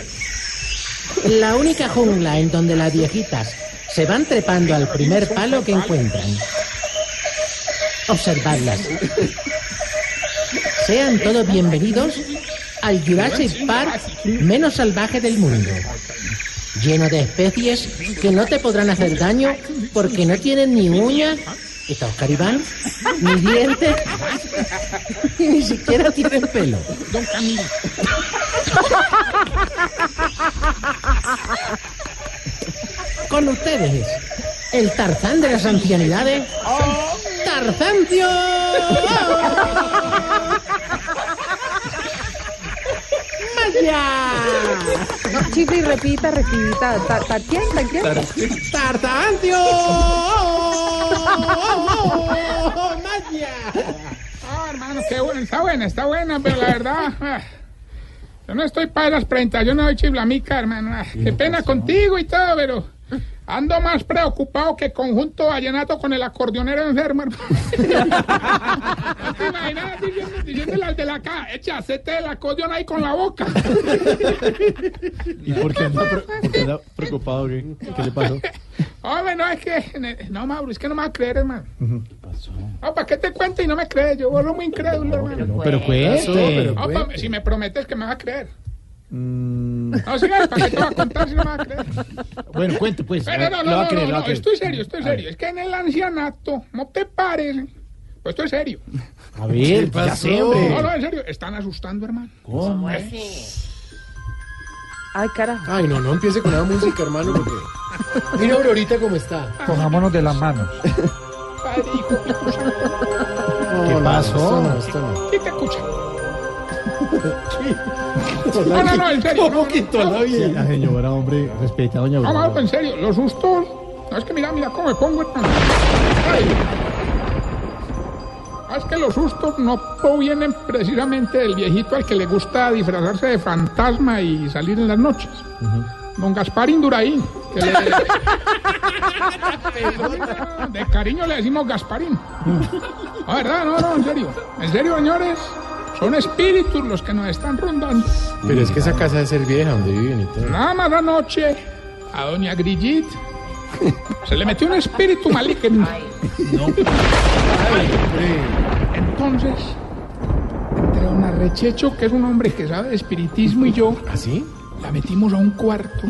La única jungla en donde las viejitas se van trepando al primer palo que encuentran. Observadlas. Sean todos bienvenidos al Jurassic Park menos salvaje del mundo. Lleno de especies que no te podrán hacer daño porque no tienen ni uñas, ¿está Oscar Iván? Ni dientes, y ni siquiera tienen pelo. Don Camilo. Con ustedes, el Tarzán de las ancianidades, Tarzancio. ¡Maya! Chifli, repita, repita. ¿Ta- ta- ¿Quién? ¿Ta- quién? Ah, hermano, qué bueno, está buena, está buena, pero la verdad, ah, yo no estoy para las presentaciones de Chiflamica, hermano. ah, qué pena contigo y todo, pero Ando más preocupado que conjunto vallenato con el acordeonero enfermo. hermano. ¿No te imaginas diciendo, diciéndole al de la caja, echa, hacete el acordeón ahí con la boca? ¿Y por qué anda, pre- por qué anda preocupado? ¿Qué, qué le pasó? Hombre, no, es que... No, Mauro, es que no me vas a creer, hermano. No, ¿para qué te cuento y no me crees? Yo vuelvo muy incrédulo, hermano. No, pero cuente. No, pa- si me prometes que me vas a creer. Mm, No, ¿para qué te voy a contar si no me vas a creer? bueno, cuente pues. Pero no, no, va no, creer, no, va no, estoy serio, estoy serio. Es que en el ancianato, ¿no te parece? Pues estoy serio. A ver, ya sé, hombre. No, no, en serio, están asustando, hermano. ¿Cómo? Ay, carajo. Ay, no, no empiece con la música, hermano, porque... Mira Aurorita cómo está. Pongámonos de las manos. ¿Qué pasó? no, esto no. ¿Quién te escucha? No, no, no, en serio. no, ¿Cómo no, quitó no. la señora, hombre, respeta a doña No, Aurora. Mauro, en serio, los sustos. No, es que mira, mira cómo me pongo, hermano. No, Es que los sustos no provienen precisamente del viejito al que le gusta disfrazarse de fantasma y salir en las noches. Don Gaspar Induraín. que le- De cariño le decimos Gasparín. No, ¿verdad? No, no, en serio. En serio, señores. Son espíritus los que nos están rondando. Pero es que esa casa debe ser vieja donde viven y todo. Nada más anoche a doña Grigit se le metió un espíritu maligno. Entonces, entre don Arrechecho, que es un hombre que sabe de espiritismo, y yo, ¿Así? la metimos a un cuarto.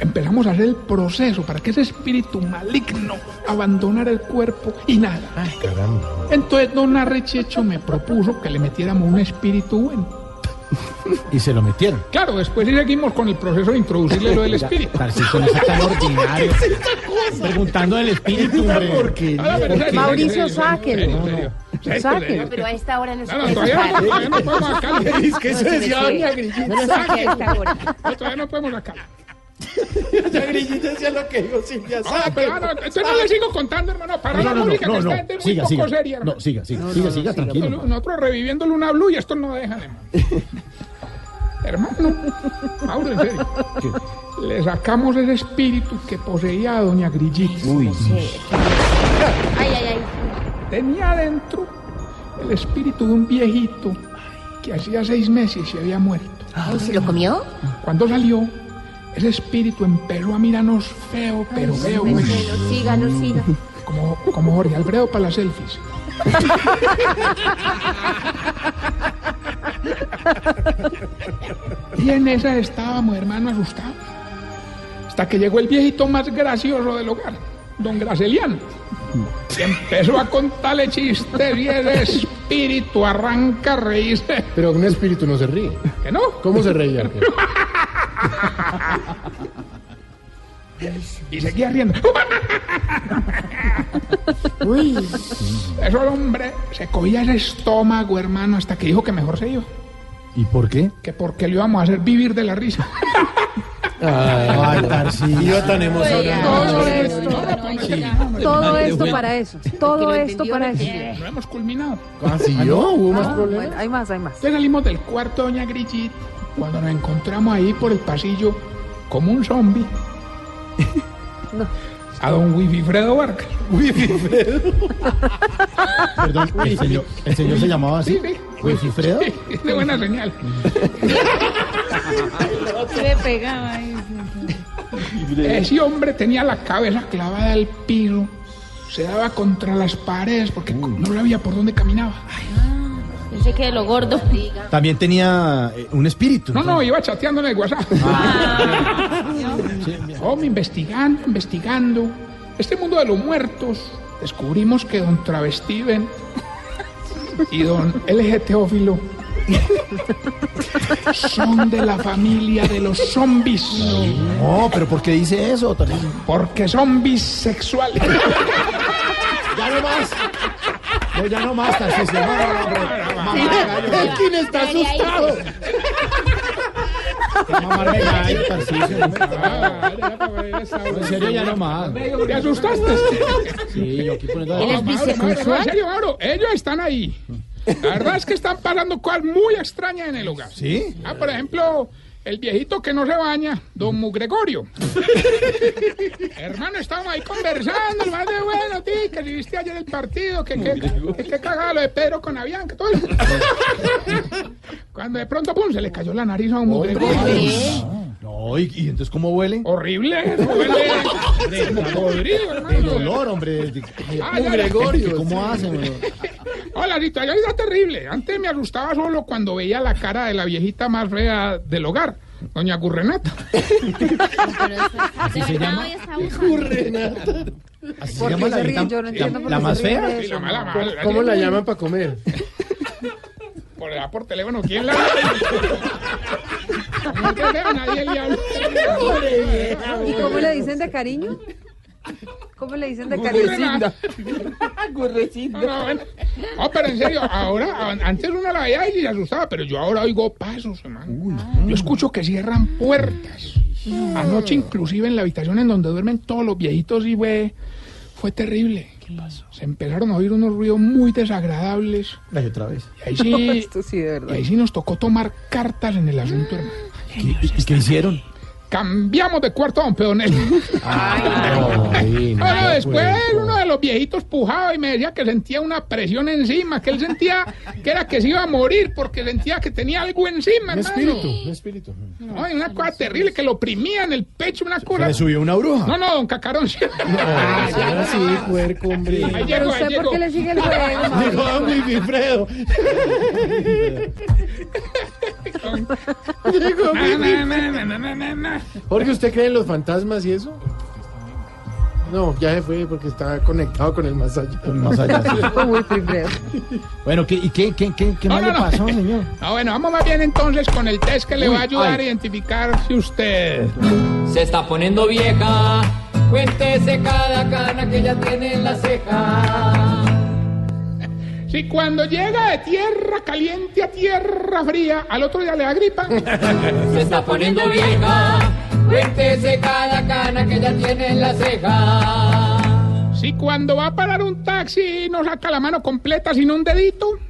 Empezamos a hacer el proceso para que ese espíritu maligno abandonara el cuerpo y nada. Caramba. Entonces don Arrechecho me propuso que le metiéramos un espíritu bueno. Y se lo metieron. Claro, después sí seguimos con el proceso de introducirle lo del espíritu. Tarcisio, no sea tan ordinario. Preguntando del espíritu, hombre. Ah, pero en serio, Mauricio, sáquelo. Sáquelo. Pero a esta hora no se puede todavía no, sacar. todavía no podemos sacarlo. Es que eso decía doña. Grillita. No, todavía no podemos sacarlo. Doña Grillita decía lo que dijo Silvia Ah, pero no, entonces no le sigo contando, hermano. Para No, la no, no, música no, que no. está gente muy Siga, poco siga. seria, hermano. No, siga, siga, siga, siga, tranquilo. Nosotros, nosotros reviviéndole una blue y estos no dejan, hermano. hermano, Mauro, en serio. Le sacamos ese espíritu que poseía a doña Grillita. Uy, Ay, ay, ay. Tenía adentro el espíritu de un viejito que hacía seis meses se había muerto. Ay, ¿se lo comió? Cuando salió, ese espíritu empezó a mirarnos feo, pero feo, Ay, güey. bueno, síganos, síganos. Como, como Jorge Alfredo para las selfies. y en esa estábamos, hermano, asustados. Hasta que llegó el viejito más gracioso del hogar, don Graceliano. Y empezó a contarle chistes y ese espíritu arranca a reírse. Pero un espíritu no se ríe. ¿Que no? ¿Cómo se reía? Y seguía riendo. Uy. Eso el hombre se cogía ese estómago, hermano, hasta que dijo que mejor se iba. ¿Y por qué? Que porque le íbamos a hacer vivir de la risa. Ay, Tarcisio. Iba tan emocionado. Todo esto, todo esto para eso. Todo esto para eso. No hemos culminado. ¿Ah, sí, yo? ¿Hubo más Ah, problemas? bueno, hay más, hay más. Entonces salimos del cuarto Doña Grigit cuando nos encontramos ahí por el pasillo como un zombie. No. A don Wififredo Vargas. Perdón, el señor, el señor se llamaba así. Sí, sí. De buena señal. Le pegaba ahí. Ese hombre tenía la cabeza clavada al piso, se daba contra las paredes porque no sabía por dónde caminaba. Pensé que de lo gordo. También tenía eh, un espíritu. No, no, iba chateando en el WhatsApp. Ah. Oh, investigando, investigando. Este mundo de los muertos, descubrimos que don Travestiven y don LG Teófilo son de la familia de los zombies. No, pero ¿por qué dice eso? Porque son bisexuales. Ya no más. No, ya no más, Tarcisio. No, no, no, no. Mamá, gallo, El King está asustado. mamá, gallo, Tarcisio. En serio, ya no más. ¿Te asustaste? Sí, yo aquí poniendo... Él es bisexual. en serio, Mauro, ellos están ahí. La verdad es que están pasando cosas muy extrañas en el hogar. ¿Sí? Ah, por ejemplo, el viejito que no se baña, don Mugregorio. Hermano, estábamos ahí conversando, el más de bueno, ti, que si viste ayer el partido, que que, que, que cagado lo de Pedro con Avianca, todo eso. Cuando de pronto, pum, se le cayó la nariz a un Mugregorio. No, ¿y, y entonces cómo huelen? Horrible, huele como podrido, hermano. El olor, hombre. Ah, ya, ya. ¿Cómo hacen? Bro? Oh, la situación está terrible. Antes me asustaba solo cuando veía la cara de la viejita más fea del hogar, doña Gurrenata. ¿Así se llama? Gurrenata. ¿Así se ¿Por llama la, la- Yo no entiendo por la qué más fea? ¿Cómo, la llaman para comer? Por, por teléfono, ¿quién la No te veo, nadie le habla. ¿Y cómo le dicen de cariño? ¿Cómo le dicen de cariño? No, no. No, pero en serio, ahora, an- antes uno la veía y se asustaba, pero yo ahora oigo pasos, hermano. Yo escucho que cierran puertas. Anoche, inclusive en la habitación en donde duermen todos los viejitos, y fue, fue terrible. ¿Qué pasó? Se empezaron a oír unos ruidos muy desagradables. Ay, otra vez. Y ahí sí, Esto sí, de y verdad. ahí sí nos tocó tomar cartas en el asunto, hermano. ¿Y, y qué hicieron? Cambiamos de cuarto a don Pedonel. Ay, no, Bueno, después pues, uno de los viejitos pujaba y me decía que sentía una presión encima, que él sentía que era que se iba a morir porque sentía que tenía algo encima, Un hermano. espíritu, un espíritu. No, y una cosa terrible que lo oprimía en el pecho, una cosa. le subió una bruja. No, no, don Cacarón. sí. Ah, ahora sí, puerco, hombre. Ahí ¿Pero llegó, ahí usted por llegó. qué le sigue el juego, Dijo Mauricio? don Wilfredo. Na, na, na, na, na, na, na, na. Jorge, ¿usted cree en los fantasmas y eso? No, ya se fue porque está conectado con el más allá. Más allá, sí. Bueno, ¿qué, ¿y qué, qué, qué, qué No, más no, le no. pasó, señor? Ah, bueno, vamos más bien entonces con el test que le va a ayudar ay. a identificar si usted. Se está poniendo vieja, cuéntese cada cana que ya tiene en la ceja. Si cuando llega de tierra caliente a tierra fría, al otro día le da gripa. Se está poniendo vieja, cuéntese cada cana que ya tiene en la ceja. Si cuando va a parar un taxi no saca la mano completa sino un dedito.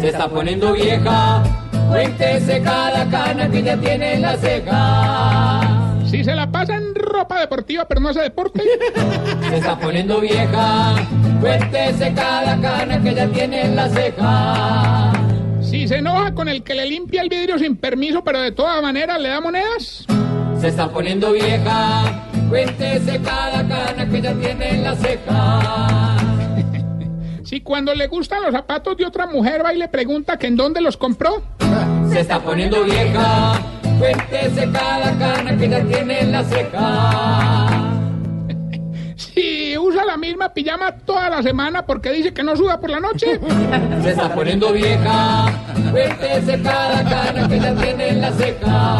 Se está poniendo vieja, cuéntese cada cana que ya tiene en la ceja. Si se la pasa en ropa deportiva pero no hace deporte. Se está poniendo vieja, cuéntese cada cana que ya tiene en la ceja. Si se enoja con el que le limpia el vidrio sin permiso pero de todas maneras le da monedas. Se está poniendo vieja, cuéntese cada cana que ya tiene en la ceja. Si cuando le gustan los zapatos de otra mujer va y le pregunta que en dónde los compró. Se está poniendo vieja, cuéntese cada cana que ya tiene en la ceja. Si usa la misma pijama toda la semana porque dice que no suda por la noche. Se está poniendo vieja, cuéntese cada cana que ya tiene en la ceja.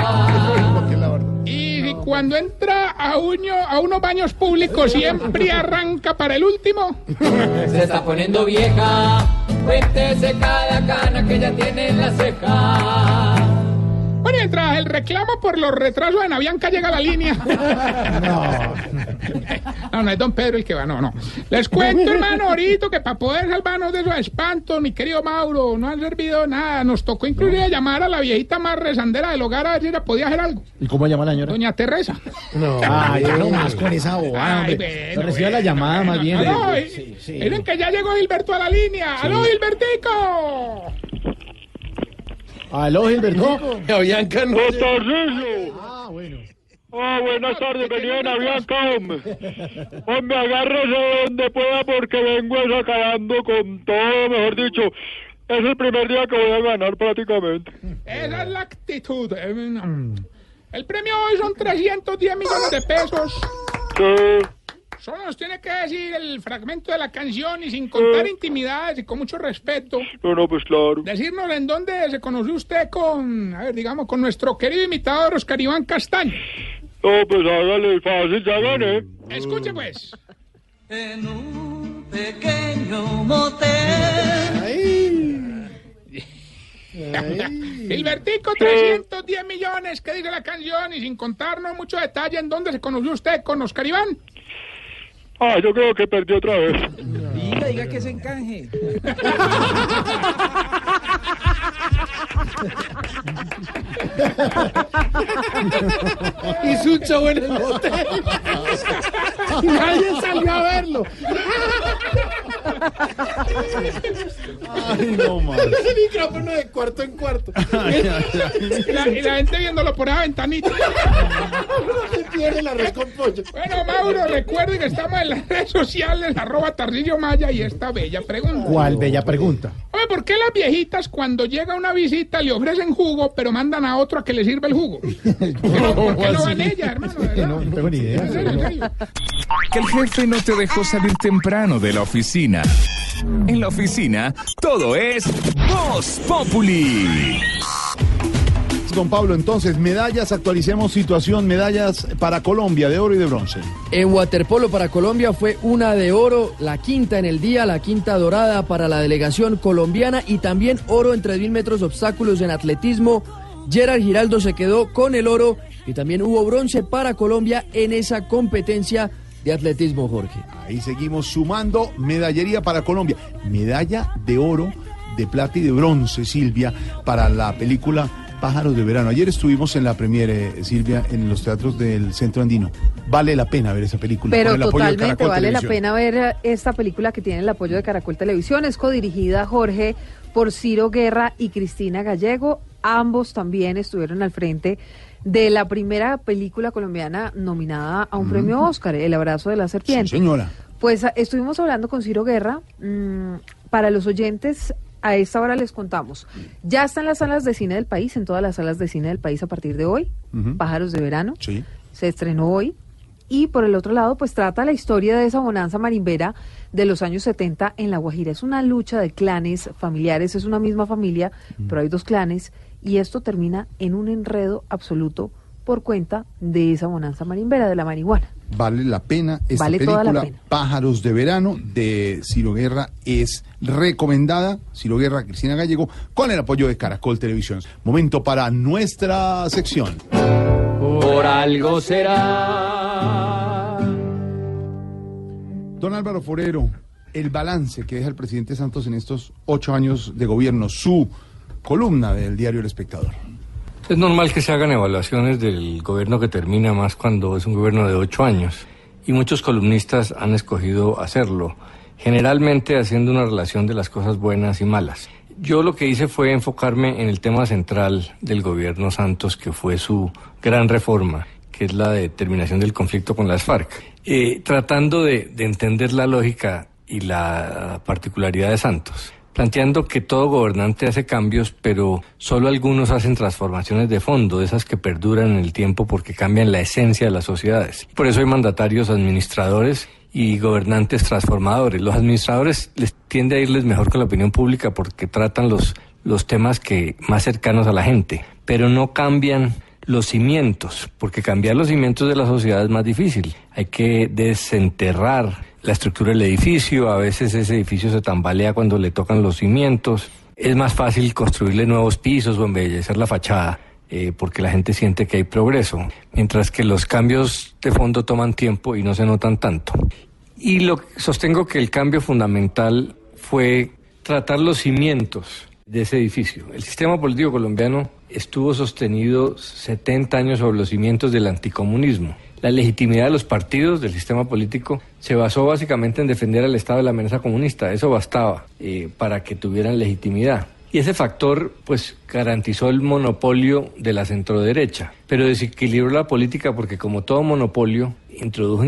Y si cuando entra a, a unos baños públicos siempre arranca para el último. Se está poniendo vieja, cuéntese cada cana que ya tiene en la ceja. Mientras el reclamo por los retrasos en Avianca llega a la línea. No, no es don Pedro el que va, no, no. Les cuento, hermano, ahorita que para poder salvarnos de esos espantos, mi querido Mauro, no han servido nada. Nos tocó inclusive llamar a la viejita más rezandera del hogar a ver si ella podía hacer algo. ¿Y cómo llama la señora? Doña Teresa. No. Ah, ya no más con esa bobada, Ay, hombre. bueno, Reciba la llamada más bien. Aló, de- y- sí, sí. Miren que ya llegó Gilberto a la línea. ¡Aló, Gilbertico! Aló, Gilberto. Avianca no. Ah, bueno. Ah, buenas tardes, venía en Avianca, hombre. Hombre, agárrese donde pueda porque vengo acabando con todo, mejor dicho. Es el primer día que voy a ganar prácticamente. Esa es la actitud. Eh, mm. El premio hoy son 310 millones de pesos. Solo nos tiene que decir el fragmento de la canción y sin contar intimidades y con mucho respeto. No, no, pues claro. Decirnos en dónde se conoció usted con, a ver, digamos, con nuestro querido imitador Oscar Iván Castaño. No, pues hágale fácil, ya gané. Escuche pues. En un pequeño motel. Gilbertico, 310 millones, ¿qué dice la canción? Y sin contarnos mucho detalle en dónde se conoció usted con Oscar Iván. Ah, yo creo que perdí otra vez. Diga, diga que se encanje. Hizo un show en el hotel. Y nadie salió a verlo. Ay, no más. Ese micrófono de cuarto en cuarto. Y la, y la gente viéndolo por esa ventanita. Se pierde el arroz con pollo. Bueno, Mauro, recuerden que estamos en las redes sociales, arroba Tarcillo Maya y esta bella pregunta. ¿Cuál bella pregunta? Oye, ¿por qué las viejitas cuando llega una visita le ofrecen jugo, pero mandan a otro a que le sirva el jugo? ¿Por qué no, por qué no van ellas, hermano? No, no tengo ni idea. En serio, en serio. Que el jefe no te dejó salir temprano de la oficina. En la oficina, todo es Voz Populi. Don Pablo, entonces, medallas, actualicemos situación, medallas para Colombia de oro y de bronce. En waterpolo para Colombia fue una de oro, la quinta en el día, la quinta dorada para la delegación colombiana y también oro en 3.000 metros obstáculos en atletismo. Gerard Giraldo se quedó con el oro y también hubo bronce para Colombia en esa competencia de atletismo, Jorge. Ahí seguimos sumando medallería para Colombia. Medalla de oro, de plata y de bronce, Silvia, para la película Pájaros de Verano. Ayer estuvimos en la premiere, Silvia, en los teatros del Centro Andino. Vale la pena ver esa película. Pero con el apoyo de totalmente vale la pena ver eh, esta película que tiene el apoyo de Caracol Televisión. Es codirigida, Jorge, por Ciro Guerra y Cristina Gallego. Ambos también estuvieron al frente de la primera película colombiana nominada a un premio Oscar, El abrazo de la serpiente. Sí, señora. Pues a- estuvimos hablando con Ciro Guerra. mm, para los oyentes, a esta hora les contamos. Ya están las salas de cine del país, en todas las salas de cine del país a partir de hoy. Ujú. Pájaros de verano. Sí. Se estrenó hoy. Y por el otro lado, pues trata la historia de esa bonanza marimbera de los años 70 en La Guajira. Es una lucha de clanes familiares, es una misma familia, pero hay dos clanes. Y esto termina en un enredo absoluto por cuenta de esa bonanza marimbera, de la marihuana. Vale la pena esta Vale toda la pena. Pájaros de Verano de Ciro Guerra es recomendada. Ciro Guerra, Cristina Gallego, con el apoyo de Caracol Televisión. Momento para nuestra sección. Por algo será. Don Álvaro Forero, el balance que deja el presidente Santos en estos ocho años de gobierno, su columna del diario El Espectador. Es normal que se hagan evaluaciones del gobierno que termina más cuando es un gobierno de ocho años. Y muchos columnistas han escogido hacerlo, generalmente haciendo una relación de las cosas buenas y malas. Yo lo que hice fue enfocarme en el tema central del gobierno Santos, que fue su gran reforma, que es la de terminación del conflicto con las FARC, eh, tratando de, de entender la lógica y la particularidad de Santos planteando que todo gobernante hace cambios, pero solo algunos hacen transformaciones de fondo, esas que perduran en el tiempo porque cambian la esencia de las sociedades. Por eso hay mandatarios administradores y gobernantes transformadores. Los administradores les tiende a irles mejor con la opinión pública porque tratan los, los temas que más cercanos a la gente, pero no cambian los cimientos, porque cambiar los cimientos de la sociedad es más difícil. Hay que desenterrar la estructura del edificio, a veces ese edificio se tambalea cuando le tocan los cimientos. Es más fácil construirle nuevos pisos o embellecer la fachada, eh, porque la gente siente que hay progreso, mientras que los cambios de fondo toman tiempo y no se notan tanto. Y lo sostengo que el cambio fundamental fue tratar los cimientos de ese edificio. El sistema político colombiano estuvo sostenido 70 años sobre los cimientos del anticomunismo. La legitimidad de los partidos del sistema político se basó básicamente en defender al Estado de la amenaza comunista. Eso bastaba eh, para que tuvieran legitimidad. Y ese factor, pues, garantizó el monopolio de la centroderecha, pero desequilibró la política porque, como todo monopolio, introdujo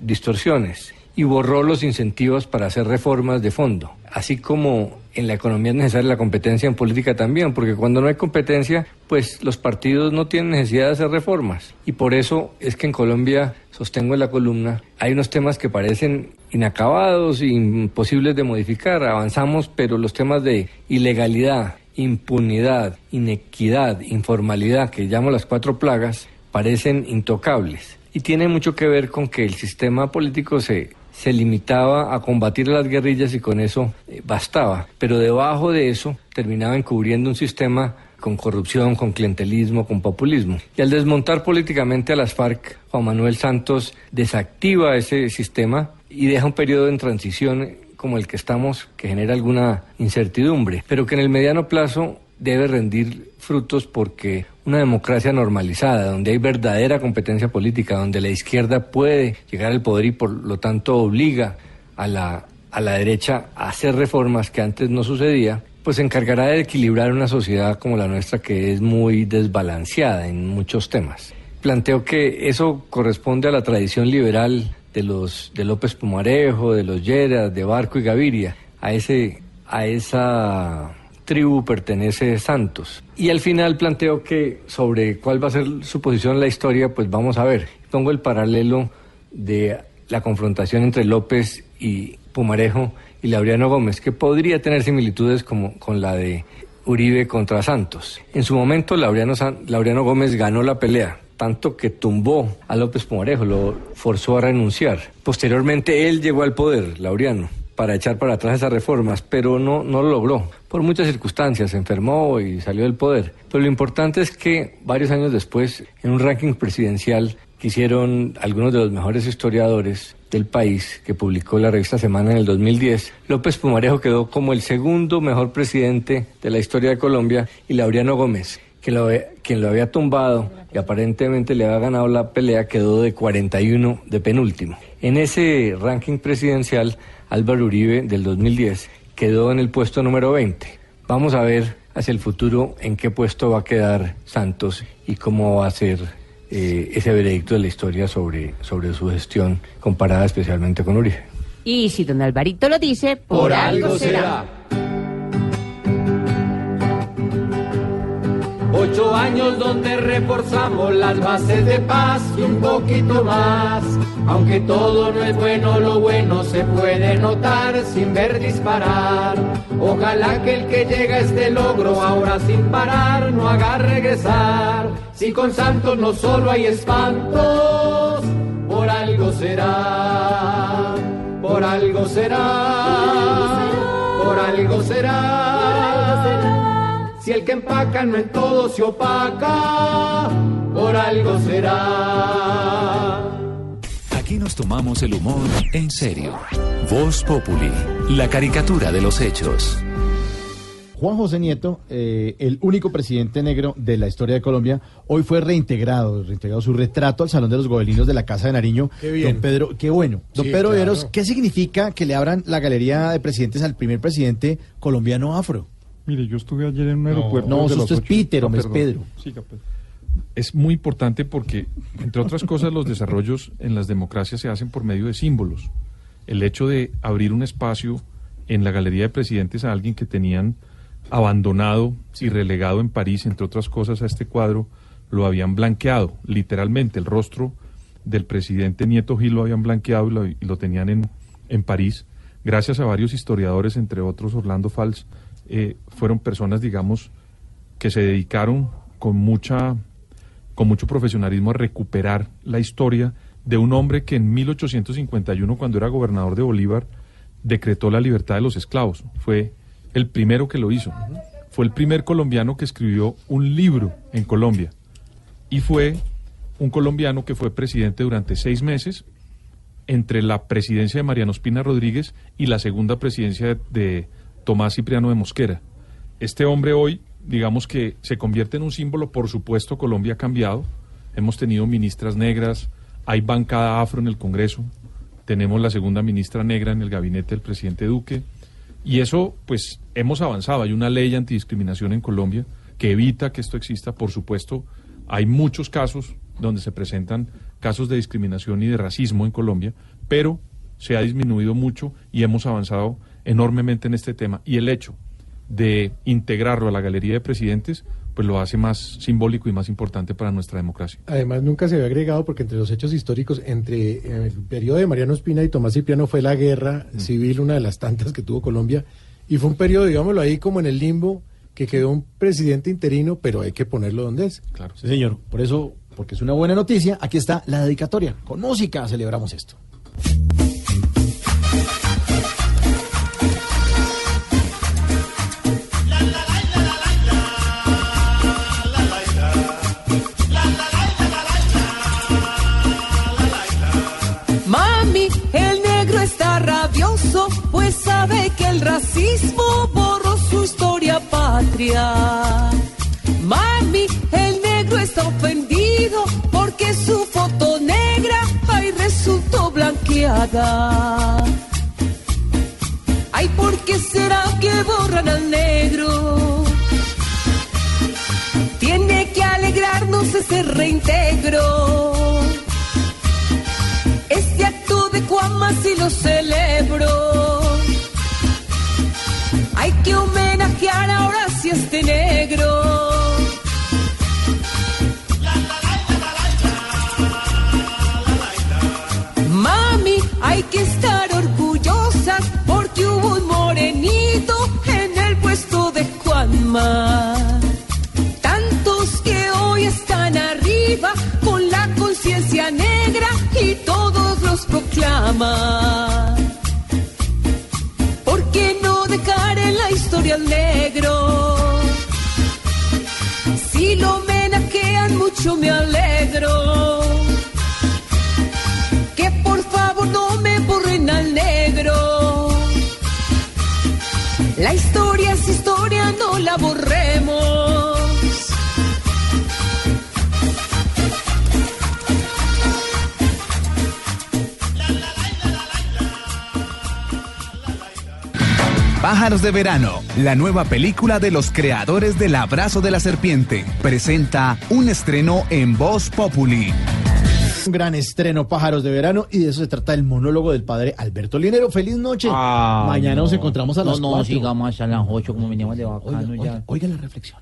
distorsiones y borró los incentivos para hacer reformas de fondo. Así como en la economía es necesaria la competencia, en política también, porque cuando no hay competencia, pues los partidos no tienen necesidad de hacer reformas. Y por eso es que en Colombia, sostengo en la columna, hay unos temas que parecen inacabados, imposibles de modificar. Avanzamos, pero los temas de ilegalidad, impunidad, inequidad, informalidad, que llamo las cuatro plagas, parecen intocables. Y tiene mucho que ver con que el sistema político se, se limitaba a combatir a las guerrillas y con eso eh, bastaba. Pero debajo de eso terminaba encubriendo un sistema con corrupción, con clientelismo, con populismo. Y al desmontar políticamente a las FARC, Juan Manuel Santos desactiva ese sistema y deja un periodo en transición como el que estamos, que genera alguna incertidumbre, pero que en el mediano plazo debe rendir frutos porque una democracia normalizada, donde hay verdadera competencia política, donde la izquierda puede llegar al poder y por lo tanto obliga a la, a la derecha a hacer reformas que antes no sucedía, pues se encargará de equilibrar una sociedad como la nuestra que es muy desbalanceada en muchos temas. Planteo que eso corresponde a la tradición liberal de los de López Pumarejo, de los Lleras, de Barco y Gaviria. A ese a esa tribu pertenece Santos. Y al final planteo que sobre cuál va a ser su posición en la historia, pues vamos a ver. Pongo el paralelo de la confrontación entre López y Pumarejo y Laureano Gómez, que podría tener similitudes como con la de Uribe contra Santos. En su momento, Laureano, Laureano Gómez ganó la pelea, tanto que tumbó a López Pumarejo, lo forzó a renunciar. Posteriormente, él llegó al poder, Laureano, para echar para atrás esas reformas, pero no, no lo logró. Por muchas circunstancias, se enfermó y salió del poder. Pero lo importante es que varios años después, en un ranking presidencial que hicieron algunos de los mejores historiadores del país, que publicó la revista Semana en el 2010, López Pumarejo quedó como el segundo mejor presidente de la historia de Colombia y Laureano Gómez, que lo, quien lo había tumbado y aparentemente le había ganado la pelea, quedó de 41 de penúltimo. En ese ranking presidencial, Álvaro Uribe del 2010 quedó en el puesto número 20. Vamos a ver hacia el futuro en qué puesto va a quedar Santos y cómo va a ser eh, ese veredicto de la historia sobre, sobre su gestión comparada especialmente con Uribe. Y si don Alvarito lo dice, por, algo será. Ocho años donde reforzamos las bases de paz y un poquito más. Aunque todo no es bueno, lo bueno se puede notar sin ver disparar. Ojalá que el que llega a este logro ahora sin parar no haga regresar. Si con Santos no solo hay espantos, por algo será, por algo será, por algo será. Si el que empaca no en todo se opaca, por algo será. Aquí nos tomamos el humor en serio. Voz Populi, la caricatura de los hechos. Juan José Nieto, eh, el único presidente negro de la historia de Colombia, hoy fue reintegrado, reintegrado su retrato al Salón de los Gobelinos de la Casa de Nariño. Qué bien. Don Pedro, qué bueno. Don Sí, Pedro claro. Veros, ¿qué significa que le abran la galería de presidentes al primer presidente colombiano afro? Mire, yo estuve ayer en un aeropuerto. no, eso es. Peter, hombre, es. Pedro. Siga, Pedro. es muy importante porque, entre otras cosas, los desarrollos en las democracias se hacen por medio de símbolos. El hecho de abrir un espacio en la galería de presidentes a alguien que tenían abandonado y relegado en París, entre otras cosas, a este cuadro, lo habían blanqueado, literalmente. El rostro del presidente Nieto Gil lo habían blanqueado y lo, y lo tenían en, en París. Gracias a varios historiadores, entre otros Orlando Fals, eh, fueron personas, digamos, que se dedicaron con mucha con mucho profesionalismo a recuperar la historia de un hombre que en 1851, cuando era gobernador de Bolívar, decretó la libertad de los esclavos. Fue el primero que lo hizo. Fue el primer colombiano que escribió un libro en Colombia. Y fue un colombiano que fue presidente durante seis meses entre la presidencia de Mariano Espina Rodríguez y la segunda presidencia de, de Tomás Cipriano de Mosquera. Este hombre hoy, digamos que se convierte en un símbolo, por supuesto Colombia ha cambiado, hemos tenido ministras negras, hay bancada afro en el Congreso, tenemos la segunda ministra negra en el gabinete del presidente Duque, y eso pues hemos avanzado, hay una ley antidiscriminación en Colombia que evita que esto exista, por supuesto, hay muchos casos donde se presentan casos de discriminación y de racismo en Colombia, pero se ha disminuido mucho y hemos avanzado enormemente en este tema. Y el hecho de integrarlo a la galería de presidentes, pues lo hace más simbólico y más importante para nuestra democracia. Además, nunca se había agregado porque entre los hechos históricos, entre eh, el periodo de Mariano Espina y Tomás Cipriano fue la guerra civil, una de las tantas que tuvo Colombia, y fue un periodo, digámoslo ahí, como en el limbo, que quedó un presidente interino, pero hay que ponerlo donde es. Claro. Sí, señor. Por eso, porque es una buena noticia, aquí está la dedicatoria. Con música celebramos esto. Su historia patria. está ofendido porque su foto negra ay resultó blanqueada. Ay, ¿por qué será que borran al negro? Tiene que alegrarnos ese reintegro. Este acto de Cuamas y lo celebro. Hay que homenajear ahora si este negro. Mami, hay que estar orgullosas porque hubo un morenito en el puesto de Juanma. Tantos que hoy están arriba con la conciencia negra y todos los proclaman. Historia al negro? Si lo homenajean mucho me alegro. Que por favor no me borren al negro. La historia es historia, no la borremos. Pájaros de Verano, la nueva película de los creadores del Abrazo de la Serpiente, presenta un estreno en Voz Populi. Un gran estreno, Pájaros de Verano, y de eso se trata el monólogo del padre Alberto Linero. Feliz noche. Ah, Mañana no. nos encontramos a no, las No, 4. sigamos hasta las 8 como veníamos de bacano Oiga, ya. oiga, oiga la reflexión.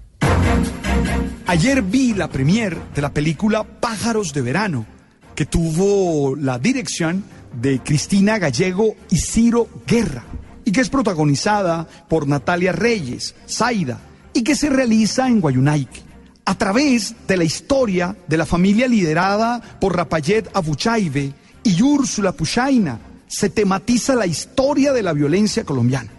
Ayer vi la premier de la película Pájaros de Verano, que tuvo la dirección de Cristina Gallego y Ciro Guerra, y que es protagonizada por Natalia Reyes, Zaida, y que se realiza en Guayunaique, a través de la historia de la familia liderada por Rapayet Abuchaibe y Úrsula Puchaina, se tematiza la historia de la violencia colombiana,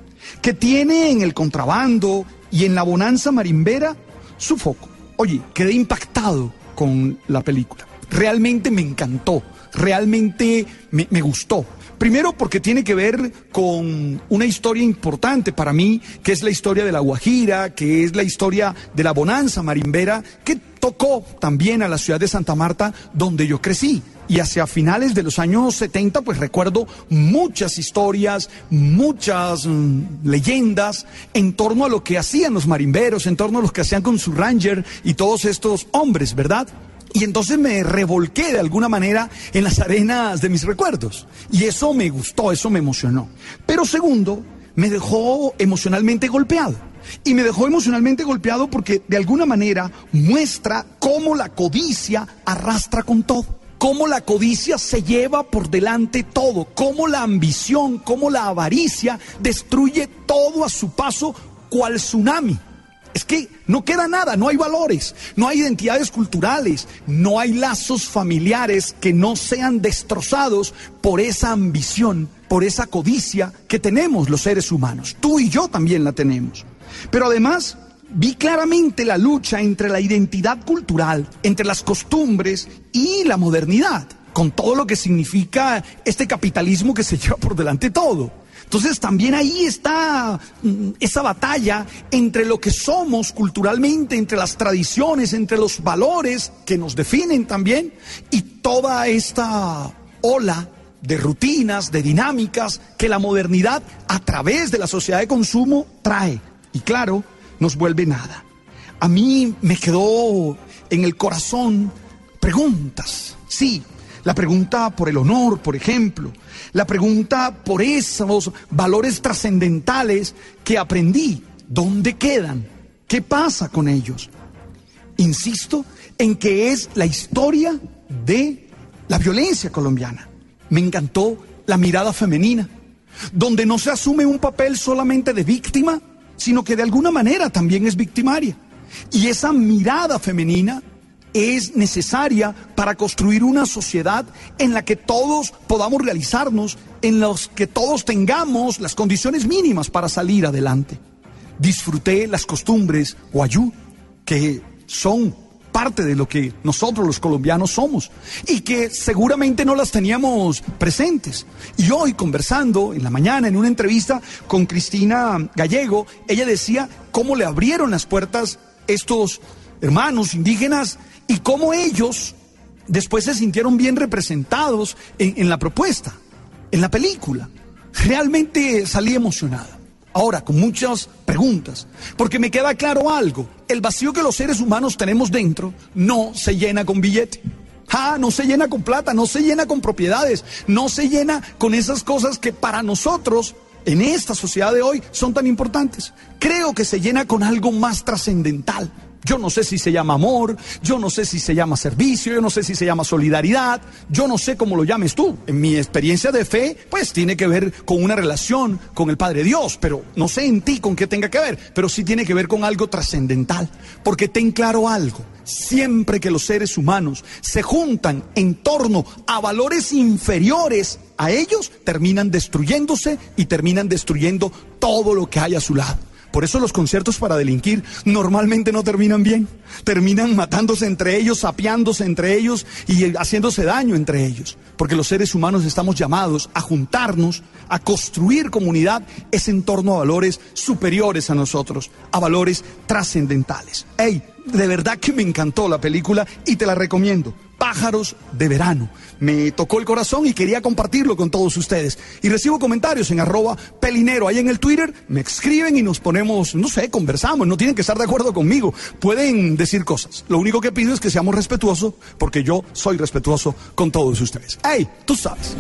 que tiene en el contrabando y en la bonanza marimbera su foco. Oye, quedé impactado con la película. Realmente me encantó, realmente me, me gustó. Primero porque tiene que ver con una historia importante para mí, que es la historia de la Guajira, que es la historia de la bonanza marimbera, que tocó también a la ciudad de Santa Marta, donde yo crecí. Y hacia finales de los años 70, pues recuerdo muchas historias, muchas mm, leyendas en torno a lo que hacían los marimberos, en torno a lo que hacían con su ranger y todos estos hombres, ¿verdad? Y entonces me revolqué de alguna manera en las arenas de mis recuerdos. Y eso me gustó, eso me emocionó. Pero segundo, me dejó emocionalmente golpeado. Y me dejó emocionalmente golpeado porque de alguna manera muestra cómo la codicia arrastra con todo. Cómo la codicia se lleva por delante todo. Cómo la ambición, cómo la avaricia destruye todo a su paso cual tsunami. Es que no queda nada, no hay valores, no hay identidades culturales, no hay lazos familiares que no sean destrozados por esa ambición, por esa codicia que tenemos los seres humanos. Tú y yo también la tenemos. Pero además vi claramente la lucha entre la identidad cultural, entre las costumbres y la modernidad, con todo lo que significa este capitalismo que se lleva por delante todo. Entonces también ahí está mm, esa batalla entre lo que somos culturalmente, entre las tradiciones, entre los valores que nos definen también y toda esta ola de rutinas, de dinámicas que la modernidad a través de la sociedad de consumo trae. Y claro, nos vuelve nada. A mí me quedó en el corazón preguntas, sí, la pregunta por el honor, por ejemplo, la pregunta por esos valores trascendentales que aprendí, ¿dónde quedan? ¿Qué pasa con ellos? Insisto en que es la historia de la violencia colombiana. Me encantó la mirada femenina, donde no se asume un papel solamente de víctima, sino que de alguna manera también es victimaria. Y esa mirada femenina es necesaria para construir una sociedad en la que todos podamos realizarnos, en los que todos tengamos las condiciones mínimas para salir adelante. Disfruté las costumbres guayú, que son parte de lo que nosotros los colombianos somos y que seguramente no las teníamos presentes. Y hoy conversando en la mañana en una entrevista con Cristina Gallego, ella decía cómo le abrieron las puertas estos hermanos indígenas, y cómo ellos después se sintieron bien representados en, en la propuesta, en la película. Realmente salí emocionada. Ahora, con muchas preguntas, porque me queda claro algo, el vacío que los seres humanos tenemos dentro no se llena con billete. Ah, no se llena con plata, no se llena con propiedades, no se llena con esas cosas que para nosotros en esta sociedad de hoy son tan importantes. Creo que se llena con algo más trascendental. Yo no sé si se llama amor, yo no sé si se llama servicio, yo no sé si se llama solidaridad, yo no sé cómo lo llames tú. En mi experiencia de fe, pues tiene que ver con una relación con el Padre Dios, pero no sé en ti con qué tenga que ver, pero sí tiene que ver con algo trascendental. Porque ten claro algo, siempre que los seres humanos se juntan en torno a valores inferiores a ellos, terminan destruyéndose y terminan destruyendo todo lo que hay a su lado. Por eso los conciertos para delinquir normalmente no terminan bien. Terminan matándose entre ellos, sapeándose entre ellos y haciéndose daño entre ellos. Porque los seres humanos estamos llamados a juntarnos, a construir comunidad, es en torno a valores superiores a nosotros, a valores trascendentales. Hey, de verdad que me encantó la película y te la recomiendo. Pájaros de verano. Me tocó el corazón y quería compartirlo con todos ustedes. Y recibo comentarios en arroba pelinero. Ahí en el Twitter me escriben y nos ponemos, no sé, conversamos. No tienen que estar de acuerdo conmigo. Pueden decir cosas. Lo único que pido es que seamos respetuosos porque yo soy respetuoso con todos ustedes. ¡Hey! Tú sabes.